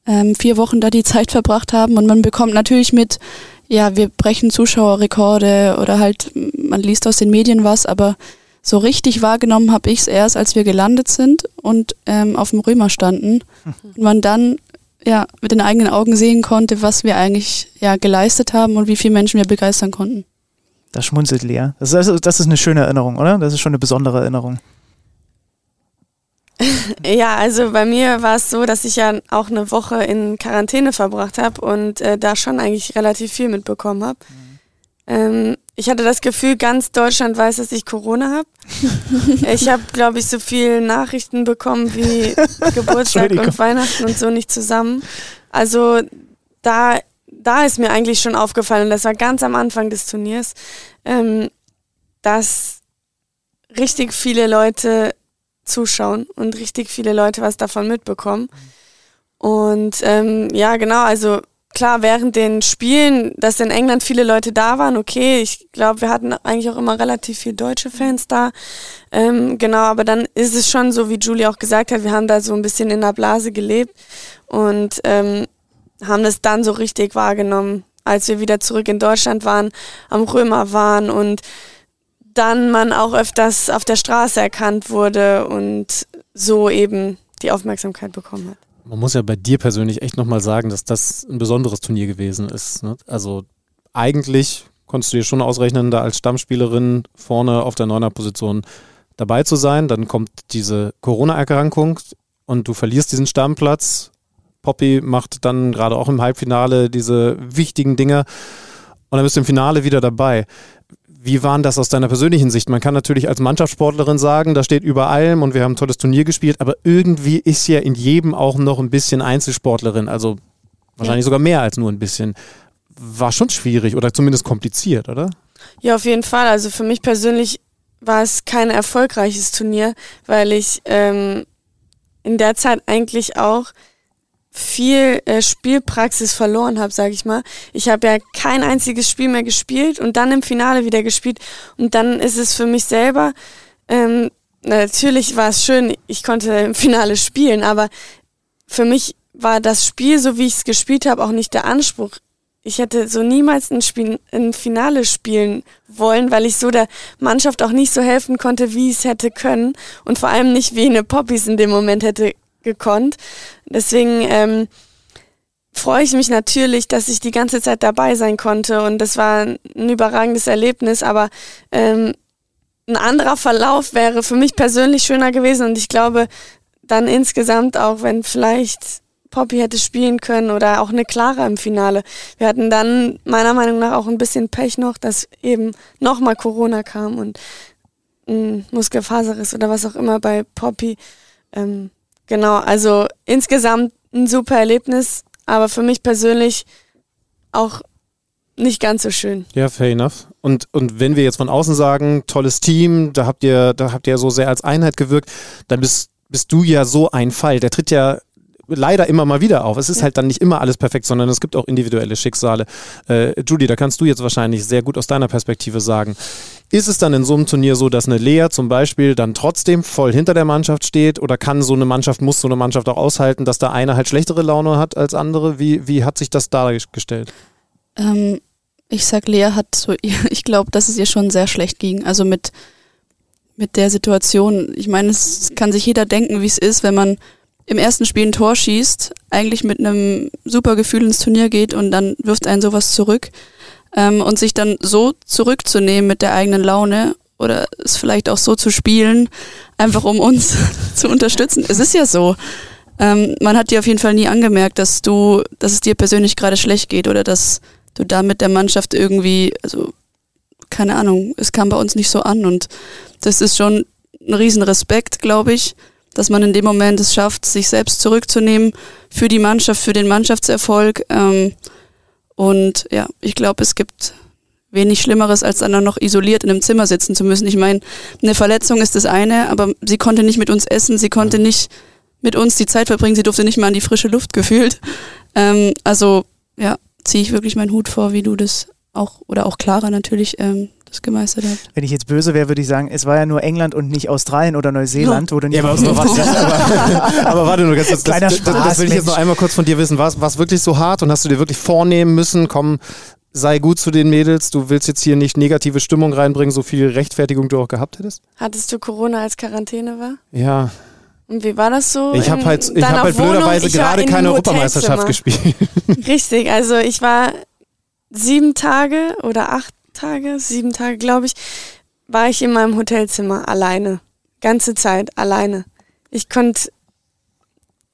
ähm, vier Wochen da die Zeit verbracht haben und man bekommt natürlich mit, ja, wir brechen Zuschauerrekorde oder halt, man liest aus den Medien was, aber so richtig wahrgenommen habe ich es erst, als wir gelandet sind und ähm, auf dem Römer standen und man dann ja mit den eigenen Augen sehen konnte, was wir eigentlich ja geleistet haben und wie viele Menschen wir begeistern konnten. Das schmunzelt leer. Das ist, das ist eine schöne Erinnerung, oder? Das ist schon eine besondere Erinnerung. ja, also bei mir war es so, dass ich ja auch eine Woche in Quarantäne verbracht habe und äh, da schon eigentlich relativ viel mitbekommen habe. Mhm. Ähm, ich hatte das Gefühl, ganz Deutschland weiß, dass ich Corona habe. ich habe, glaube ich, so viele Nachrichten bekommen wie Geburtstag und Weihnachten und so nicht zusammen. Also da, da ist mir eigentlich schon aufgefallen, das war ganz am Anfang des Turniers, ähm, dass richtig viele Leute zuschauen und richtig viele Leute was davon mitbekommen. Und ähm, ja, genau, also klar, während den Spielen, dass in England viele Leute da waren, okay, ich glaube, wir hatten eigentlich auch immer relativ viele deutsche Fans da. Ähm, genau, aber dann ist es schon so, wie Julie auch gesagt hat, wir haben da so ein bisschen in der Blase gelebt und ähm, haben das dann so richtig wahrgenommen, als wir wieder zurück in Deutschland waren, am Römer waren und dann man auch öfters auf der Straße erkannt wurde und so eben die Aufmerksamkeit bekommen hat. Man muss ja bei dir persönlich echt nochmal sagen, dass das ein besonderes Turnier gewesen ist. Ne? Also eigentlich konntest du dir schon ausrechnen, da als Stammspielerin vorne auf der Neuner-Position dabei zu sein. Dann kommt diese Corona-Erkrankung und du verlierst diesen Stammplatz. Poppy macht dann gerade auch im Halbfinale diese wichtigen Dinge und dann bist du im Finale wieder dabei. Wie war das aus deiner persönlichen Sicht? Man kann natürlich als Mannschaftssportlerin sagen, da steht über allem und wir haben ein tolles Turnier gespielt, aber irgendwie ist ja in jedem auch noch ein bisschen Einzelsportlerin, also wahrscheinlich ja. sogar mehr als nur ein bisschen. War schon schwierig oder zumindest kompliziert, oder? Ja, auf jeden Fall. Also für mich persönlich war es kein erfolgreiches Turnier, weil ich ähm, in der Zeit eigentlich auch viel äh, Spielpraxis verloren habe, sage ich mal. Ich habe ja kein einziges Spiel mehr gespielt und dann im Finale wieder gespielt und dann ist es für mich selber ähm, natürlich war es schön, ich konnte im Finale spielen, aber für mich war das Spiel, so wie ich es gespielt habe, auch nicht der Anspruch. Ich hätte so niemals ein, Spiel, ein Finale spielen wollen, weil ich so der Mannschaft auch nicht so helfen konnte, wie es hätte können und vor allem nicht wie eine Poppies in dem Moment hätte gekonnt. Deswegen ähm, freue ich mich natürlich, dass ich die ganze Zeit dabei sein konnte und das war ein überragendes Erlebnis, aber ähm, ein anderer Verlauf wäre für mich persönlich schöner gewesen und ich glaube dann insgesamt auch, wenn vielleicht Poppy hätte spielen können oder auch eine Clara im Finale. Wir hatten dann meiner Meinung nach auch ein bisschen Pech noch, dass eben nochmal Corona kam und ein Muskelfaserriss oder was auch immer bei Poppy. Ähm, Genau, also insgesamt ein super Erlebnis, aber für mich persönlich auch nicht ganz so schön. Ja, fair enough. Und, und wenn wir jetzt von außen sagen, tolles Team, da habt ihr, da habt ihr so sehr als Einheit gewirkt, dann bist, bist du ja so ein Fall. Der tritt ja leider immer mal wieder auf. Es ist ja. halt dann nicht immer alles perfekt, sondern es gibt auch individuelle Schicksale. Äh, Judy, da kannst du jetzt wahrscheinlich sehr gut aus deiner Perspektive sagen. Ist es dann in so einem Turnier so, dass eine Lea zum Beispiel dann trotzdem voll hinter der Mannschaft steht oder kann so eine Mannschaft, muss so eine Mannschaft auch aushalten, dass da eine halt schlechtere Laune hat als andere? Wie, wie hat sich das dargestellt? Ähm, ich sag, Lea hat so, ich glaube, dass es ihr schon sehr schlecht ging. Also mit, mit der Situation. Ich meine, es kann sich jeder denken, wie es ist, wenn man im ersten Spiel ein Tor schießt, eigentlich mit einem super Gefühl ins Turnier geht und dann wirft einen sowas zurück. Ähm, und sich dann so zurückzunehmen mit der eigenen Laune oder es vielleicht auch so zu spielen, einfach um uns zu unterstützen. Es ist ja so. Ähm, man hat dir auf jeden Fall nie angemerkt, dass du, dass es dir persönlich gerade schlecht geht oder dass du da mit der Mannschaft irgendwie, also keine Ahnung, es kam bei uns nicht so an und das ist schon ein Riesenrespekt, glaube ich dass man in dem Moment es schafft, sich selbst zurückzunehmen für die Mannschaft, für den Mannschaftserfolg. Ähm, und ja, ich glaube, es gibt wenig Schlimmeres, als dann noch isoliert in einem Zimmer sitzen zu müssen. Ich meine, eine Verletzung ist das eine, aber sie konnte nicht mit uns essen, sie konnte nicht mit uns die Zeit verbringen, sie durfte nicht mal an die frische Luft gefühlt. Ähm, also ja, ziehe ich wirklich meinen Hut vor, wie du das auch, oder auch Clara natürlich ähm, das gemeistert habt. Wenn ich jetzt böse wäre, würde ich sagen, es war ja nur England und nicht Australien oder Neuseeland, wo du nicht ja, aber, was, aber, aber warte nur ganz kurz. Das, das, das, will ich jetzt noch einmal kurz von dir wissen. War es wirklich so hart und hast du dir wirklich vornehmen müssen, komm, sei gut zu den Mädels, du willst jetzt hier nicht negative Stimmung reinbringen, so viel Rechtfertigung du auch gehabt hättest? Hattest du Corona als Quarantäne war? Ja. Und wie war das so? Ich habe halt, ich hab halt blöderweise gerade keine Europameisterschaft gespielt. Richtig, also ich war sieben Tage oder acht Tage, sieben Tage, glaube ich, war ich in meinem Hotelzimmer alleine. Ganze Zeit alleine. Ich konnte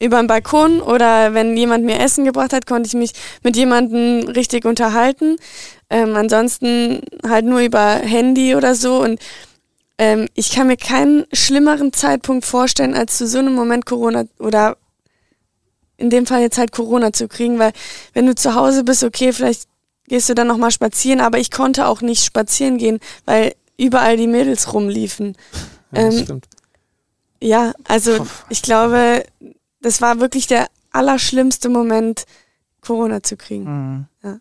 über den Balkon oder wenn jemand mir Essen gebracht hat, konnte ich mich mit jemandem richtig unterhalten. Ähm, ansonsten halt nur über Handy oder so. Und ähm, ich kann mir keinen schlimmeren Zeitpunkt vorstellen, als zu so einem Moment Corona oder in dem Fall jetzt halt Corona zu kriegen, weil wenn du zu Hause bist, okay, vielleicht gehst du dann nochmal spazieren, aber ich konnte auch nicht spazieren gehen, weil überall die Mädels rumliefen. Ja, ähm, ja also ich glaube, das war wirklich der allerschlimmste Moment Corona zu kriegen. Mhm. Ja.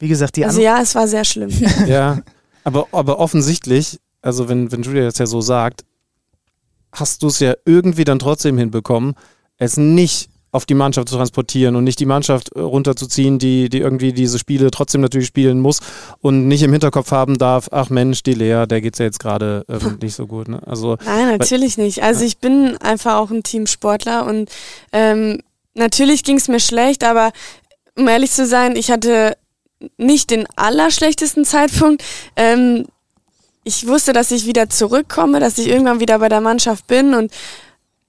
Wie gesagt, die Also ja, es war sehr schlimm. Ja, aber, aber offensichtlich, also wenn, wenn Julia jetzt ja so sagt, hast du es ja irgendwie dann trotzdem hinbekommen, es nicht auf die Mannschaft zu transportieren und nicht die Mannschaft äh, runterzuziehen, die, die irgendwie diese Spiele trotzdem natürlich spielen muss und nicht im Hinterkopf haben darf, ach Mensch, die Lea, der geht's ja jetzt gerade ähm, nicht so gut. Ne? Also Nein, natürlich nicht. Also ich bin einfach auch ein Teamsportler und ähm, natürlich ging es mir schlecht, aber um ehrlich zu sein, ich hatte nicht den allerschlechtesten Zeitpunkt. Ähm, ich wusste, dass ich wieder zurückkomme, dass ich irgendwann wieder bei der Mannschaft bin und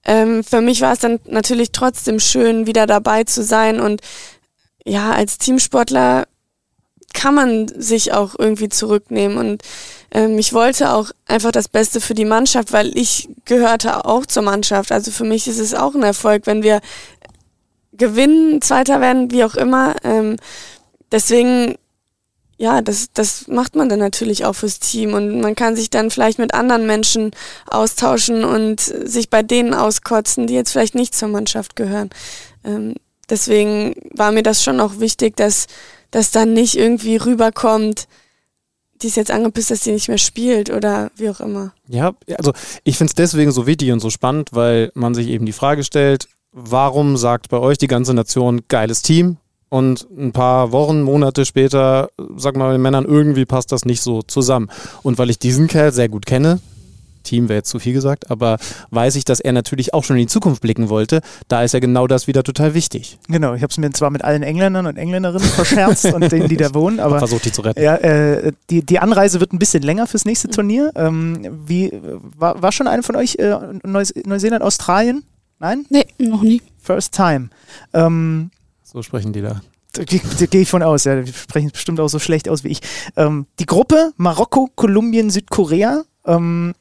ähm, für mich war es dann natürlich trotzdem schön, wieder dabei zu sein und ja, als Teamsportler kann man sich auch irgendwie zurücknehmen und ähm, ich wollte auch einfach das Beste für die Mannschaft, weil ich gehörte auch zur Mannschaft. Also für mich ist es auch ein Erfolg, wenn wir gewinnen, Zweiter werden, wie auch immer. Ähm, deswegen, ja, das, das macht man dann natürlich auch fürs Team und man kann sich dann vielleicht mit anderen Menschen austauschen und sich bei denen auskotzen, die jetzt vielleicht nicht zur Mannschaft gehören. Ähm, deswegen war mir das schon auch wichtig, dass das dann nicht irgendwie rüberkommt, die ist jetzt angepisst, dass sie nicht mehr spielt oder wie auch immer. Ja, also ich finde es deswegen so wichtig und so spannend, weil man sich eben die Frage stellt, warum sagt bei euch die ganze Nation geiles Team und ein paar Wochen, Monate später, sag mal, den Männern irgendwie passt das nicht so zusammen. Und weil ich diesen Kerl sehr gut kenne, Team wäre jetzt zu viel gesagt, aber weiß ich, dass er natürlich auch schon in die Zukunft blicken wollte. Da ist ja genau das wieder total wichtig. Genau, ich habe es mir zwar mit allen Engländern und Engländerinnen verscherzt und denen, die da wohnen, aber Versucht die zu retten. ja, äh, die, die Anreise wird ein bisschen länger fürs nächste Turnier. Ähm, wie war, war schon eine von euch äh, Neus Neuseeland, Australien? Nein? Nee, noch nie. First time. Ähm, So sprechen die da. da gehe geh ich von aus, ja, die sprechen bestimmt auch so schlecht aus wie ich. Ähm, die Gruppe Marokko, Kolumbien, Südkorea. Ähm,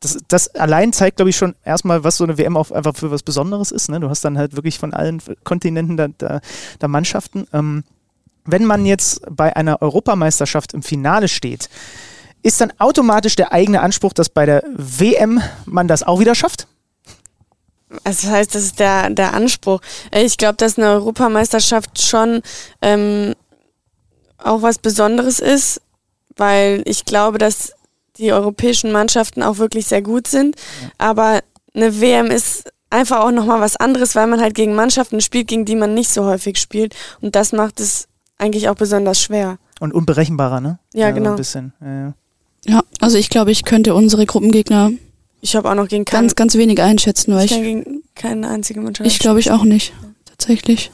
das, das allein zeigt, glaube ich, schon erstmal, was so eine WM auch einfach für was Besonderes ist. Ne? Du hast dann halt wirklich von allen Kontinenten da, da, da Mannschaften. Ähm, wenn man jetzt bei einer Europameisterschaft im Finale steht, ist dann automatisch der eigene Anspruch, dass bei der WM man das auch wieder schafft? Also das heißt, das ist der, der Anspruch. Äh, Ich glaube, dass eine Europameisterschaft schon ähm, auch was Besonderes ist, weil ich glaube, dass die europäischen Mannschaften auch wirklich sehr gut sind. Aber eine WM ist einfach auch nochmal was anderes, weil man halt gegen Mannschaften spielt, gegen die man nicht so häufig spielt. Und das macht es eigentlich auch besonders schwer. Und unberechenbarer, ne? Ja, so genau. Ein bisschen. Ja, ja. Ja, also ich glaube, ich könnte unsere Gruppengegner Ich habe auch noch gegen keinen, ganz, ganz wenig einschätzen, weil ich kann ich, gegen keine einzige Mannschaft. ich glaube ich auch nicht. Tatsächlich.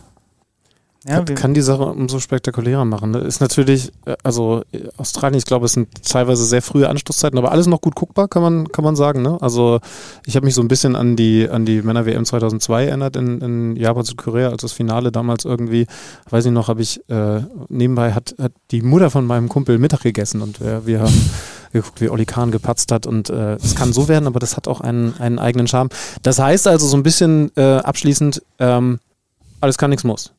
Ja, kann, wir- kann die Sache umso spektakulärer machen. Ne? Ist natürlich, äh, also äh, Australien, ich glaube, es sind teilweise sehr frühe Anstoßzeiten, aber alles noch gut guckbar, kann man, kann man sagen. Ne? Also ich habe mich so ein bisschen an die, an die Männer-WM 2002 erinnert in, in Japan, Südkorea, als das Finale damals irgendwie, weiß ich noch, habe ich, äh, nebenbei hat, hat die Mutter von meinem Kumpel Mittag gegessen und äh, wir haben geguckt, wie Oli Kahn gepatzt hat und äh, es kann so werden, aber das hat auch einen, einen eigenen Charme. Das heißt also so ein bisschen äh, abschließend, ähm, alles kann, nichts muss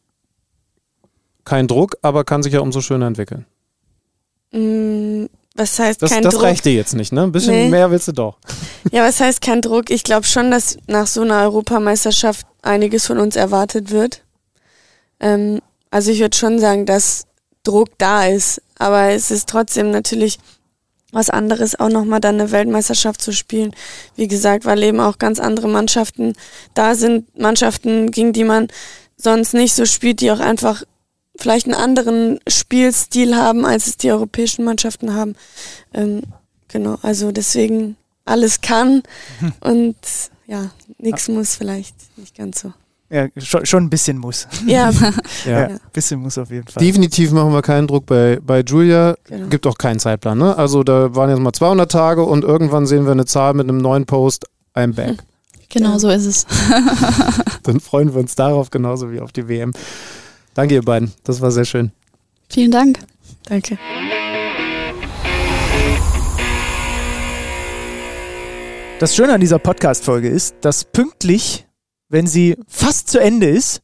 kein Druck, aber kann sich ja umso schöner entwickeln. Mm, Was heißt Das, kein das Druck? reicht dir jetzt nicht, ne? Ein bisschen Nee. mehr willst du doch. Ja, was heißt kein Druck? Ich glaube schon, dass nach so einer Europameisterschaft einiges von uns erwartet wird. Ähm, also ich würde schon sagen, dass Druck da ist. Aber es ist trotzdem natürlich was anderes, auch nochmal dann eine Weltmeisterschaft zu spielen. Wie gesagt, weil eben auch ganz andere Mannschaften da sind. Mannschaften, gegen die man sonst nicht so spielt, die auch einfach vielleicht einen anderen Spielstil haben, als es die europäischen Mannschaften haben. Ähm, genau, also deswegen alles kann und ja, nichts muss vielleicht nicht ganz so. Ja schon, schon ein bisschen muss. Ja, Ja. ein bisschen muss auf jeden Fall. Definitiv machen wir keinen Druck bei, bei Julia. Genau. Gibt auch keinen Zeitplan, ne? Also da waren jetzt mal 200 Tage und irgendwann sehen wir eine Zahl mit einem neuen Post, I'm back. Genau Ja. so ist es. Dann freuen wir uns darauf genauso wie auf die WM. Danke, ihr beiden. Das war sehr schön. Vielen Dank. danke. Das Schöne an dieser Podcast-Folge ist, dass pünktlich, wenn sie fast zu Ende ist,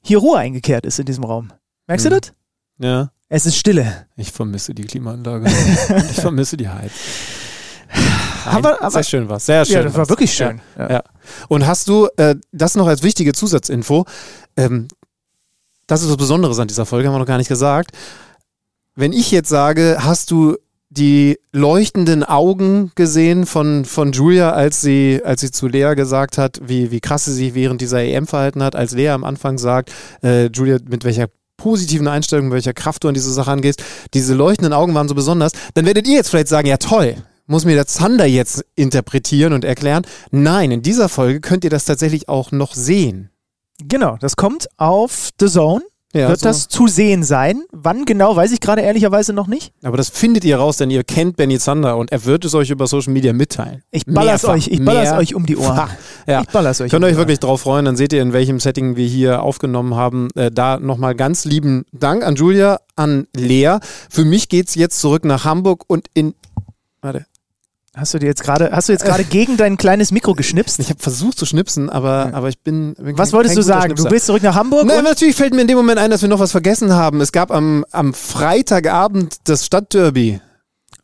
hier Ruhe eingekehrt ist in diesem Raum. Merkst Mhm. du das? Ja. Es ist Stille. Ich vermisse die Klimaanlage. ich vermisse die Heizung. Aber- aber- sehr schön was. Sehr schön. ja, das war wirklich schön. Ja. Ja. Und hast du äh, das noch als wichtige Zusatzinfo? Ähm, das ist was Besonderes an dieser Folge, haben wir noch gar nicht gesagt. Wenn ich jetzt sage, hast du die leuchtenden Augen gesehen von, von Julia, als sie, als sie zu Lea gesagt hat, wie, wie krass sie sich während dieser EM verhalten hat, als Lea am Anfang sagt, äh, Julia, mit welcher positiven Einstellung, mit welcher Kraft du an diese Sache angehst, diese leuchtenden Augen waren so besonders, dann werdet ihr jetzt vielleicht sagen, ja toll, muss mir der Zander jetzt interpretieren und erklären. Nein, in dieser Folge könnt ihr das tatsächlich auch noch sehen. Genau, das kommt auf The Zone. Ja, Wird so. das zu sehen sein? Wann genau, weiß ich gerade ehrlicherweise noch nicht. Aber das findet ihr raus, denn ihr kennt Benny Zander und er wird es euch über Social Media mitteilen. Ich baller's Mehrfach. euch, ich baller's Mehr- euch um die Ohren. Ja. Ich baller's euch Könnt um euch wirklich drauf freuen, dann seht ihr, in welchem Setting wir hier aufgenommen haben. Äh, da nochmal ganz lieben Dank an Julia, an Lea. Für mich geht's jetzt zurück nach Hamburg und in. Warte. Hast du dir jetzt gerade, hast du jetzt gerade gegen dein kleines Mikro geschnipst? Ich habe versucht zu schnipsen, aber, aber ich bin. bin Was kein- wolltest kein du sagen? Du Schnipser. willst zurück nach Hamburg? Nein, natürlich fällt mir in dem Moment ein, dass wir noch was vergessen haben. Es gab am, am Freitagabend das Stadtderby.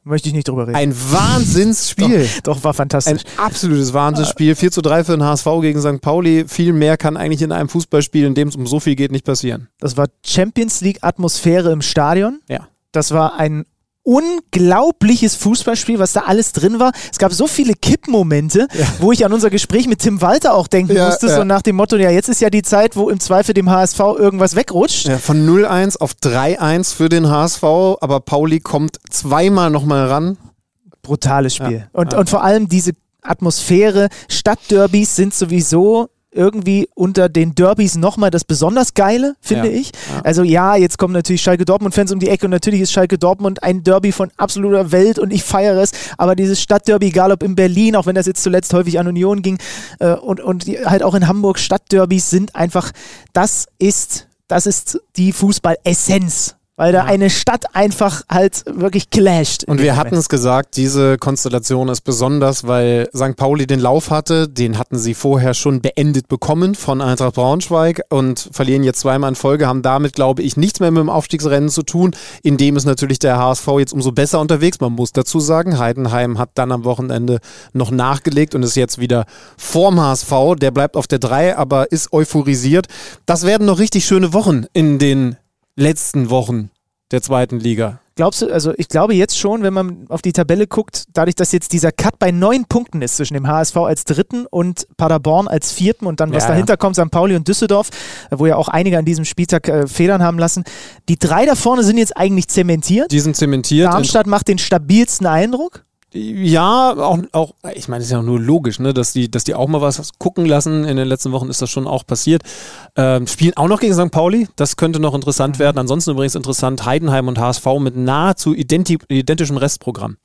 Möchte ich nicht drüber reden. Ein Wahnsinnsspiel. Doch, doch war Ein fantastisch. absolutes Wahnsinnsspiel. 4 zu 3 für den HSV gegen St. Pauli. Viel mehr kann eigentlich in einem Fußballspiel, in dem es um so viel geht, nicht passieren. Das war Champions League Atmosphäre im Stadion. Ja. Das war ein unglaubliches Fußballspiel, was da alles drin war. Es gab so viele Kippmomente, wo ich an unser Gespräch mit Tim Walter auch denken Ja, musste, ja. so nach dem Motto, ja, jetzt ist ja die Zeit, wo im Zweifel dem HSV irgendwas wegrutscht. Ja, von 0-1 auf 3-1 für den HSV, aber Pauli kommt zweimal nochmal ran. Brutales Spiel. Ja. Und, Ja. und vor allem diese Atmosphäre, Stadtderbys sind sowieso irgendwie unter den Derbys nochmal das besonders Geile, finde Ja. ich. Ja. Also ja, jetzt kommen natürlich Schalke Dortmund-Fans um die Ecke und natürlich ist Schalke Dortmund ein Derby von absoluter Welt und ich feiere es, aber dieses Stadtderby, egal ob in Berlin, auch wenn das jetzt zuletzt häufig an Union ging äh, und, und halt auch in Hamburg, Stadtderbys sind einfach, das ist, das ist die Fußball-Essenz. Weil da eine Stadt einfach halt wirklich clasht. Und wir hatten es gesagt, diese Konstellation ist besonders, weil St. Pauli den Lauf hatte. Den hatten sie vorher schon beendet bekommen von Eintracht Braunschweig und verlieren jetzt zweimal in Folge, haben damit, glaube ich, nichts mehr mit dem Aufstiegsrennen zu tun. In dem ist natürlich der HSV jetzt umso besser unterwegs. Man muss dazu sagen, Heidenheim hat dann am Wochenende noch nachgelegt und ist jetzt wieder vorm HSV. Der bleibt auf der 3, aber ist euphorisiert. Das werden noch richtig schöne Wochen in den letzten Wochen der zweiten Liga. Glaubst du, also ich glaube jetzt schon, wenn man auf die Tabelle guckt, dadurch, dass jetzt dieser Cut bei neun Punkten ist zwischen dem HSV als dritten und Paderborn als vierten und dann, was Ja, dahinter kommt, St. Pauli und Düsseldorf, äh, wo ja auch einige an diesem Spieltag äh, Federn haben lassen. Die drei da vorne sind jetzt eigentlich zementiert. Die sind zementiert. Darmstadt macht den stabilsten Eindruck. Ja, auch, auch ich meine, es ist ja auch nur logisch, ne, dass die, dass die auch mal was gucken lassen. In den letzten Wochen ist das schon auch passiert. Ähm, spielen auch noch gegen St. Pauli. Das könnte noch interessant werden. Ansonsten übrigens interessant, Heidenheim und HSV mit nahezu identi identischem Restprogramm.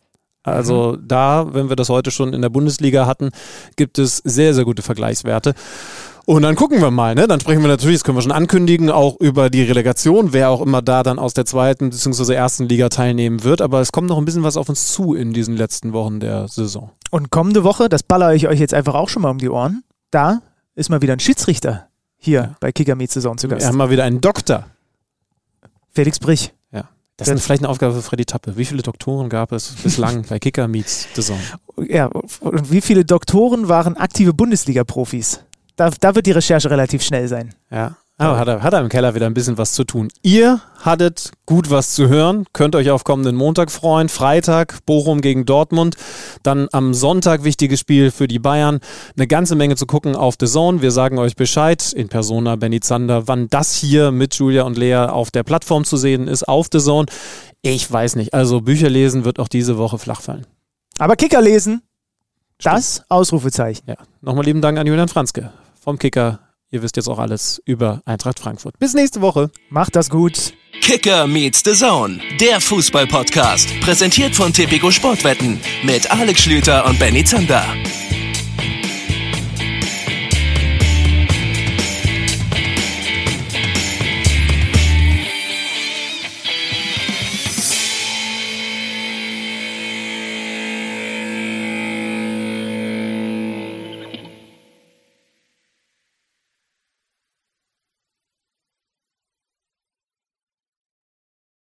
Also da, wenn wir das heute schon in der Bundesliga hatten, gibt es sehr, sehr gute Vergleichswerte. Und dann gucken wir mal, ne? Dann sprechen wir natürlich, das können wir schon ankündigen, auch über die Relegation, wer auch immer da dann aus der zweiten bzw. ersten Liga teilnehmen wird. Aber es kommt noch ein bisschen was auf uns zu in diesen letzten Wochen der Saison. Und kommende Woche, das baller ich euch jetzt einfach auch schon mal um die Ohren, da ist mal wieder ein Schiedsrichter hier bei Kicker Meets Saison zu Wir Gast. haben mal wieder einen Doktor. Felix Brich. Ja. Das ist vielleicht eine Aufgabe für Freddy Tappe. Wie viele Doktoren gab es bislang bei Kicker Meets Saison? Ja, und wie viele Doktoren waren aktive Bundesliga-Profis? Da, da wird die Recherche relativ schnell sein. Ja. Aber hat er, hat er im Keller wieder ein bisschen was zu tun. Ihr hattet gut was zu hören, könnt euch auf kommenden Montag freuen. Freitag Bochum gegen Dortmund. Dann am Sonntag wichtiges Spiel für die Bayern. Eine ganze Menge zu gucken auf The Zone. Wir sagen euch Bescheid in Persona Benny Zander, wann das hier mit Julia und Lea auf der Plattform zu sehen ist, auf The Zone. Ich weiß nicht. Also Bücher lesen wird auch diese Woche flach fallen. Aber Kicker lesen, das Ausrufezeichen. Ja. Nochmal lieben Dank an Julian Franzke vom Kicker. Ihr wisst jetzt auch alles über Eintracht Frankfurt. Bis nächste Woche. Macht das gut. Kicker meets the Zone, der Fußball-Podcast. Präsentiert von Tipico Sportwetten mit Alex Schlüter und Benny Zander.